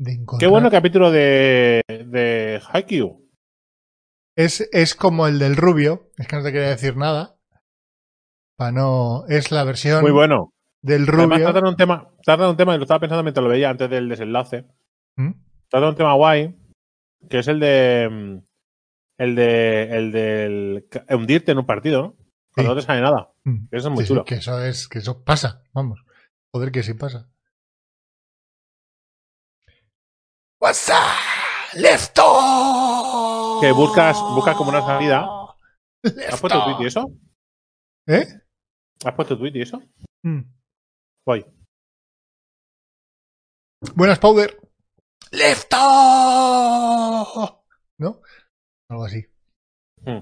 de encontrar. Qué bueno capítulo de, de Haikyuu. Es, es como el del rubio, es que no te quería decir nada. Para no. Es la versión Muy bueno. del Además, rubio. tratan un tema, tratan un tema, y lo estaba pensando mientras lo veía antes del desenlace. ¿Mm? Un tema guay, que es el de. mm, El de. El del. ca- hundirte en un partido, ¿no? Cuando Sí. no te sale nada. Mm. Eso es muy Sí, sí, chulo. que eso es, que eso pasa, vamos. Joder, que sí pasa. What's up? Lefto. Que buscas- buscas como una salida. ¿Has puesto tweet y eso? ¿Eh? ¿Has puesto tweet y eso? Mm. Voy. Buenas, Powder. Lefto. ¿No? Algo así. Mm.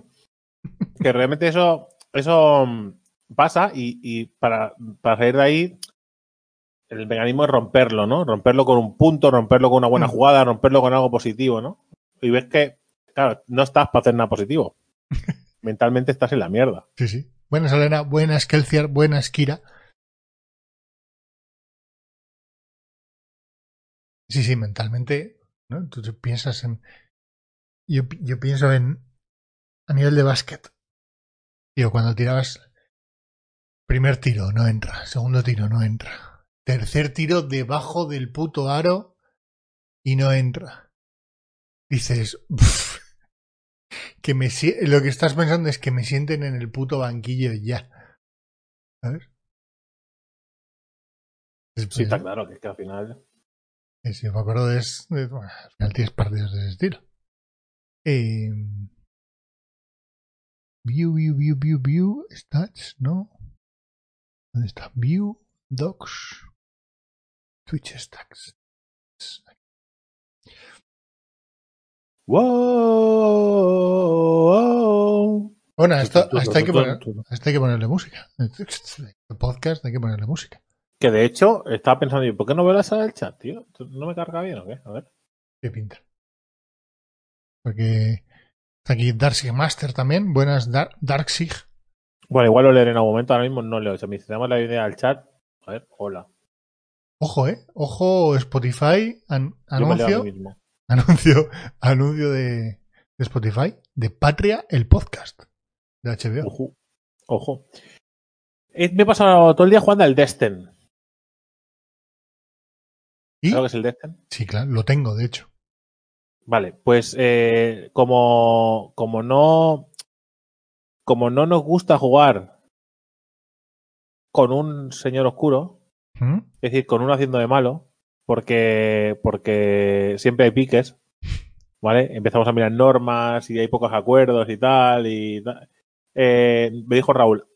que realmente eso. Eso mm, pasa y, y para, para salir de ahí. El mecanismo es romperlo, ¿no? Romperlo con un punto, romperlo con una buena Mm. jugada, romperlo con algo positivo, ¿no? Y ves que, claro, no estás para hacer nada positivo. Mentalmente estás en la mierda. Sí, sí. Buenas, Elena. Buenas, Kelciar. Buenas, Kira. Sí, sí, mentalmente, ¿no? Tú piensas en... Yo, yo pienso en... A nivel de básquet. Tío, cuando tirabas... Primer tiro, no entra. Segundo tiro, no entra. Tercer tiro debajo del puto aro y no entra. Dices... "Uf, que me lo que estás pensando es que me sienten en el puto banquillo ya. ¿Sabes? Sí, está claro que es que al final. Sí, sí, me acuerdo de, es- de- bueno, al final tienes partidos de ese estilo. Eh, view, view, view, view, view, stats, ¿no? ¿Dónde está? View, docs, Twitch stacks. ¡Wow! Bueno, esto, a esto hay que poner, a esto hay que ponerle música. El podcast hay que ponerle música. Que de hecho, estaba pensando yo, ¿por qué no veo la sala del chat, tío? ¿No me carga bien o qué? A ver. Qué pinta. Porque está aquí Darksig Master también. Buenas, Dar Darksig. Bueno, igual lo leeré en algún momento, ahora mismo no leo. Si me damos la idea al chat. A ver, hola. Ojo, eh. Ojo, Spotify. an- anuncio. anuncio, anuncio de, de Spotify, de Patria, el podcast de HBO. Ojo. Ojo. Eh, me he pasado todo el día jugando al Destin. Y, ¿Sabes que es el Destin? sí, claro, lo tengo, de hecho. Vale, pues eh, como, como no como no nos gusta jugar con un señor oscuro, ¿Mm? es decir, con uno haciendo de malo, porque, porque siempre hay piques, ¿vale? Empezamos a mirar normas y hay pocos acuerdos y tal, y tal. Eh, me dijo Raúl,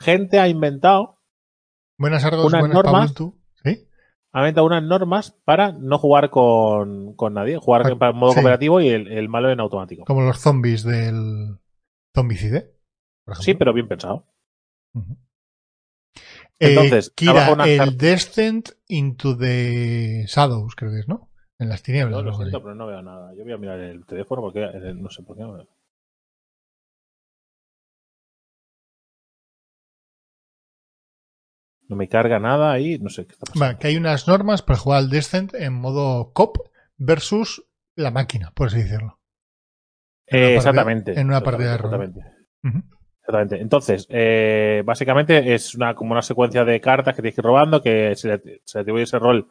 gente ha inventado, Buenas Argos, Unas buenas normas. Tú. ¿Sí? ha inventado unas normas para no jugar con, con nadie, jugar Ah, para modo sí. cooperativo y el, el malo en automático. Como los zombies del Zombicide. Sí, pero bien pensado. Entonces, eh, Kira, una el Descent into the Shadows, creo que es, ¿no? En las tinieblas. No, lo siento, pero no veo nada. Yo voy a mirar el teléfono porque eh, no sé por qué no veo. No me carga nada ahí, no sé qué está pasando. Vale, que hay unas normas para jugar al Descent en modo cop versus la máquina, por así decirlo. Eh, partida- exactamente. en una partida de rol. exactamente. Exactamente. Entonces, eh, básicamente es una como una secuencia de cartas que tienes que ir robando, que se le, se le atribuye ese rol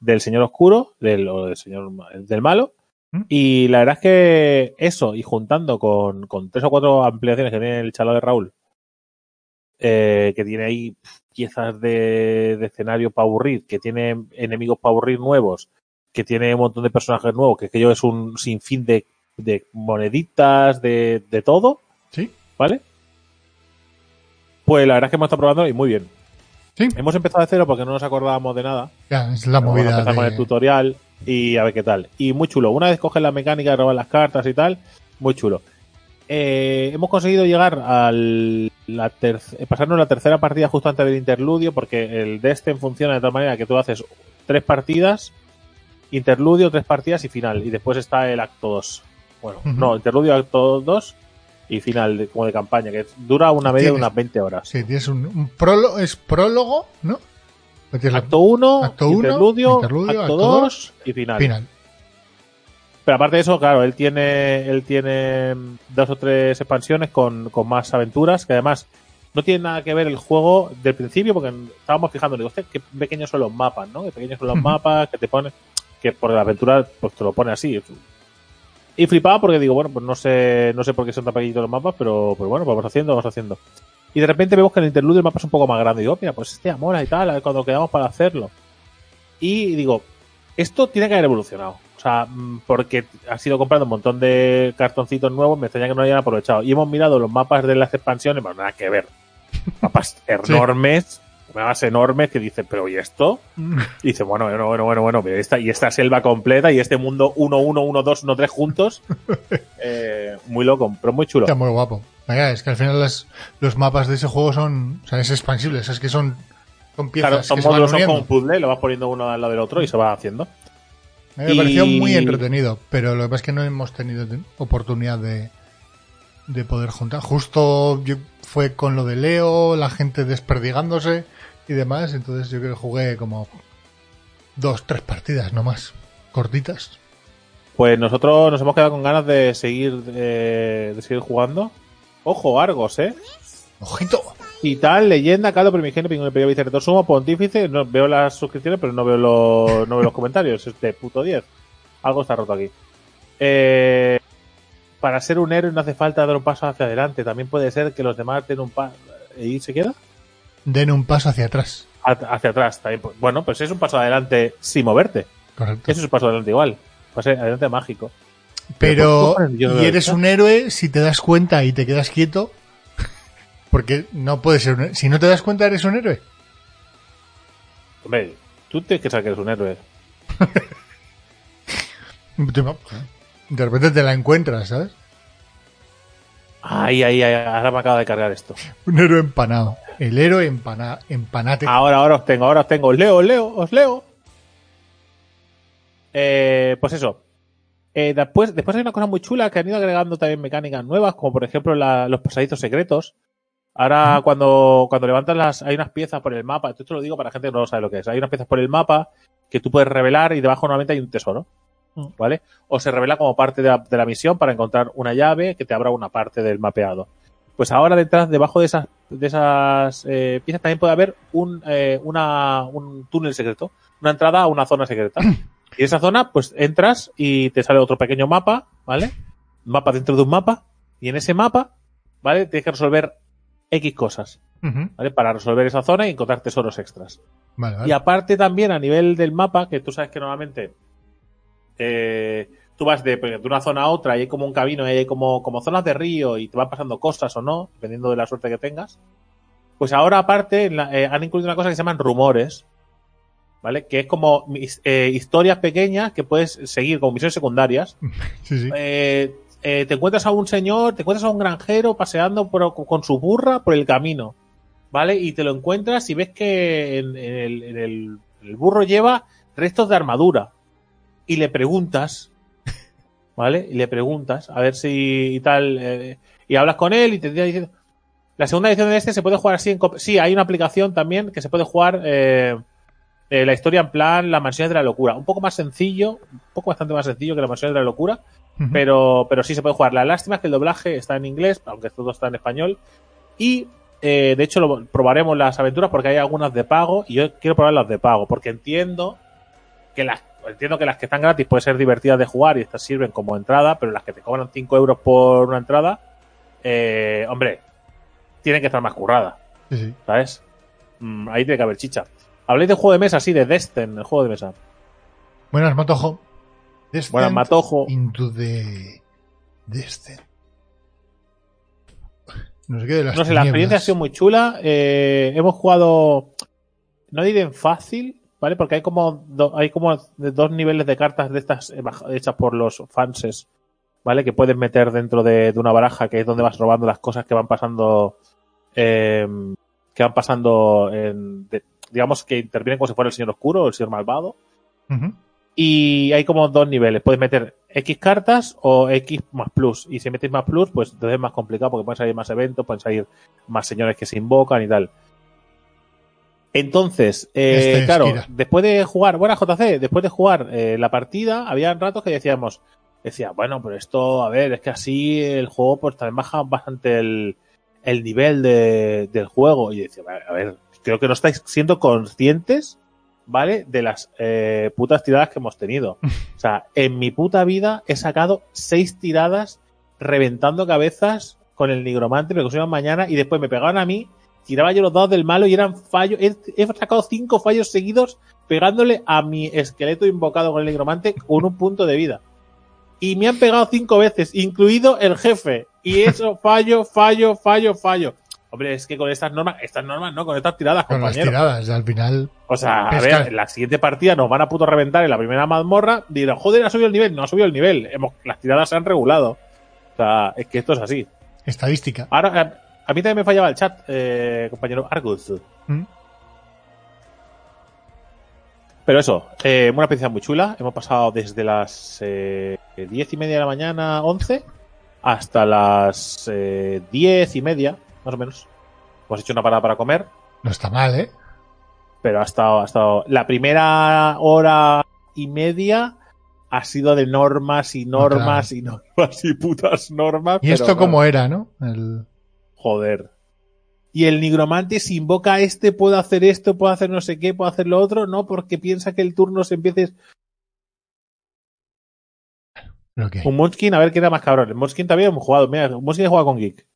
del señor oscuro, del, o del señor del malo. ¿Mm? Y la verdad es que eso, y juntando con, con tres o cuatro ampliaciones que tiene el chalo de Raúl, eh, que tiene ahí piezas de, de escenario para aburrir, que tiene enemigos para aburrir nuevos, que tiene un montón de personajes nuevos, que aquello es un sinfín de, de moneditas, de, de todo, ¿Sí? ¿vale? Pues la verdad es que hemos estado probando y muy bien. Sí. Hemos empezado de cero porque no nos acordábamos de nada. Ya, es la Pero movida empezar con el tutorial y a ver qué tal. Y muy chulo. Una vez coges la mecánica de robar las cartas y tal, muy chulo. Eh, hemos conseguido llegar al la terc- eh, pasarnos la tercera partida justo antes del interludio, porque el Destin funciona de tal manera que tú haces tres partidas, interludio, tres partidas y final. Y después está el acto 2. Bueno, no, interludio, acto 2 y final de- como de campaña, que dura una media de unas 20 horas. Sí, tienes un, un prólogo, es prólogo, ¿no? Acto 1, Acto uno, interludio, interludio, acto acto 2 y final. final. Pero aparte de eso, claro, él tiene, él tiene dos o tres expansiones con, con más aventuras, que además no tiene nada que ver el juego del principio, porque estábamos fijando, digo, hostia, qué pequeños son los mapas, ¿no? Qué pequeños son los mapas, que te pone, que por la aventura, pues te lo pone así. Y flipaba porque digo, bueno, pues no sé, no sé por qué son tan pequeñitos los mapas, pero pues bueno, pues vamos haciendo, vamos haciendo. Y de repente vemos que en el interludio el mapa es un poco más grande. Y digo, mira, pues este mola y tal, cuando quedamos para hacerlo. Y digo, esto tiene que haber evolucionado. O sea, mm, porque ha sido comprando un montón de cartoncitos nuevos, me extraña que no lo hayan aprovechado. Y hemos mirado los mapas de las expansiones, bueno, nada que ver. Mapas enormes, mapas enormes que dicen, pero ¿y esto? Y dice, bueno, bueno, bueno, bueno, bueno, pero esta, y esta selva completa y este mundo 1, 1, 1, 2, 1, 3 juntos. Eh, muy loco, pero muy chulo. Está muy guapo. Venga, es que al final las- los mapas de ese juego son, o sea, es expansibles, es que son, son piezas Claro, son que se van módulos, son como un puzzle, lo vas poniendo uno al lado del otro y se va haciendo. Me pareció muy entretenido, pero lo que pasa es que no hemos tenido te- oportunidad de, de poder juntar. Justo yo, fue con lo de Leo, la gente desperdigándose y demás, entonces yo creo que jugué como dos, tres partidas, no más, cortitas. Pues nosotros nos hemos quedado con ganas de seguir, eh, de seguir jugando. Ojo, Argos, ¿eh? ¡Ojito! Y tal, leyenda, caldo, primigenio, pingüino, periodo, vicerrector, sumo, pontífice. No, veo las suscripciones, pero no veo, los, no veo los comentarios. Es de puto 10. Algo está roto aquí. Eh, para ser un héroe no hace falta dar un paso hacia adelante. También puede ser que los demás den un paso. ¿Y se queda? Den un paso hacia atrás. Ha- Hacia atrás. También. pu- Bueno, pues es un paso adelante sin moverte. Correcto. Eso es un paso adelante igual. Paso adelante mágico. Pero, Pero, pues, no eres un héroe si te das cuenta y te quedas quieto. Porque no puedes ser un Si no te das cuenta, eres un héroe. Hombre, tú tienes que saber que eres un héroe. De repente te la encuentras, ¿sabes? Ay, ay, ay, ahora me acaba de cargar esto. Un héroe empanado. El héroe empana, empanate. Ahora, ahora os tengo, ahora os tengo. Os leo, os leo, os leo. Eh, pues eso. Eh, después, después hay una cosa muy chula que han ido agregando también mecánicas nuevas, como por ejemplo la- los pasadizos secretos. Ahora, cuando, cuando levantas las, hay unas piezas por el mapa, esto te lo digo para gente que no sabe lo que es. Hay unas piezas por el mapa que tú puedes revelar y debajo normalmente hay un tesoro. Mm. ¿Vale? O se revela como parte de la, de la misión para encontrar una llave que te abra una parte del mapeado. Pues ahora detrás, debajo de esas, de esas eh, piezas también puede haber un, eh, una, un túnel secreto, una entrada a una zona secreta. Y esa zona, pues entras y te sale otro pequeño mapa, ¿vale? Mapa dentro de un mapa. Y en ese mapa, ¿vale? Tienes que resolver X cosas. ¿vale? Para resolver esa zona y encontrar tesoros extras. Vale, vale. Y aparte también a nivel del mapa, que tú sabes que normalmente eh, tú vas de, de una zona a otra y hay como un camino, y hay como, como zonas de río y te van pasando cosas o no, dependiendo de la suerte que tengas. Pues ahora aparte la- eh, han incluido una cosa que se llaman rumores, ¿vale? Que es como eh, historias pequeñas que puedes seguir como misiones secundarias. Sí, sí. Eh, eh, te encuentras a un señor, te encuentras a un granjero paseando por- con su burra por el camino, ¿vale? Y te lo encuentras y ves que en, en el, en el- el burro lleva restos de armadura. Y le preguntas, ¿vale? Y le preguntas a ver si y tal. eh, y hablas con él y te diciendo. La segunda edición de este se puede jugar así en. Sí, hay una aplicación también que se puede jugar eh, eh, la historia en plan Las Mansiones de la Locura. Un poco más sencillo, un poco bastante más sencillo que Las Mansiones de la Locura pero, pero sí se puede jugar. La lástima es que el doblaje está en inglés, aunque todo está en español. Y eh, de hecho lo, probaremos las aventuras porque hay algunas de pago y yo quiero probar las de pago porque entiendo que las entiendo que las que están gratis pueden ser divertidas de jugar y estas sirven como entrada, pero las que te cobran 5 euros por una entrada, eh, hombre, tienen que estar más curradas, Sí, sí. ¿sabes? Mm, ahí tiene que haber chicha. Habléis de juego de mesa, sí, de Destin, el juego de mesa. Buenas, Matojo. Descent Bueno, Matojo. Into the Descent. No sé qué de las No sé, la experiencia ha sido muy chula. Eh, hemos jugado, no diré en fácil, ¿vale? Porque hay como, do- hay como dos niveles de cartas de estas eh, hechas por los fanses, ¿vale? Que puedes meter dentro de, de una baraja que es donde vas robando las cosas que van pasando, eh, que van pasando, en, de- digamos que intervienen como si fuera el señor oscuro o el señor malvado. Y hay como dos niveles. Puedes meter X cartas o X más plus. Y si metes más plus, pues entonces es más complicado porque pueden salir más eventos, pueden salir más señores que se invocan y tal. Entonces, eh, Este es claro, Kira. después de jugar, bueno, JC, después de jugar eh, la partida, había ratos que decíamos, decía, bueno, pero esto, a ver, es que así el juego pues también baja bastante el, el nivel de- del juego. Y decía, "Vale, a ver, creo que no estáis siendo conscientes, ¿vale? De las eh, putas tiradas que hemos tenido. O sea, en mi puta vida he sacado seis tiradas reventando cabezas con el nigromante, me consumían mañana y después me pegaban a mí, tiraba yo los dados del malo y eran fallos. He, he sacado cinco fallos seguidos pegándole a mi esqueleto invocado con el nigromante con un punto de vida. Y me han pegado cinco veces, incluido el jefe. Y eso, fallo, fallo, fallo, fallo. Hombre, es que con estas normas, estas normas no, con estas tiradas, Con las compañero. tiradas, al final. O sea, a ver, en la siguiente partida nos van a puto reventar en la primera mazmorra. Dirán, joder, ha subido el nivel. No ha subido el nivel. Hemos, las tiradas se han regulado. O sea, es que esto es así. Estadística. Ahora, eh, a mí también me fallaba el chat, eh, compañero Argus. ¿Mm? Pero eso, eh, una experiencia muy chula. Hemos pasado desde las eh, diez y media de la mañana, 11, hasta las eh, diez y media, más o menos. Hemos hecho una parada para comer. No está mal, ¿eh? pero ha estado, ha estado. La primera hora y media ha sido de normas y normas y normas y putas normas. ¿Y pero esto claro, cómo era, no? El... Joder. Y el nigromante, si invoca a este, puedo hacer esto, puedo hacer no sé qué, puedo hacer lo otro, no, porque piensa que el turno se empiece. hay. Un Munchkin, a ver qué era más cabrón. El Munchkin también hemos jugado. Mira, he jugado con Geek.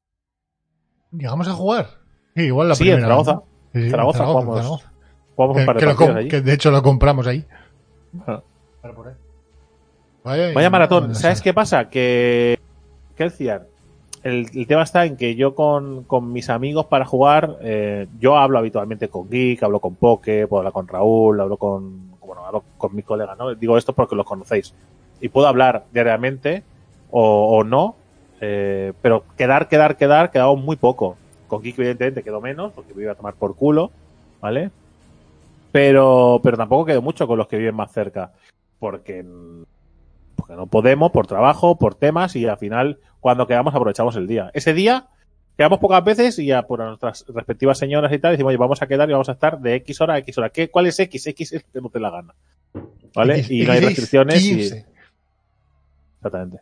¿Llegamos a jugar? Sí, igual la Sí, en primera. Zaragoza. ¿no? Sí, sí, en Zaragoza jugamos. Zaragoza. Jugamos un Que, par de que lo partidas com- allí. que de hecho lo compramos ahí. Ah. Vaya, Vaya maratón. ¿Sabes qué pasa? Que. ¿Qué decían? El, tema está en que yo con, mis amigos para jugar, eh, yo hablo habitualmente con Geek, hablo con Poke, puedo hablar con Raúl, hablo con, bueno, hablo con mis colegas, ¿no? Digo esto porque los conocéis. Y puedo hablar diariamente o, no, eh, pero quedar, quedar, quedar, quedado muy poco. Con Geek evidentemente quedó menos, porque me iba a tomar por culo, ¿vale? Pero, pero tampoco quedó mucho con los que viven más cerca. Porque porque no podemos, por trabajo, por temas, y al final, cuando quedamos, aprovechamos el día. Ese día, quedamos pocas veces y ya por nuestras respectivas señoras y tal, decimos, oye, vamos a quedar y vamos a estar de X hora a X hora. ¿Qué, ¿Cuál es X? X es que no te la gana. ¿Vale? X- y no hay X6, restricciones. Y... 15. Exactamente.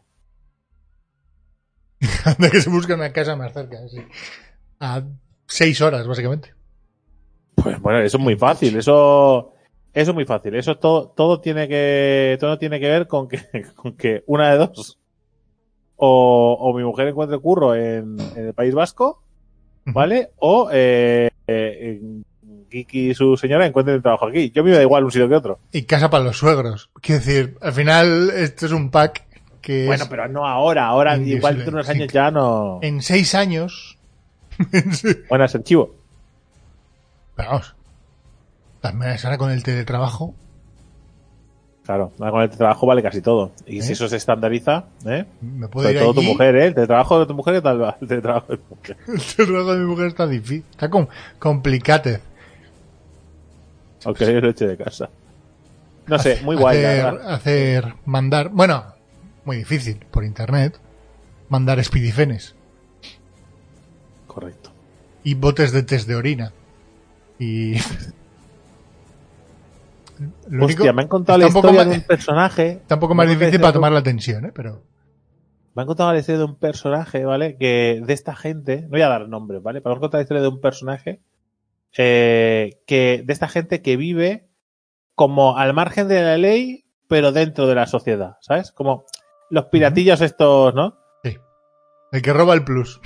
de que se busca una casa más cerca. sí. A seis horas, básicamente. Pues bueno, eso es muy fácil. Eso, eso es muy fácil. Eso todo, todo tiene que, todo tiene que ver con que, con que una de dos. O, o mi mujer encuentre curro en, en el País Vasco, ¿vale? O eh, eh, Kiki y su señora encuentren trabajo aquí. Yo me da igual un sitio que otro. Y casa para los suegros. Quiero decir, al final esto es un pack que Bueno, es pero no ahora. Ahora, igual dentro de unos años ya no. en seis años. Bueno, es archivo. Vamos. También ahora con el teletrabajo. Claro, ahora con el trabajo vale casi todo. Y ¿Eh? si eso se estandariza, ¿eh? Me puedo Sobre ir todo tu mujer, ¿eh? El teletrabajo de tu mujer, ¿qué tal va? El teletrabajo de tu mujer. El teletrabajo de mi mujer está difícil. Está com complicado. Aunque yo lo eche de casa. No sé, muy guay, hacer, hacer, mandar, bueno, muy difícil por internet, mandar speedifenes Correcto. y botes de test de orina. Y. Lo Hostia, único- me han contado la historia de un personaje. Está un poco más difícil para tomar la tensión, ¿eh? Pero. Me han contado la historia de un personaje, ¿vale? Que de esta gente, no voy a dar nombres, ¿vale? Pero me han contado la historia de un personaje eh, que de esta gente que vive como al margen de la ley, pero dentro de la sociedad, ¿sabes? Como los piratillos estos, ¿no? El que roba el plus.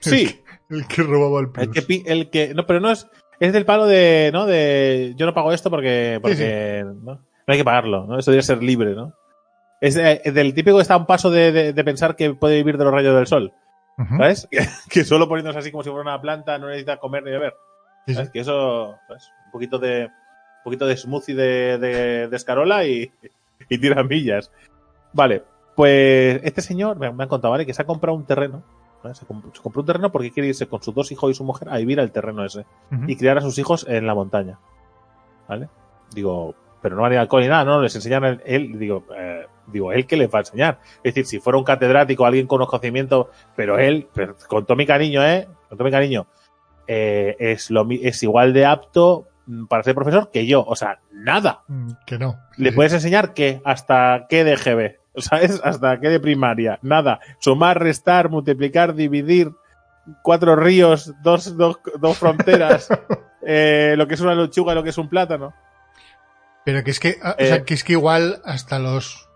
Sí, El que robaba el plus. el que, pi- el que, no, pero no es, es del palo de, ¿no? De, yo no pago esto porque, porque, ¿no? No hay que pagarlo, ¿no? Eso debería ser libre, ¿no? Es, de- es del típico que está a un paso de, de- de pensar que puede vivir de los rayos del sol. Ujú. ¿Sabes? Que, que solo poniéndose así como si fuera una planta no necesita comer ni beber. Sí. ¿Sabes? Que eso, ¿sabes? Un poquito de, un poquito de smoothie de, de, de escarola y, y tira millas. Vale, pues este señor me, me han contado, ¿vale? Que se ha comprado un terreno. Se, comp- se compró un terreno porque quiere irse con sus dos hijos y su mujer a vivir al terreno ese y criar a sus hijos en la montaña. ¿Vale? Digo, pero no van a ir alcohol ni nada, no, les enseñan él, él, digo, eh, digo, él que les va a enseñar. Es decir, si fuera un catedrático, alguien con conocimiento, pero él, pero con todo mi cariño, ¿eh? Con todo mi cariño, eh, es, lo, es igual de apto mm, para ser profesor que yo. O sea, nada. Mm, Que no. Le puedes enseñar qué, hasta qué de GB, ¿sabes? Hasta qué de primaria, nada. Sumar, restar, multiplicar, dividir, cuatro ríos, dos, dos, dos fronteras, eh, lo que es una lechuga, lo que es un plátano. Pero que es que, ah, o Eh. sea, que es que igual hasta los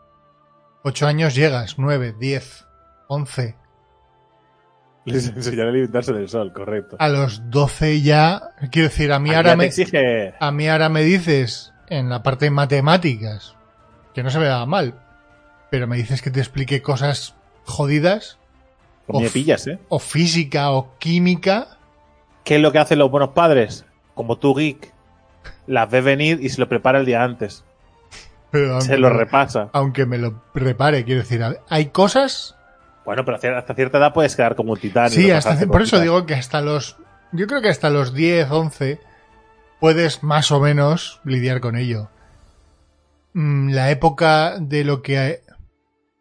8 años llegas, 9, 10, 11. Les enseñaré a alimentarse del sol, correcto. A los 12 ya, quiero decir, a mí ahora me, exige, a mí ahora me dices en la parte de matemáticas, que no se me da mal, pero me dices que te explique cosas jodidas, pues me Uf. pillas, ¿eh? o física o química, ¿Qué es lo que hacen los buenos padres? Como tú, geek, las ve venir y se lo prepara el día antes. pero aunque, Se lo repasa. aunque me lo prepare, quiero decir, hay cosas Bueno, pero hasta cierta edad puedes quedar como un titán. Sí, hasta, por eso digo que hasta los. Yo creo que hasta los 10, 11 puedes más o menos lidiar con ello. Mm, La época de lo que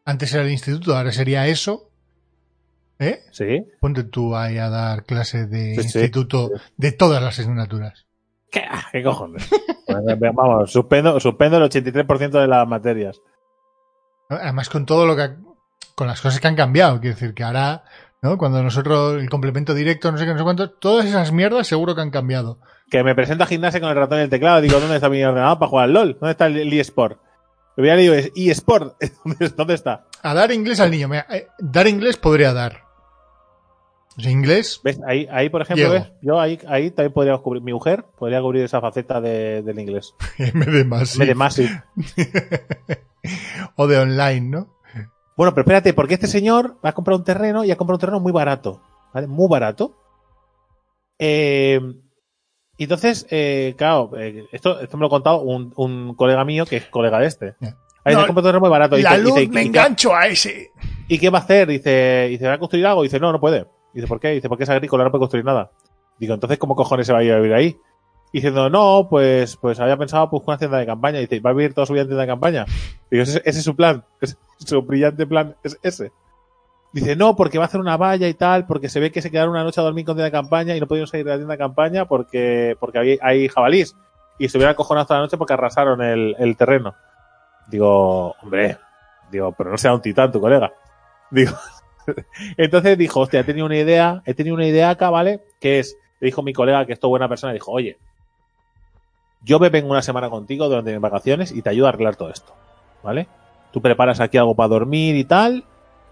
antes era el instituto, ahora sería eso. ¿Eh? Sí. Ponte tú ahí a dar clases de Sí, sí. instituto de todas las asignaturas. ¿Qué, ¿Qué cojones? Vamos, suspendo, suspendo el 83% de las materias. Además, con todo lo que. ha- con las cosas que han cambiado. Quiero decir que ahora, ¿no? Cuando nosotros, el complemento directo, no sé qué, no sé cuánto, todas esas mierdas seguro que han cambiado. Que me presento a gimnasia con el ratón y el teclado. Digo, ¿dónde está mi ordenador para jugar al LOL? ¿Dónde está el, el eSport? Lo hubiera leído es eSport. ¿Dónde, ¿Dónde está? A dar inglés al niño. Mira, eh, dar inglés podría dar. O sea, inglés, ¿Ves? Ahí, ahí por ejemplo. ¿ves? Yo ahí, ahí también podría cubrir, mi mujer podría cubrir esa faceta de- del inglés. Me de más, sí. o de online, ¿no? Bueno, pero espérate, porque este señor va a comprar un terreno y ha comprado un terreno muy barato. ¿Vale? Muy barato. Eh, y entonces, eh, claro, eh, esto, esto me lo ha contado un, un colega mío que es colega de este. Ya. Ahí No, compra muy barato. Y La dice- luz dice, me ¿y qué- engancho a ese. ¿Y qué va a hacer? Dice, dice, ¿va a construir algo? Dice, no, no puede. Dice, ¿por qué? Dice, porque es agrícola, no puede construir nada. Digo, entonces, ¿cómo cojones se va a ir a vivir ahí? Diciendo, no, pues, pues había pensado pues una tienda de campaña. Dice, ¿va a vivir toda su vida en tienda de campaña? Digo, ese, ese es su plan. Ese- su brillante plan es ese. Dice, no, porque va a hacer una valla y tal, porque se ve que se quedaron una noche a dormir con tienda de campaña y no pudieron salir de la tienda de campaña porque, porque hay, hay jabalís. Y estuvieron acojonados toda la noche porque arrasaron el, el terreno. Digo, hombre, digo, pero no sea un titán tu colega. Digo, entonces dijo, hostia, he tenido una idea, he tenido una idea acá, ¿vale? Que es, le dijo mi colega que es toda buena persona, dijo, oye, yo me vengo una semana contigo durante mis vacaciones y te ayudo a arreglar todo esto, ¿vale? Tú preparas aquí algo para dormir y tal,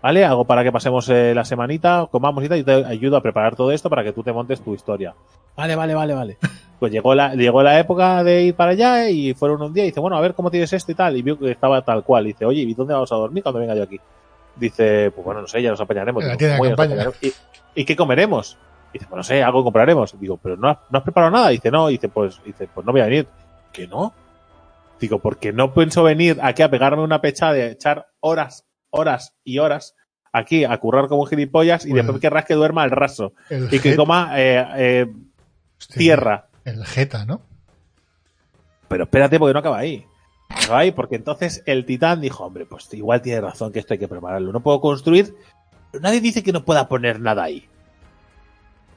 ¿vale? Algo para que pasemos eh, la semanita, comamos y tal, y te ayudo a preparar todo esto para que tú te montes tu historia. Vale, vale, vale, vale. Pues llegó la, llegó la época de ir para allá y fueron un día y dice, bueno, a ver cómo tienes esto y tal. Y vio que estaba tal cual. Y dice, oye, ¿y dónde vamos a dormir cuando venga yo aquí? Dice, pues bueno, no sé, ya nos apañaremos. En la Digo, tienda de "¿Cómo ya nos campaña". apañaremos? ¿Y, y qué comeremos? Dice, pues no sé, algo compraremos. Digo, pero no has, no has preparado nada. Dice, no. Dice, pues, dice, pues no voy a venir. ¿Que no? Digo, porque no pienso venir aquí a pegarme una pechada de echar horas, horas y horas aquí a currar como gilipollas y después querrás que duerma al raso El y que coma eh, eh, hostia, tierra. El Jeta, ¿no? Pero espérate porque no acaba ahí. Acaba ahí porque entonces el titán dijo, hombre, pues igual tiene razón que esto hay que prepararlo. No puedo construir, pero nadie dice que no pueda poner nada ahí.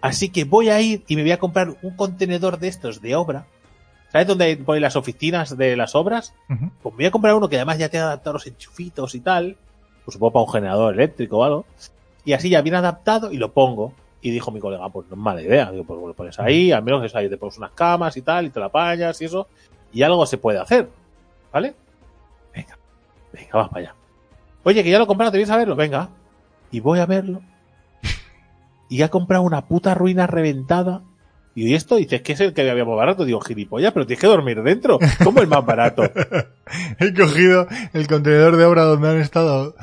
Así que voy a ir y me voy a comprar un contenedor de estos de obra. ¿Sabes dónde ponen las oficinas de las obras? Pues me voy a comprar uno que además ya te ha adaptado los enchufitos y tal. Pues supongo para un generador eléctrico o algo. Y así ya bien adaptado y lo pongo. Y dijo mi colega, pues no es mala idea. Digo, pues lo pones ahí, al menos eso ahí te pones unas camas y tal, y te la apañas y eso. Y algo se puede hacer. ¿Vale? Venga, venga, vas para allá. Oye, que ya lo he comprado, ¿te vienes a verlo? Venga. Y voy a verlo. Y ha comprado una puta ruina reventada. Y esto dices que es el que había más barato. Digo, gilipollas, pero tienes que dormir dentro. ¿Cómo el más barato? He cogido el contenedor de obra donde han estado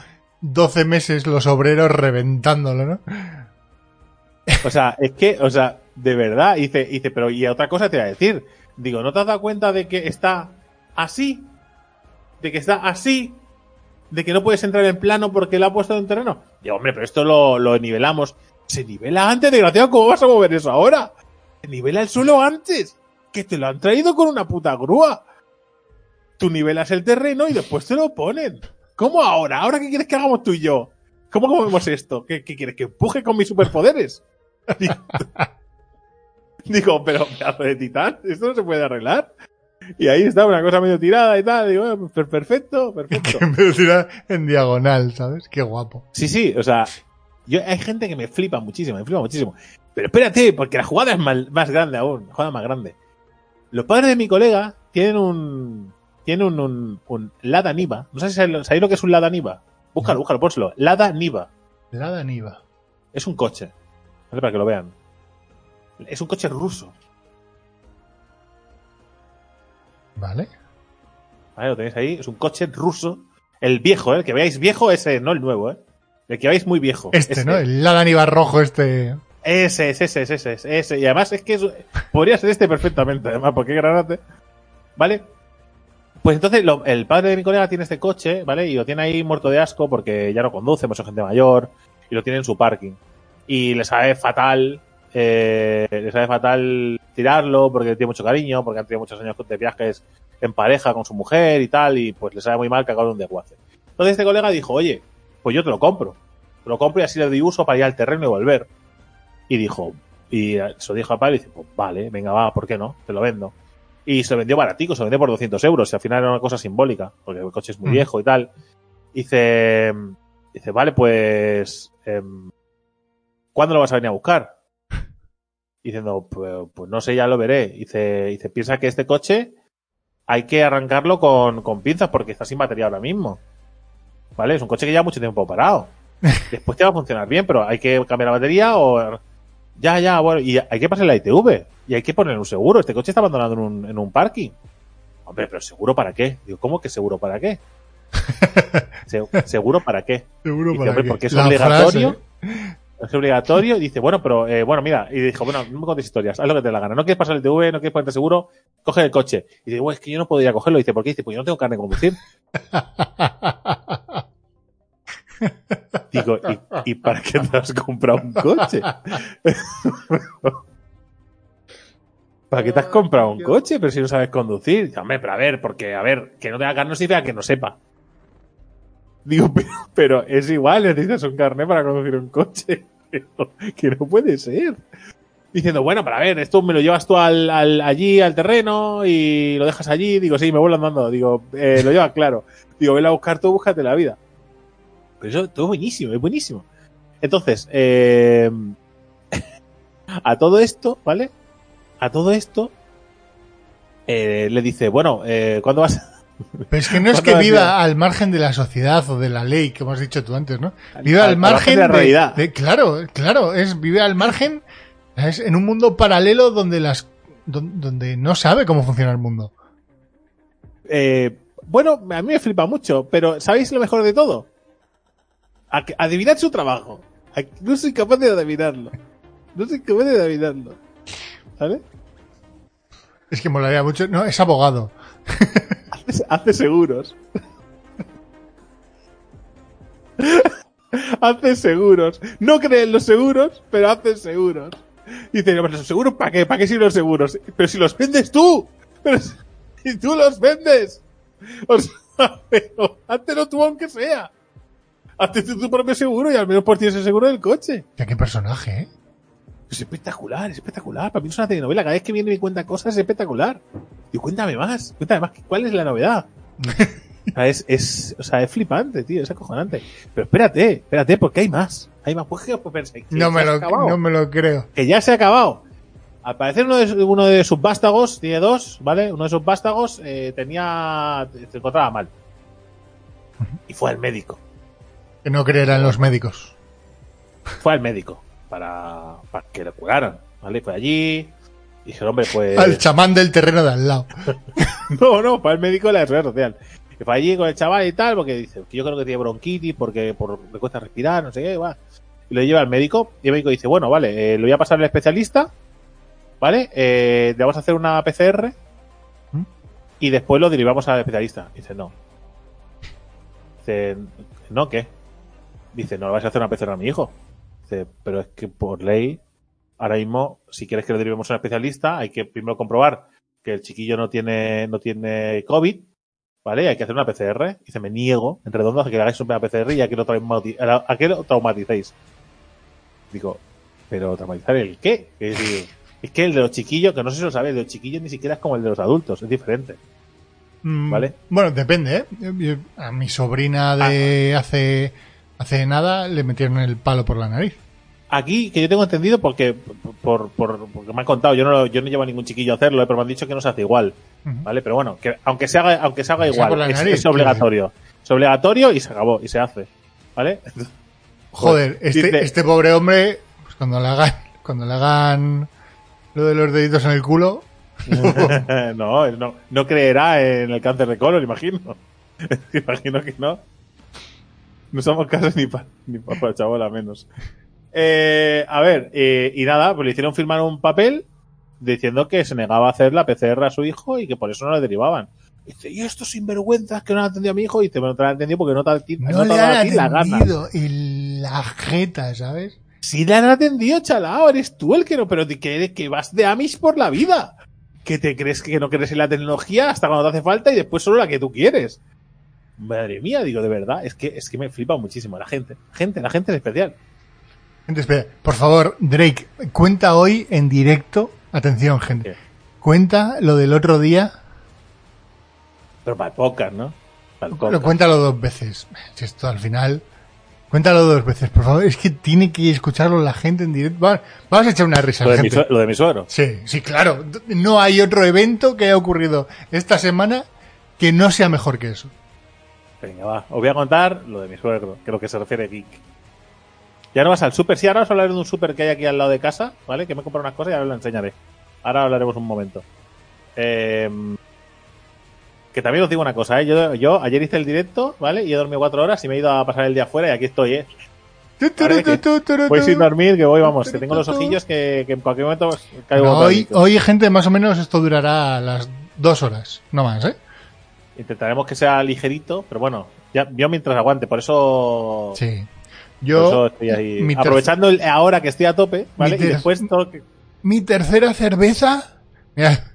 12 meses los obreros reventándolo, ¿no? O sea, es que, o sea, de verdad, dice, dice, pero y otra cosa te voy a decir. Digo, ¿no te has dado cuenta de que está así? De que está así. De que no puedes entrar en plano porque lo ha puesto en terreno. Digo, hombre, pero esto lo, lo nivelamos. Se nivela antes, desgraciado, ¿cómo vas a mover eso ahora? Se nivela el suelo antes. Que te lo han traído con una puta grúa. Tú nivelas el terreno y después te lo ponen. ¿Cómo ahora? ¿Ahora qué quieres que hagamos tú y yo? ¿Cómo comemos esto? ¿Qué, qué quieres? ¿Que empuje con mis superpoderes? Digo, pero pedazo de titán, esto no se puede arreglar. Y ahí está una cosa medio tirada y tal. Digo, perfecto, perfecto. Que me tira en diagonal, ¿sabes? Qué guapo. Sí, sí, o sea, yo, hay gente que me flipa muchísimo, me flipa muchísimo. Pero espérate, porque la jugada es más grande aún, la jugada más grande. Los padres de mi colega tienen un, tienen un, un, un Lada Niva. No sé si sabéis lo que es un Lada Niva. Búscalo, búscalo, pónselo. Lada Niva. Lada Niva. Es un coche. ¿Vale? Para que lo vean. Es un coche ruso. ¿Vale? ¿Vale? Lo tenéis ahí. Es un coche ruso. El viejo, ¿eh? El que veáis viejo, ese, no el nuevo, ¿eh? El que veáis muy viejo. Este, Ese. ¿no? El Lada Niva rojo este. Ese, ese, ese, ese, ese. Y además es que es- podría ser este perfectamente, además, porque granate. ¿Vale? Pues entonces el padre de mi colega tiene este coche, ¿vale? Y lo tiene ahí muerto de asco porque ya no conduce, mucha gente mayor, y lo tiene en su parking. Y le sabe fatal, eh, le sabe fatal tirarlo porque tiene mucho cariño, porque han tenido muchos años de viajes en pareja con su mujer y tal, y pues le sabe muy mal cagar un desguace. Entonces este colega dijo, oye, pues yo te lo compro. Te lo compro y así le doy uso para ir al terreno y volver. Y dijo, y se lo dijo a padre y dice, pues vale, venga, va, ¿por qué no? Te lo vendo. Y se lo vendió baratico, se lo vendió por 200 euros, y al final era una cosa simbólica, porque el coche es muy Mm. viejo y tal. Dice, dice, vale, pues, em, ¿cuándo lo vas a venir a buscar? Diciendo, pues, pues no sé, ya lo veré. Dice, dice, piensa que este coche hay que arrancarlo con, con pinzas porque está sin batería ahora mismo. ¿Vale? Es un coche que lleva mucho tiempo parado. Después te va a funcionar bien, pero hay que cambiar la batería o... Ya, ya, bueno, y hay que pasar la ITV. Y hay que poner un seguro. Este coche está abandonado en un, en un parking. Hombre, pero ¿seguro para qué? Digo, ¿cómo que seguro para qué? Se- ¿Seguro para qué? Seguro Dice, para hombre, que- porque es la obligatorio. frase, Es obligatorio. Y dice, bueno, pero, eh, bueno, mira. Y dijo, bueno, no me contes historias. Haz lo que te dé la gana. No quieres pasar el TV, no quieres ponerte seguro. Coge el coche. Y dice, bueno, es que yo no podría cogerlo. Y dice, ¿por qué? Dice, pues yo no tengo carne de conducir. Digo, ¿y, y para qué te has comprado un coche? ¿Para qué te has comprado un coche? Pero si no sabes conducir. Dice, Hombre, pero a ver, porque, a ver, que no tenga carne no significa que no sepa. Digo, pero, pero es igual, necesitas un carnet para conducir un coche. Pero, que no puede ser. Diciendo, bueno, pero a ver, esto me lo llevas tú al, al- allí, al terreno, y lo dejas allí. Digo, sí, me vuelvo andando. Digo, eh, lo llevas claro. Digo, vela a buscar tú, búscate la vida. Pero eso todo buenísimo, es buenísimo. Entonces, eh, a todo esto, ¿vale? A todo esto, eh, le dice, bueno, eh, ¿cuándo vas a Pero es que no es ¿Cuándo que viva al margen de la sociedad o de la ley, como has dicho tú antes, ¿no? Vive al- margen margen de la realidad. de- claro, claro, es vive al margen, es en un mundo paralelo donde las don- donde no sabe cómo funciona el mundo. Eh, bueno, a mí me flipa mucho, pero ¿sabéis lo mejor de todo? Adivinad su trabajo. No soy capaz de adivinarlo. No soy capaz de adivinarlo. ¿Vale? Es que molaría mucho. No, es abogado. Hace, hace seguros. hace seguros. No cree en los seguros, pero hace seguros. Dice, no, pero los seguros, ¿para qué? ¿Para qué sirven los seguros? Pero si los vendes tú. Pero si tú los vendes. O sea, pero háztelo tú aunque sea. Hazte tu propio seguro y al menos por tienes el seguro del coche. Ya qué personaje, ¿eh? Es espectacular, es espectacular. Para mí es una telenovela. Cada vez que viene y me cuenta cosas es espectacular. Y cuéntame más, cuéntame más. ¿Cuál es la novedad? O sea, es, es, o sea, es flipante, tío, es acojonante. Pero espérate, espérate, porque hay más. Hay más. Pues pues, pensáis que No me, lo, no me lo creo. Que ya se ha acabado. Al parecer uno de, uno de sus vástagos, tiene dos, ¿vale? Uno de sus vástagos eh, tenía, se encontraba mal. Y fue al médico. Que no creerán los médicos. Fue al médico para, para que le curaran, ¿vale? Fue allí. Y dije, hombre, pues... Al chamán del terreno de al lado. No, no, para el médico de la seguridad social. Y fue allí con el chaval y tal, porque dice yo creo que tiene bronquitis, porque por, le cuesta respirar, no sé qué, va. Y lo lleva al médico, y el médico dice, bueno, vale, eh, lo voy a pasar al especialista, ¿vale? Eh, le vamos a hacer una PCR ¿Mm? y después lo derivamos al especialista. Dice, no. Dice, ¿no qué? Dice, no le vas a hacer una PCR a mi hijo. Dice, pero es que por ley, ahora mismo, si quieres que lo derivemos a un especialista, hay que primero comprobar que el chiquillo no tiene, no tiene COVID, ¿vale? Hay que hacer una PCR. Dice, me niego, en redondo, a que le hagáis una PCR y a que lo, traumati- a que lo traumaticéis. Digo, ¿pero traumatizar el qué? ¿Qué, digo, Es que el de los chiquillos, que no sé si lo sabes, el de los chiquillos ni siquiera es como el de los adultos, es diferente. Mm, Vale. Bueno, depende, ¿eh? A mi sobrina de Ah. hace, hace nada le metieron el palo por la nariz. Aquí, que yo tengo entendido, porque por, por- porque me han contado, yo no, lo- yo no llevo a ningún chiquillo a hacerlo, eh, pero me han dicho que no se hace igual. ¿Vale? Pero bueno, que aunque se haga, aunque se haga igual, es, obligatorio. Es obligatorio y se acabó, y se hace. ¿Vale? Joder, este, Dice- este pobre hombre, pues cuando le hagan, cuando le hagan lo de los deditos en el culo, no, no, no creerá en el cáncer de colon, imagino. imagino que no. No somos casos ni para ni pa, chabola menos. Eh, a ver, eh, y nada, pues le hicieron firmar un papel diciendo que se negaba a hacer la PCR a su hijo y que por eso no le derivaban. Y dice, y estos sinvergüenzas que no han atendido a mi hijo, y dice, bueno, no te lo han atendido porque no te, ha- no, no te le han ti la gana. atendido en la jeta, ¿sabes? Si le han atendido, chalao, eres tú el que no, pero que, eres- que vas de Amish por la vida. Que te crees que no crees en la tecnología hasta cuando te hace falta y después solo la que tú quieres. Madre mía, digo, de verdad, es que, es que me flipa muchísimo la gente. Gente, la gente en especial. Gente, espera, por favor, Drake, cuenta hoy en directo, atención, gente, ¿Qué? cuenta lo del otro día, Pero para el podcast, ¿no? Para el pero cuéntalo dos veces. Si esto al final, cuéntalo dos veces, por favor, es que tiene que escucharlo la gente en directo. Va- Vamos a echar una risa, Lo de, gente. lo de mi suegro. Sí, sí, claro. No hay otro evento que haya ocurrido esta semana que no sea mejor que eso. Venga, va. Os voy a contar lo de mi suegro, que es lo que se refiere geek. Ya no vas al súper. Sí, ahora os hablaré de un súper que hay aquí al lado de casa, ¿vale? Que me he comprado unas cosas y ahora os lo enseñaré. Ahora hablaremos un momento. Eh, que también os digo una cosa, ¿eh? Yo, yo ayer hice el directo, ¿vale? Y he dormido cuatro horas y me he ido a pasar el día afuera y aquí estoy, ¿eh? Voy sin dormir, que voy, vamos, que tengo los ojillos que, que en cualquier momento caigo No, hoy, hoy, gente, más o menos esto durará las dos horas, no más, ¿eh? Intentaremos que sea ligerito, pero bueno, ya, yo mientras aguante, por eso... Sí. Yo, eso estoy ahí aprovechando el- ahora que estoy a tope, ¿vale? Y después todo que- mi tercera cerveza. Mira,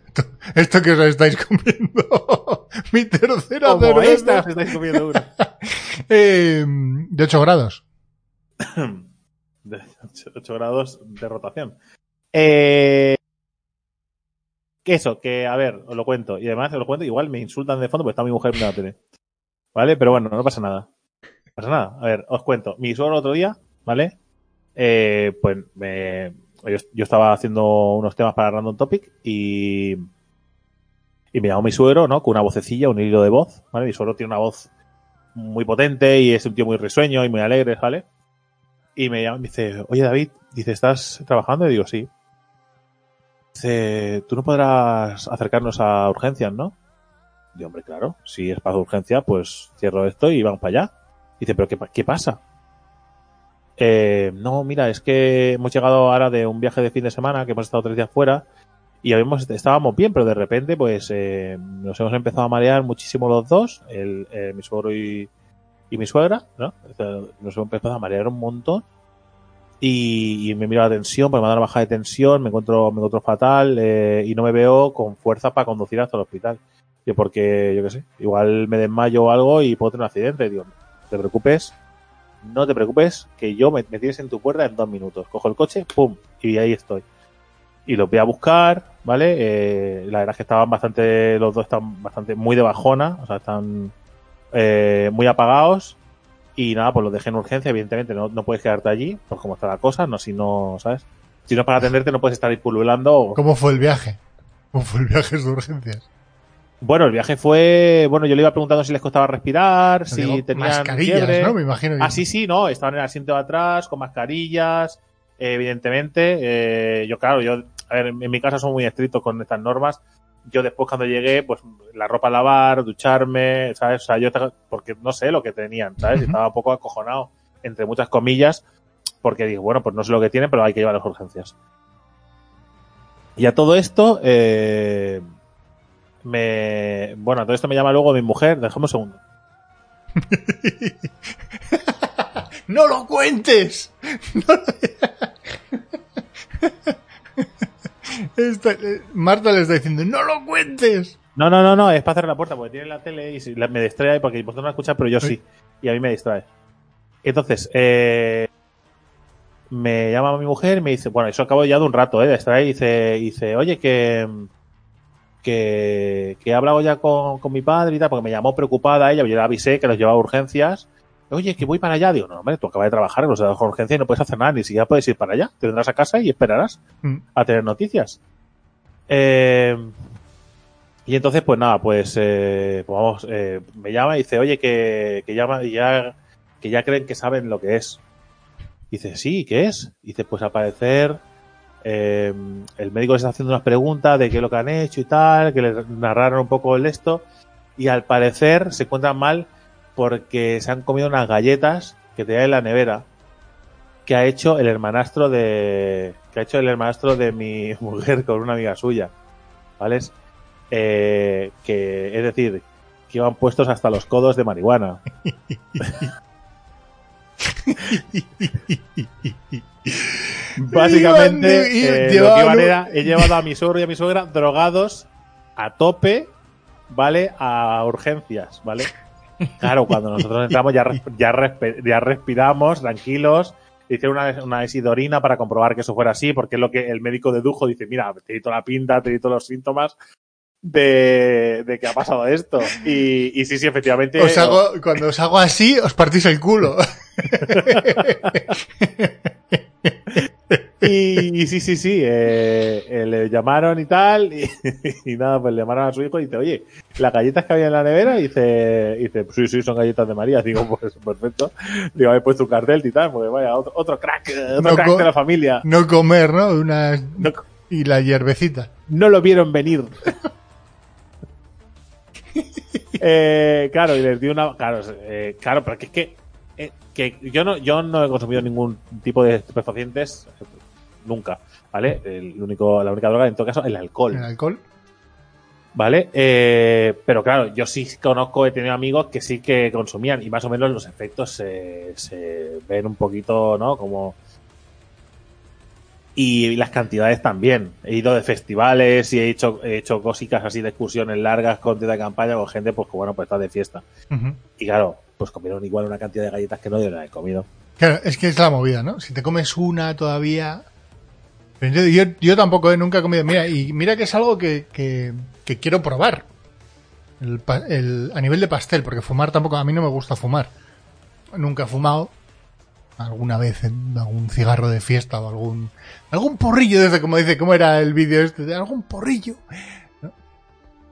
esto, que os estáis comiendo. mi tercera como cerveza. esta os estáis comiendo una. Eh, de 8 grados. De 8 grados de rotación. Eh, que eso, que a ver, os lo cuento. Y además os lo cuento, igual me insultan de fondo porque está mi mujer viendo la tele. ¿Vale? Pero bueno, no pasa nada. No pasa nada. A ver, os cuento. Mi suegro otro día, ¿vale? Eh, pues me, yo, yo estaba haciendo unos temas para Random Topic y, y me llamó mi suegro, ¿no? Con una vocecilla, un hilo de voz, ¿vale? Mi suegro tiene una voz muy potente y es un tío muy risueño y muy alegre, ¿vale? Y me llama y me dice, oye David, dice, ¿estás trabajando? Y digo, sí. Dice, tú no podrás acercarnos a urgencias, ¿no? Digo, hombre, claro, si es para urgencia, pues cierro esto y vamos para allá. Dice, pero ¿qué, qué pasa? Eh, no, mira, es que hemos llegado ahora de un viaje de fin de semana, que hemos estado tres días fuera, y habíamos, estábamos bien, pero de repente, pues, eh, nos hemos empezado a marear muchísimo los dos, el, eh, mi suegro y, y mi suegra, ¿no? Nos hemos empezado a marear un montón. Y, y me miro la tensión, porque me dado una baja de tensión, me encuentro, me encuentro fatal, eh, y no me veo con fuerza para conducir hasta el hospital. Yo porque, yo qué sé, igual me desmayo o algo y puedo tener un accidente. Digo, no te preocupes, no te preocupes, que yo me, me tienes en tu puerta en dos minutos. Cojo el coche, pum, y ahí estoy. Y los voy a buscar, ¿vale? Eh, la verdad es que estaban bastante, los dos están bastante muy de bajona, o sea, están eh, muy apagados. Y nada, pues los dejé en urgencia, evidentemente no, no puedes quedarte allí, pues como está la cosa, no si no, ¿sabes? Si no es para atenderte no puedes estar ahí pululando. ¿Cómo fue el viaje? ¿Cómo fue el viaje de urgencias? Bueno, el viaje fue, bueno, yo le iba preguntando si les costaba respirar, si Digo, tenían mascarillas, fiebre. ¿no? Me imagino. que- Ah, sí, sí, no, estaban en el asiento de atrás, con mascarillas, evidentemente. eh, yo, claro, yo, a ver, en mi casa son muy estrictos con estas normas. Yo después cuando llegué, pues la ropa a lavar, ducharme, ¿sabes? O sea, yo, porque no sé lo que tenían, ¿sabes? Y Ujú. Estaba un poco acojonado, entre muchas comillas, porque digo, bueno, pues no sé lo que tienen, pero hay que llevar las urgencias. Y a todo esto, eh, me, bueno, a todo esto me llama luego mi mujer, dejemos un segundo. ¡No lo cuentes! No lo- Esta- eh, Marta le está diciendo, ¡no lo cuentes! No, no, no, no, es para cerrar la puerta porque tiene la tele y la- me distrae porque vosotros no la escucháis, pero yo sí. Y a mí me distrae. Entonces, eh, me llama mi mujer y me dice, bueno, eso acabo ya de un rato, ¿eh? De ahí, dice, dice, oye, que, que, he hablado ya con, con mi padre y tal, porque me llamó preocupada ella, yo le avisé que los llevaba a urgencias. Oye, que voy para allá. Digo, no, hombre, tú acabas de trabajar, los de urgencia y no puedes hacer nada, ni siquiera puedes ir para allá. Te vendrás a casa y esperarás Mm. a tener noticias. Eh, y entonces, pues nada, pues, eh, pues vamos, eh, me llama y dice, oye, que, que, llama, ya, que ya creen que saben lo que es. Dice, sí, ¿qué es? Dice, pues al parecer eh, el médico les está haciendo unas preguntas de qué es lo que han hecho y tal, que les narraron un poco el esto, y al parecer se encuentran mal porque se han comido unas galletas que tenía en la nevera que ha hecho el hermanastro de que ha hecho el hermanastro de mi mujer con una amiga suya ¿vale? Eh, que es decir que iban puestos hasta los codos de marihuana. Básicamente eh, lo que iban era he llevado a mi suegro y a mi suegra drogados a tope vale a urgencias vale Claro, cuando nosotros entramos ya, ya, respiramos tranquilos. Hicieron una, una isidorina para comprobar que eso fuera así, porque es lo que el médico dedujo. Dice, mira, te di toda la pinta, te di todos los síntomas de, de que ha pasado esto. Y, y sí, sí, efectivamente. Os hago, cuando os hago así, os partís el culo. Y, y sí, sí, sí, eh, eh, le llamaron y tal, y, y nada, pues le llamaron a su hijo y dice, oye, las galletas que había en la nevera, y dice, y dice sí, sí, son galletas de María. Digo, pues perfecto. Digo, he puesto un cartel y tal, porque vaya, otro, otro crack, eh, otro No crack de la familia. No comer, ¿no? Unas... No, Y la hierbecita. no lo vieron venir. eh, claro, y les di una. Claro, eh, claro, pero que es que, que yo no, yo no he consumido ningún tipo de estupefacientes nunca, ¿vale? El único, la única droga, en todo caso, el alcohol, El alcohol. ¿vale? Eh, pero claro, yo sí conozco, he tenido amigos que sí que consumían y más o menos los efectos se, se ven un poquito, ¿no? Como y las cantidades también. He ido de festivales y he hecho, he hecho cositas así de excursiones largas con tienda de campaña con gente pues que bueno, pues está de fiesta. Y claro, pues comieron igual una cantidad de galletas que no yo no he comido. Claro, es que es la movida, ¿no? Si te comes una todavía. Pero yo, yo, yo tampoco, ¿eh? nunca he comido. Mira, y mira que es algo que, que, que quiero probar. El, a nivel de pastel, porque fumar tampoco. A mí no me gusta fumar. Nunca he fumado. Alguna vez en algún cigarro de fiesta o algún. Algún porrillo, desde como dice, ¿cómo era el vídeo este? Algún porrillo. ¿no?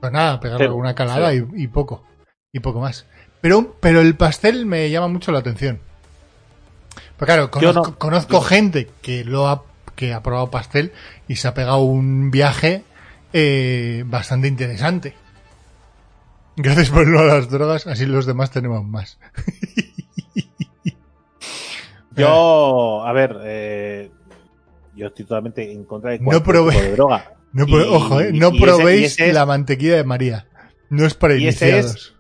Pues nada, pegarle Pero, alguna calada sí. y, y poco. Y poco más. Pero, pero el pastel me llama mucho la atención. Pues claro, conozco, no. conozco gente que lo ha, que ha probado pastel y se ha pegado un viaje eh, bastante interesante. Gracias por no a las drogas, así los demás tenemos más. Yo, a ver, eh, yo estoy totalmente en contra de No probé- tipo de droga. No Y- ojo, eh, no ese- probéis ese es- la mantequilla de María. No es para Y ese iniciados.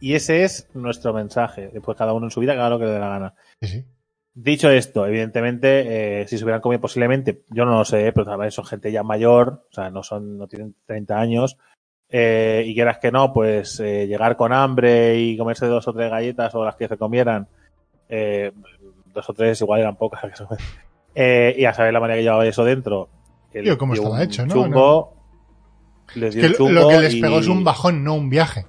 Y ese es nuestro mensaje. Después cada uno en su vida, cada lo que le dé la gana. Sí, sí. Dicho esto, evidentemente, eh, si se hubieran comido posiblemente, yo no lo sé, pero tal vez son gente ya mayor, o sea, no son, no tienen 30 años, eh, y quieras que no, pues eh, llegar con hambre y comerse dos o tres galletas o las que se comieran, eh, dos o tres igual eran pocas, eh, y a saber la manera que llevaba eso dentro. que Tío, cómo estaba hecho, ¿no? Chungo, les dio Que un lo- chungo lo que les y- pegó es un bajón, no un viaje.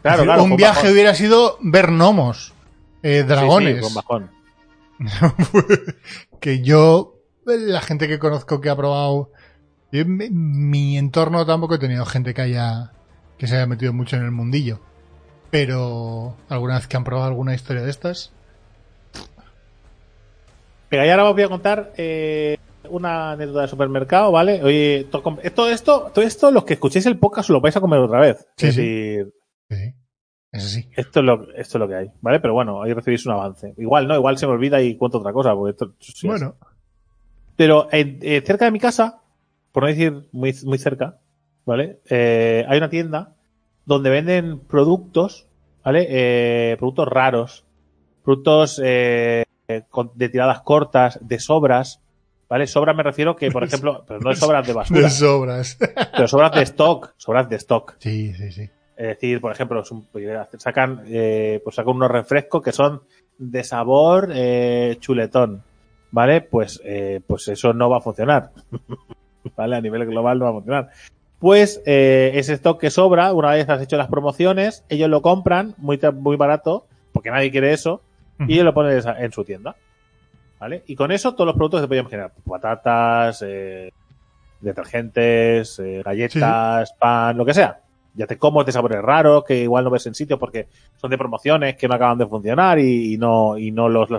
Claro, decir, claro, un viaje bajón. hubiera sido ver gnomos, eh, Sí, sí, dragones. un bajón. que yo, la gente que conozco que ha probado, yo mi- mi entorno tampoco he tenido gente que haya, que se haya metido mucho en el mundillo. Pero alguna vez que han probado alguna historia de estas, y ahora os voy a contar eh, una anécdota de supermercado, ¿vale? Oye, todo esto, todo esto, los que escuchéis el podcast lo vais a comer otra vez. Sí, es sí. decir, sí, es así. esto es, lo, esto es lo que hay, ¿vale? Pero bueno, ahí recibís un avance. Igual no, igual se me olvida y cuento otra cosa, porque esto sí es. Bueno, Pero en- eh, cerca de mi casa, por no decir muy, muy cerca, ¿vale? Eh, hay una tienda donde venden productos, ¿vale? Eh, productos raros, productos eh, de tiradas cortas, de sobras, ¿vale? Sobras me refiero que, por ejemplo, pero no de sobras de basura, de sobras. pero sobras de stock, sobras de stock. sí, sí, sí. Es decir, por ejemplo, pues, sacan, eh, pues sacan unos refrescos que son de sabor eh, chuletón, ¿vale? Pues, eh, pues eso no va a funcionar. ¿Vale? A nivel global no va a funcionar. Pues eh, ese stock que sobra, una vez has hecho las promociones, ellos lo compran muy, muy barato, porque nadie quiere eso, y ellos lo ponen en su tienda. ¿Vale? Y con eso todos los productos se podían generar. Patatas, eh, detergentes, eh, galletas, pan, lo que sea. Ya te como de sabores raros que igual no ves en sitio porque son de promociones que no acaban de funcionar y, no, y no, los,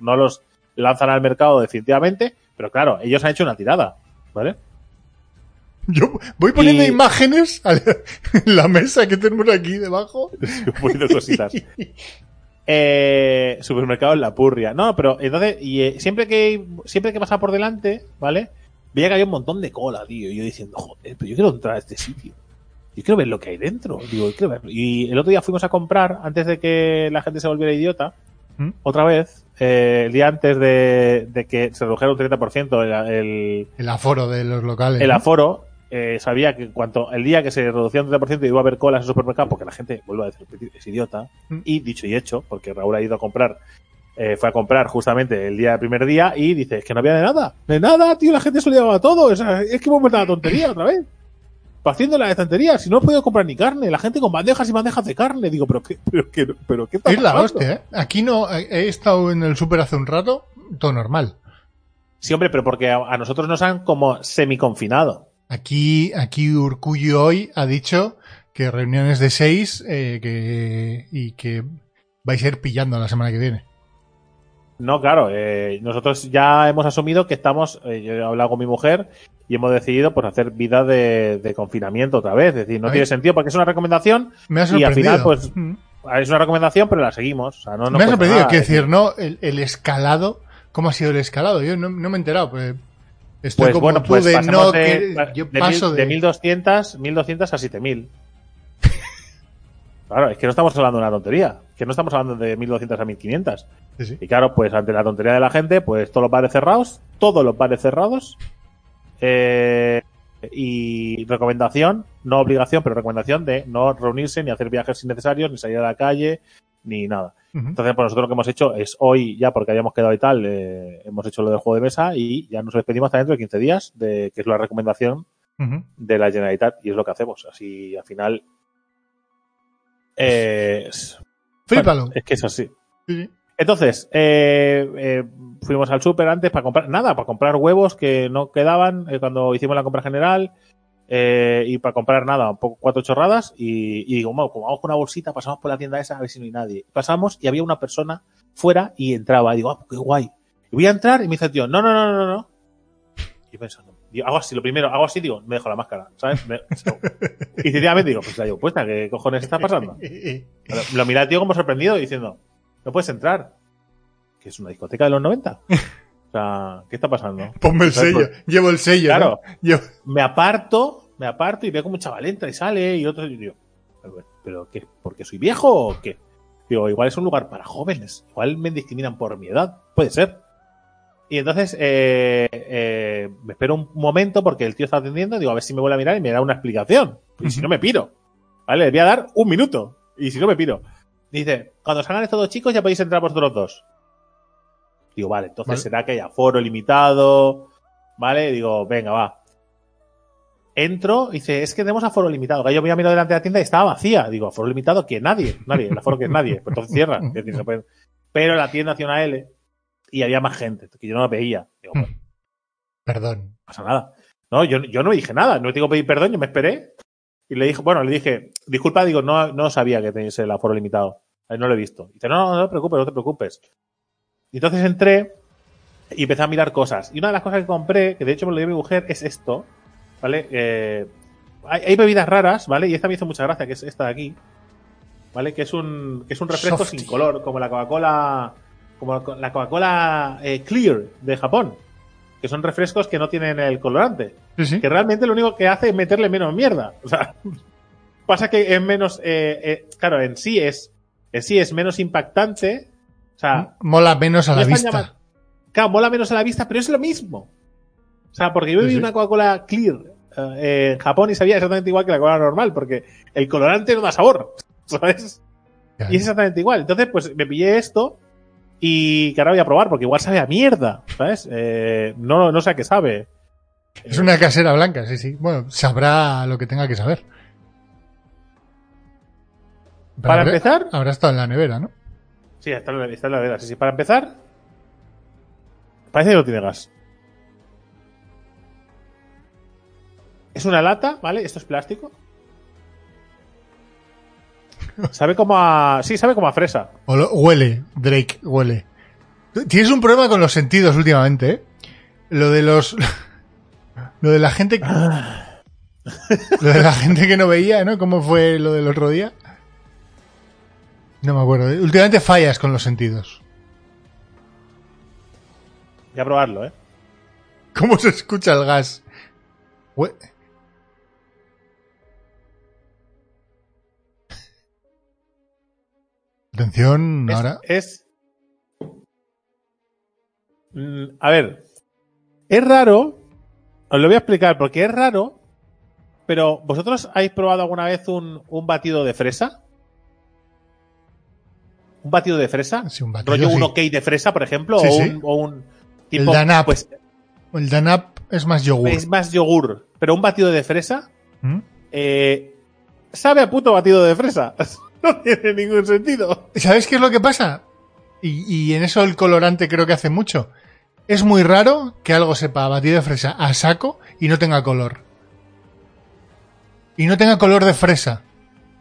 no los lanzan al mercado definitivamente. Pero claro, ellos han hecho una tirada. ¿Vale? Yo voy poniendo imágenes en la mesa que tenemos aquí debajo. poniendo cositas. eh, supermercado en la purria. No, pero entonces, y eh, siempre que siempre que pasaba por delante, ¿vale? Veía que había un montón de cola, tío. Y yo diciendo, joder, pero yo quiero entrar a este sitio. Yo quiero ver lo que hay dentro. Digo, quiero. Y el otro día fuimos a comprar, antes de que la gente se volviera idiota, ¿Mm? otra vez, eh, el día antes de, que se redujera un 30% el, el, el aforo de los locales. El aforo, eh, sabía que cuanto el día que se reducía un 30% iba a haber colas en el supermercado, porque la gente, vuelvo a decir, es idiota. Mm. Y dicho y hecho, porque Raúl ha ido a comprar, eh, fue a comprar justamente el día del primer día y dice, es que no había de nada. De nada, tío, la gente se lo llevaba todo. es que hemos metido la tontería otra vez. Haciendo la estantería, si no he podido comprar ni carne, la gente con bandejas y bandejas de carne. Digo, pero qué, pero qué, pero qué Es la hostia, ¿eh? Aquí no, he estado en el super hace un rato, todo normal. Sí, hombre, pero porque a, nosotros nos han como semi-confinado. Aquí, aquí Urcuyo hoy ha dicho que reuniones de seis eh, que, y que vais a ir pillando la semana que viene. No, claro, eh, nosotros ya hemos asumido que estamos, eh, yo he hablado con mi mujer y hemos decidido pues hacer vida de, confinamiento otra vez. Es decir, no tiene sentido porque es una recomendación me y al final pues mm. es una recomendación pero la seguimos. me ha sorprendido, quiero decir, ¿no? El, escalado, ¿cómo ha sido el escalado? Yo no, me he enterado. Pues, estoy pues, bueno, pues de no de, yo paso de, 1200, 1200 a 7000. Claro, es que no estamos hablando de una tontería, que no estamos hablando de 1200 a 1500. Y claro, pues ante la tontería de la gente, pues todos los bares cerrados, todos los bares cerrados. Eh, y recomendación, no obligación, pero recomendación de no reunirse ni hacer viajes innecesarios, ni salir a la calle, ni nada. Entonces, pues nosotros lo que hemos hecho es hoy, ya porque habíamos quedado y tal, eh, hemos hecho lo del juego de mesa y ya nos despedimos hasta dentro de 15 días, de que es la recomendación de la Generalitat y es lo que hacemos. Así, al final. Eh, es que es así. Entonces, eh, eh, fuimos al súper antes para comprar, nada, para comprar huevos que no quedaban eh, cuando hicimos la compra general eh, y para comprar nada, un poco cuatro chorradas y, y digo, como vamos con una bolsita, pasamos por la tienda esa a ver si no hay nadie. Pasamos y había una persona fuera y entraba. Y digo, ah, qué guay. Y voy a entrar y me dice el tío, no, no, no, no, no. Y pensando, digo, hago así, lo primero, hago así, digo, me dejo la máscara, ¿sabes? Me, y sinceramente digo, pues la llevo puesta, ¿qué cojones está pasando? Lo, lo mira el tío como sorprendido diciendo, no puedes entrar. Que es una discoteca de los 90. O sea, ¿qué está pasando? Ponme el sello, pues, llevo el sello. Claro, me aparto, me aparto y veo como un chaval entra y sale y otro y digo, ¿pero qué? ¿Porque soy viejo o qué? Digo, igual es un lugar para jóvenes, igual me discriminan por mi edad, puede ser. Y entonces eh, eh, me espero un momento porque el tío está atendiendo, digo, a ver si me vuelve a mirar y me da una explicación. Y si no me piro, ¿vale? Le voy a dar un minuto. Y si no me piro. Dice, cuando salgan estos dos chicos ya podéis entrar vosotros dos. Digo, vale, entonces será que haya foro limitado. ¿Vale? Digo, venga, va. Entro, y dice, es que tenemos aforo limitado. Yo voy a mirar delante de la tienda y estaba vacía. Digo, aforo limitado, que nadie, nadie, el aforo que es nadie. Pues entonces cierra. Pero la tienda hacía una L y había más gente, que yo no la veía. Digo, bueno, Perdón. No pasa nada. No, yo, yo no dije nada, no que pedir perdón, yo me esperé. Y le dije, bueno, le dije, disculpa, digo, no, no sabía que tenéis el aforo limitado. No lo he visto. Y dice, no, no, no te preocupes, no te preocupes. Y entonces entré y empecé a mirar cosas. Y una de las cosas que compré, que de hecho me lo dio mi mujer, es esto. ¿Vale? Eh, hay, bebidas raras, ¿vale? Y esta me hizo mucha gracia, que es esta de aquí. ¿Vale? Que es un, que es un refresco sin color, como la Coca-Cola. Como la Coca-Cola eh, Clear de Japón. Que son refrescos que no tienen el colorante. Que realmente lo único que hace es meterle menos mierda. O sea, pasa que es menos. Eh, claro, en sí es. En sí es menos impactante o sea, mola menos a la vista. Claro, mola menos a la vista, pero es lo mismo. O sea, porque yo bebí una Coca-Cola Clear eh, en Japón y sabía exactamente igual que la Coca-Cola normal, porque el colorante no da sabor, ¿sabes? Y es exactamente igual. Entonces, pues me pillé esto Y que ahora voy a probar, porque igual sabe a mierda, ¿sabes? Eh, no, no sé a qué sabe. Es una casera blanca, sí, sí. Bueno, sabrá lo que tenga que saber. Pero Para habrá- empezar- Habrá estado en la nevera, ¿no? Sí, está en la, está en la nevera. Sí, sí. Para empezar, parece que no tiene gas. Es una lata, ¿vale? Esto es plástico. Sabe como a. Sí, sabe como a fresa. O lo- huele, Drake, huele. Tienes un problema con los sentidos últimamente, ¿eh? Lo de los. Lo de la gente. Lo de la gente que no veía, ¿no? ¿Cómo fue lo del otro día? No me acuerdo. ¿eh? Últimamente fallas con los sentidos. Voy a probarlo, ¿eh? ¿Cómo se escucha el gas? Hue- Atención, Es- ahora. Es. Mm, A ver. Es raro. Os lo voy a explicar porque es raro. Pero, ¿vosotros habéis probado alguna vez un, un batido de fresa? ¿Un batido de fresa? Sí, un batido, rollo sí. un ok de fresa, por ejemplo, Sí, o. Un, o un El tipo. Danap. Pues El Danap es más yogur. es más yogur. Pero un batido de fresa. ¿Mm? eh, sabe a puto batido de fresa. no tiene ningún sentido. ¿Sabes qué es lo que pasa? Y, y en eso el colorante creo que hace mucho. Es muy raro que algo sepa batido de fresa a saco y no tenga color. Y no tenga color de fresa.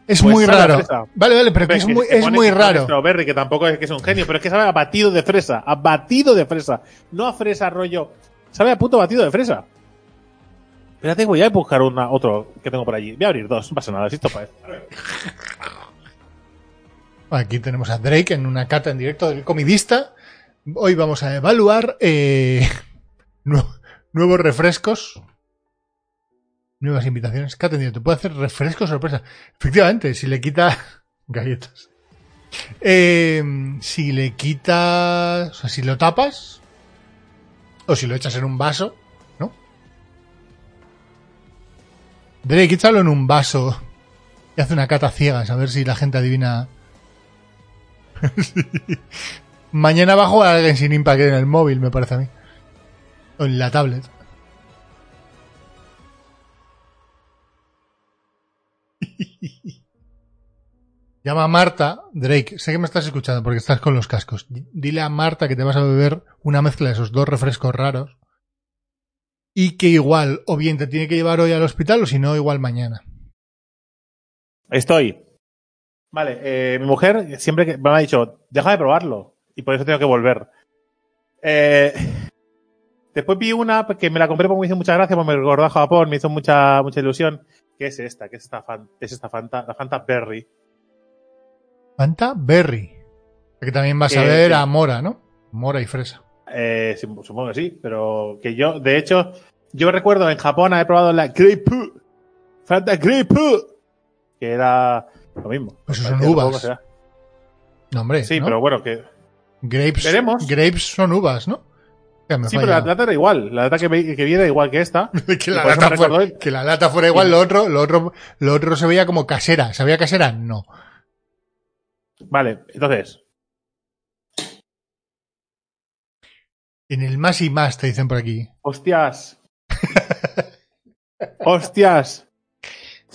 Es Pues muy raro. Vale, vale, pero es que muy, es muy raro. Strawberry, que tampoco es que es un genio, pero es que sabe a batido de fresa. A batido de fresa. No a fresa rollo. Sabe a puto batido de fresa. Espérate, voy a buscar una, otro que tengo por allí. Voy a abrir dos, no pasa nada. Si esto parece. Aquí tenemos a Drake en una cata en directo del comidista. Hoy vamos a evaluar eh, nu- nuevos refrescos. Nuevas invitaciones. Cata en directo. Puede hacer refrescos sorpresa. Efectivamente, si le quita galletas. Eh, si le quitas, o sea, si lo tapas, o si lo echas en un vaso, ¿no? Drake, échalo en un vaso y hace una cata ciegas a ver si la gente adivina. Mañana va a jugar alguien sin impact en el móvil, me parece a mí. O en la tablet. Llama a Marta, Drake, sé que me estás escuchando porque estás con los cascos. Dile a Marta que te vas a beber una mezcla de esos dos refrescos raros. Y que igual, o bien te tiene que llevar hoy al hospital, o si no, igual mañana. Estoy. Vale, eh, mi mujer siempre que me ha dicho, deja de probarlo. Y por eso tengo que volver. Eh, después vi una que me la compré porque me hizo mucha gracia, porque me recordó a Japón, me hizo mucha, mucha ilusión. Que es esta, que es esta, fan- es esta Fanta, la Fanta Berry. Fanta Berry. Que también vas a Que- ver a Mora, ¿no? Mora y fresa. Eh, supongo que sí, pero que yo, de hecho, yo recuerdo en Japón haber probado la Grape Fanta Grape que era lo mismo. Pues eso Parecía son uvas. No, hombre. Sí, ¿no? pero bueno, que. Grapes, Veremos. grapes son uvas, ¿no? Sí, pero la lata era igual. La lata que, viene era igual que esta. que, la lata fuera, que la lata fuera igual, lo otro, lo otro, lo otro se veía como casera. ¿Sabía casera? No. Vale, entonces. En el más y más te dicen por aquí. Hostias. Hostias.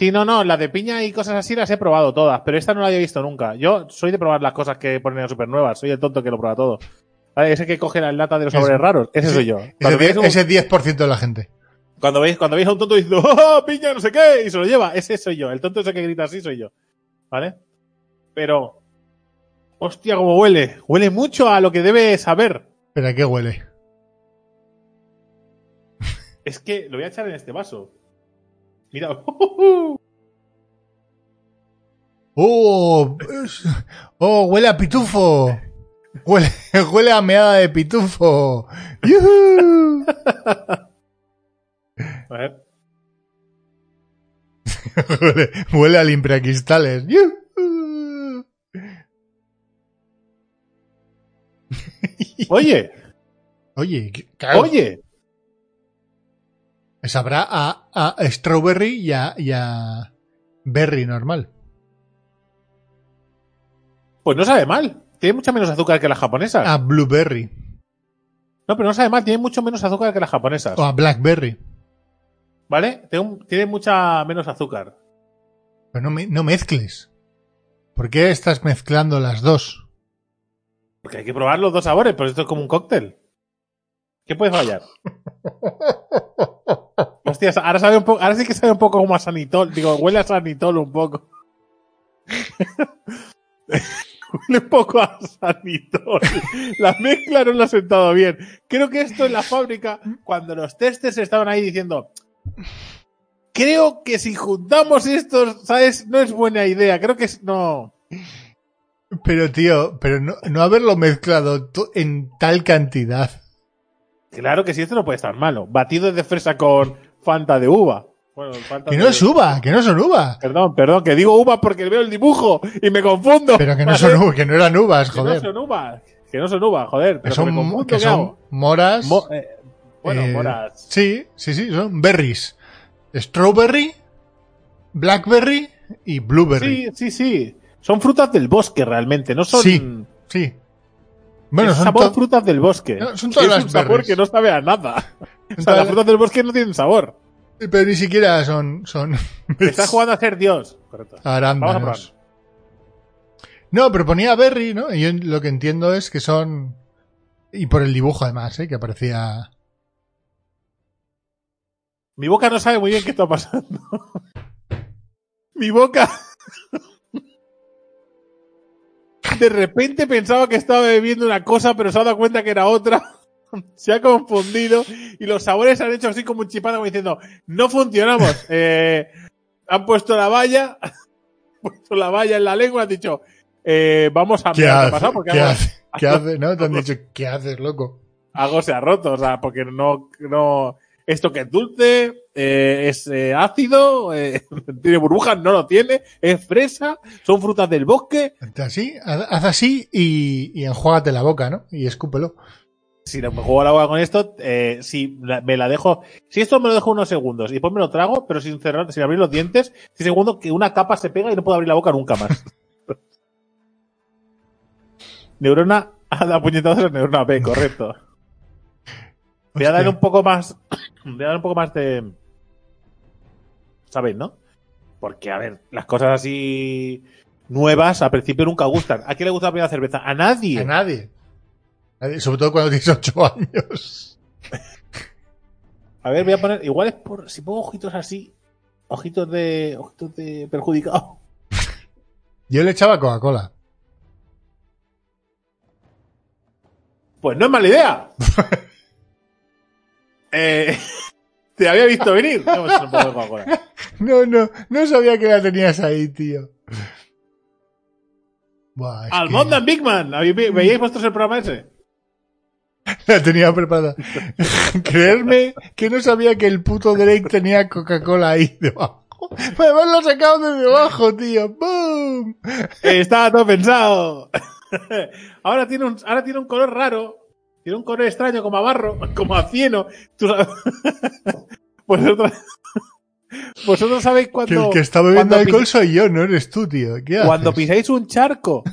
Sí, no, no, la de piña y cosas así las he probado todas, pero esta no la había visto nunca. Yo soy de probar las cosas que ponen súper nuevas, soy el tonto que lo prueba todo. Vale, ese que coge la lata de los sabores raros, ese soy yo. Ese, Cuando un- ese 10% de la gente. cuando, veis, cuando veis a un tonto diciendo, ¡Oh, piña, no sé qué! Y se lo lleva, ese soy yo. El tonto ese que grita así soy yo. ¿Vale? Pero. Hostia, cómo huele. Huele mucho a lo que debe saber. ¿Pero a qué huele? Es que lo voy a echar en este vaso. Mira. ¡Oh! ¡Oh, huele a pitufo! Huele, huele a meada de pitufo. A ver. huele, huele a limpiacristales. Oye, Oye, qué- oye. Sabrá a, a strawberry y a, y a berry normal. Pues no sabe mal. tiene mucha menos azúcar que las japonesas. A blueberry. No, pero no sabe mal, tiene mucho menos azúcar que las japonesas. O a blackberry. ¿Vale? Tiene, mucha menos azúcar. Pero no, me- no mezcles. ¿Por qué estás mezclando las dos? Porque hay que probar los dos sabores, pues esto es como un cóctel. ¿Qué puede fallar? Hostias, ahora sabe un ahora sí que sabe un poco como a sanitol. Digo, huele a sanitol un poco. huele un poco a sanitol. La mezcla no lo ha sentado bien. Creo que esto en la fábrica, cuando los testers estaban ahí diciendo, creo que si juntamos estos, ¿sabes? No es buena idea. Creo que es, no. Pero tío, pero no, haberlo mezclado en tal cantidad. Claro que sí, esto no puede estar malo. Batido de fresa con Fanta de uva. Bueno, Fanta Que de- no es uva, que no son uva. Perdón, perdón, que digo uva porque veo el dibujo y me confundo. Pero que no ¿vale? son uvas, que no eran uvas, Que no joder. son uvas. Que no son uvas, joder. Que Pero son, que me confundo, que ¿qué son hago? moras. Mo- eh, bueno, eh, moras. Sí, sí, sí, son berries. Strawberry, blackberry y blueberry. Sí, sí, sí. Son frutas del bosque realmente, no son. Sí. Sí. Bueno, es son sabor frutas del bosque. No, son todas es las un sabor berries. que no sabe a nada. O sea, todas- las frutas del bosque no tienen sabor. Pero ni siquiera son, son Estás jugando a ser Dios. Correcto. Vamos a arándanos. probar. No, pero ponía berry, ¿no? Y yo lo que entiendo es que son. Y por el dibujo además, ¿eh? Que aparecía. Mi boca no sabe muy bien qué está pasando. Mi boca. De repente pensaba que estaba bebiendo una cosa, pero se ha dado cuenta que era otra. Se ha confundido y los sabores han hecho así como un chipado como diciendo, no funcionamos. Eh, han puesto la valla, han puesto la valla en la lengua, han dicho, eh, vamos a ¿Qué mirar qué hace? ¿Qué hace? ¿Qué hace? ¿No? Te han dicho, ¿qué haces, loco? algo se ha roto, o sea, porque no, no, esto que es dulce, eh, es eh, ácido, eh, tiene burbujas, no lo tiene, es fresa, son frutas del bosque. Así, haz así y, y enjuágate la boca, ¿no? Y escúpelo. Si no me juego la boca con esto, si me la dejo, si esto me lo dejo unos segundos y después me lo trago, pero sin cerrar, sin abrir los dientes, si segundo que una capa se pega y no puedo abrir la boca nunca más. neurona A da puñetazos en neurona B, correcto. Voy a dar un poco más. Voy a dar un poco más de. ¿Sabéis, no? Porque, a ver, las cosas así nuevas al principio nunca gustan. ¿A quién le gusta la primera cerveza? A nadie. A nadie. Nadie, Sobre todo cuando tienes ocho años. A ver, voy a poner. Igual es por. Si pongo ojitos así. Ojitos de. Ojitos de perjudicado. Yo le echaba Coca-Cola. Pues no es mala idea. eh, te había visto venir. No. No, no, no sabía que la tenías ahí, tío. Buah, Almond and Big Man. ¿Habéis- ve- ¿Veíais vosotros el programa ese? que la tenía preparada. Creerme que no sabía que el puto Drake tenía Coca-Cola ahí debajo. Pues además lo sacado de debajo, tío. ¡Boom! Estaba todo pensado. ahora, tiene un, ahora tiene un color raro. Tiene un color extraño, como a barro, como a cieno. Tú sabes- vosotros, vosotros sabéis Que cuando. el que está bebiendo cuando alcohol pis- soy yo, no eres tú, tío. ¿Qué haces? Cuando pisáis un charco,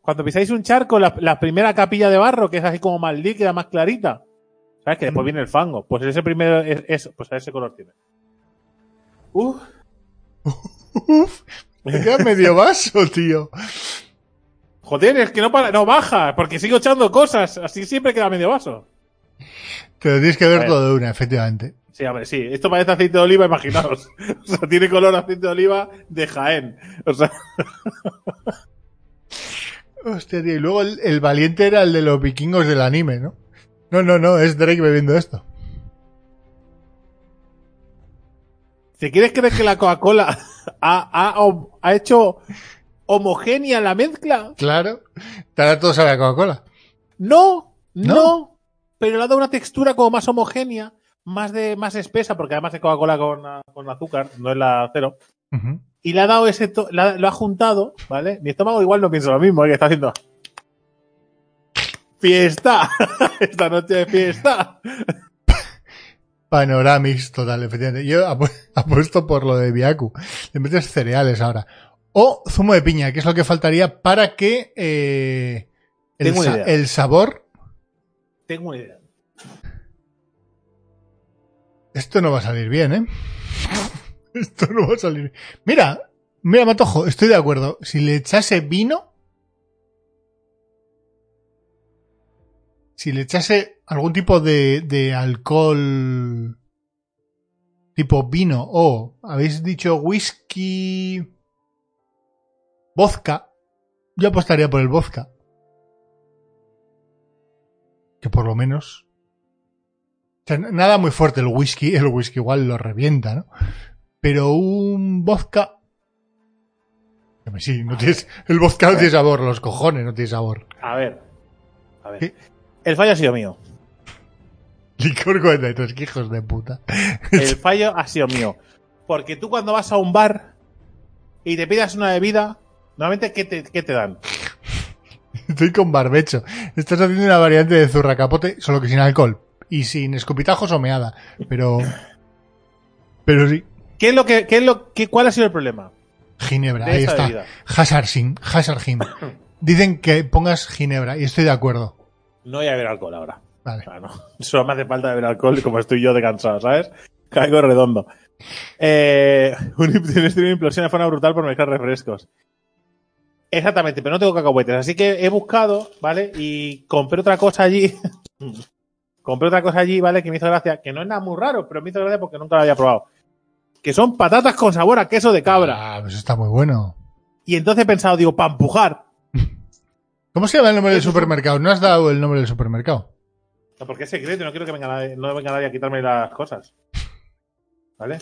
cuando pisáis un charco, la, la primera capilla de barro, que es así como más líquida, más clarita, ¿sabes? Que después viene el fango. Pues ese primero es eso, pues a ese color tiene. Uf, Uf, me queda medio vaso, tío. Joder, es que no para, no baja, porque sigo echando cosas, así siempre queda medio vaso. Te lo tienes que ver todo de una, efectivamente. Sí, a ver, sí, esto parece aceite de oliva, imaginaos. O sea, tiene color aceite de oliva de Jaén. O sea, Hostia, tío. Y luego el, el valiente era el de los vikingos del anime, ¿no? No, no, no, es Drake bebiendo esto. ¿te quieres creer que la Coca-Cola ha, ha- ha hecho homogénea la mezcla? Claro. Ahora todo sabe a Coca-Cola. No, no, ¿No? pero le ha dado una textura como más homogénea, más de más espesa, porque además es Coca-Cola con, con azúcar, no es la cero. Y le ha dado ese, la- lo ha juntado, ¿vale? Mi estómago igual no piensa lo mismo, ¿eh? que está haciendo fiesta, esta noche de fiesta. Panoramix total, efectivamente. Yo apu- apuesto por lo de Biaku. Le metes cereales ahora. O zumo de piña, que es lo que faltaría para que eh, El, Tengo una sa- idea. el sabor, Tengo una idea. esto no va a salir bien, ¿eh? Esto no va a salir bien. Mira, mira, Matojo, estoy de acuerdo. Si le echase vino, si le echase algún tipo de, de alcohol tipo vino o habéis dicho whisky vodka, yo apostaría por el vodka. Que por lo menos o sea, nada muy fuerte el whisky, el whisky igual lo revienta, ¿no? Pero un vodka Sí, no tienes, el vodka no tiene sabor, los cojones no tiene sabor. A ver. A ver. ¿Qué? El fallo ha sido mío. Licor 43, que hijos de puta. El fallo ha sido mío. Porque tú cuando vas a un bar y te pidas una bebida, normalmente ¿qué te, qué te dan? Estoy con barbecho. Estás haciendo una variante de zurra capote, solo que sin alcohol. Y sin escupitajos o meada. Pero. Pero sí. ¿Qué es lo que, qué es lo que, cuál ha sido el problema? Ginebra, ahí está. bebida. Hasarhim. Dicen que pongas Ginebra y estoy de acuerdo. No voy a beber alcohol ahora. Vale. Solo me hace falta beber alcohol como estoy yo de cansado, ¿sabes? Caigo redondo. Eh, un, una implosión de forma brutal por mezclar refrescos. Exactamente, pero no tengo cacahuetes. Así que he buscado, ¿vale? Y compré otra cosa allí. compré otra cosa allí, ¿vale? Que me hizo gracia. Que no es nada muy raro, pero me hizo gracia porque nunca lo había probado. Que son patatas con sabor a queso de cabra. Ah, pues está muy bueno. Y entonces he pensado, digo, para empujar. ¿Cómo se llama el nombre del supermercado? ¿No has dado el nombre del supermercado? No, Porque es secreto, no quiero que venga nadie, no venga nadie a quitarme las cosas. ¿Vale?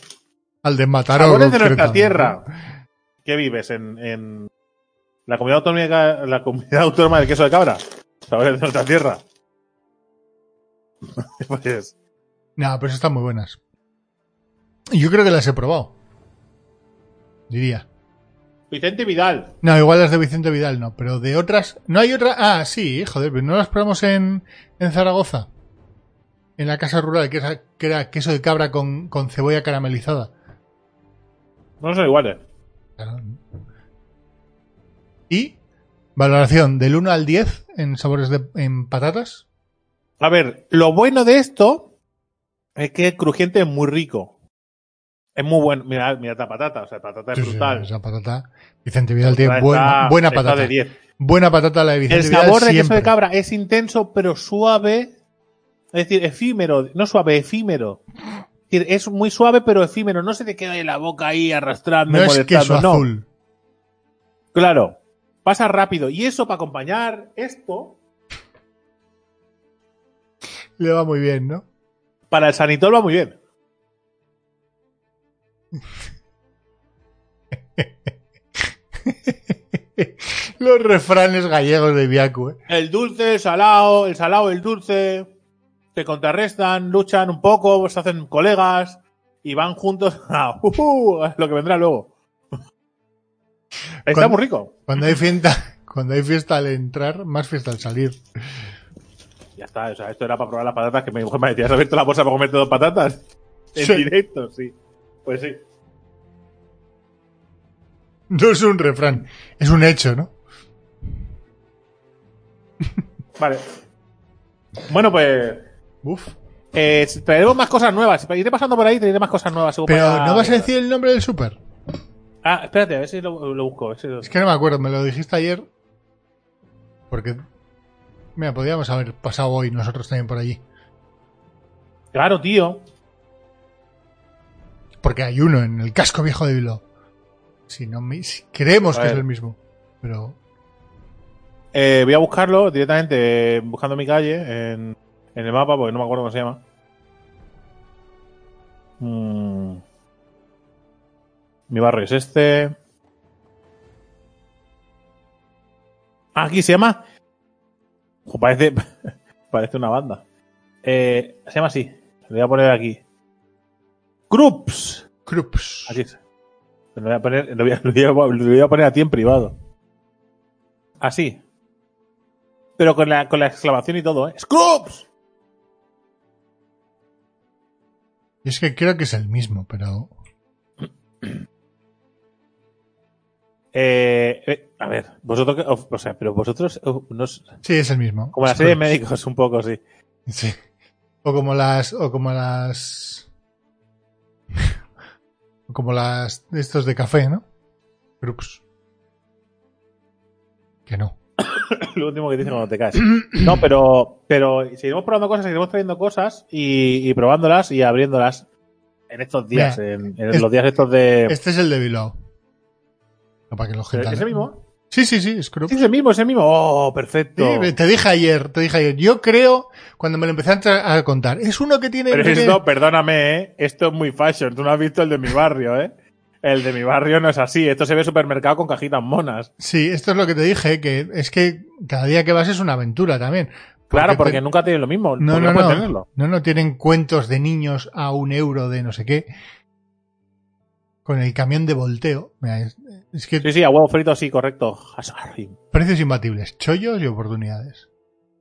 Al de Mataró. Sabores de nuestra tierra. ¿Qué vives? ¿En, en la, comunidad autónoma, la comunidad autónoma del queso de cabra? Sabores de nuestra tierra. pues, No, pero están muy buenas. Yo creo que las he probado. Diría. Vicente Vidal. No, igual las de Vicente Vidal no, pero de otras. No hay otra. Ah, sí, joder, pero no las probamos en, en Zaragoza. En la casa rural, que era, que era queso de cabra con, con cebolla caramelizada. No son iguales. Y valoración del 1 al 10 en sabores de en patatas. A ver, lo bueno de esto es que el crujiente es muy rico. Es muy bueno. Mira, mira esta patata. O sea, patata es Sí, sí, brutal. esa patata. Vicente Vidal tiene Está- buena, patata. de 10. Buena patata la de Vicente El Vidal. sabor de queso de cabra es intenso, pero suave. Es decir, efímero. No suave, efímero. Es decir, es muy suave, pero efímero. No se te queda en la boca ahí arrastrando, No es queso no. azul. Claro. Pasa rápido. Y eso para acompañar esto, Le va muy bien, ¿no? para el sanitol va muy bien. Los refranes gallegos de Viacu, ¿eh? El dulce, el salado, el salado, el dulce. Se contrarrestan, luchan un poco, se hacen colegas y van juntos a uh, a lo que vendrá luego. Está Cuando- muy rico. Cuando hay fiesta, cuando hay fiesta al entrar, más fiesta al salir. Ya está, o sea, esto era para probar las patatas que mi mujer me decía, ¿has abierto la bolsa para comerte dos patatas? En Sí. directo, sí. Pues sí. No es un refrán, es un hecho, ¿no? Vale. Bueno, pues Uf. eh, traeremos más cosas nuevas. Iré pasando por ahí, traeré más cosas nuevas. Pero ¿no vas a decir el nombre del super? Ah, espérate, a ver si lo, lo busco. si lo- Es que no me acuerdo, me lo dijiste ayer. Porque. Mira, podríamos haber pasado hoy nosotros también por allí. Claro, tío. Porque hay uno en el casco viejo de Bilbao. Si no si creemos que es el mismo. Pero. Eh, voy a buscarlo directamente eh, buscando mi calle en, en el mapa porque no me acuerdo cómo se llama. Mm. Mi barrio es este. Ah, Aquí se llama. Parece, parece una banda. Eh, se llama así. Lo voy a poner aquí. Krups. Krups. Aquí está. Lo voy a poner, lo voy a, lo voy a- lo voy a poner a ti en privado. Así. Pero con la, con la exclamación y todo, ¿eh? ¡Scrubs! Y es que creo que es el mismo, pero. Eh, eh, A ver, vosotros, o, sea, pero vosotros, o, no es- Sí, es el mismo. como la serie de médicos, un poco, sí. Sí. O como las. O como las. o como las. Estos de café, ¿no? Scrubs. Que no. Lo último que dice cuando te caes. No, pero, pero seguiremos probando cosas, seguiremos trayendo cosas y, y probándolas y abriéndolas en estos días, Mira, en, en es- los días estos de. Este es el de Below. No, para que lo ¿Es el mismo? Sí, sí, sí, Scrubs. Sí, es el mismo, es el mismo. Oh, perfecto. Sí, te dije ayer, te dije ayer. Yo creo, cuando me lo empezaste a a contar, es uno que tiene. Pero perdóname, ¿eh? esto es muy fashion. Tú no has visto el de mi barrio, ¿eh? El de mi barrio no es así. Esto se ve supermercado con cajitas monas. Sí, esto es lo que te dije, que es que cada día que vas es una aventura también. Claro, porque te- nunca tienen lo mismo. No, no, no. No, no tienen cuentos de niños a un euro de no sé qué. Con el camión de volteo. Mira, es, es que Sí, sí, a huevo frito, sí, correcto. Precios imbatibles, chollos y oportunidades.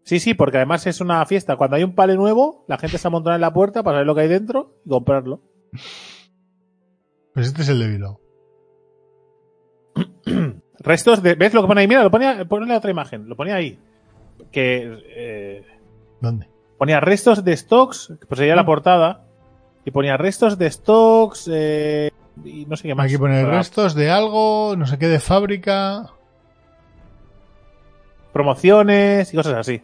Sí, sí, porque además es una fiesta. Cuando hay un pale nuevo, la gente se amontona en la puerta para saber lo que hay dentro y comprarlo. Pues este es el de Below. Restos de. ¿Ves lo que pone ahí? Mira, lo ponía. Ponle otra imagen. Lo ponía ahí. Que. eh, ¿Dónde? ponía restos de stocks. Pues sería la portada. Y ponía restos de stocks. eh, y no sé qué más. Aquí pone Para restos de algo, no sé qué de fábrica. Promociones y cosas así.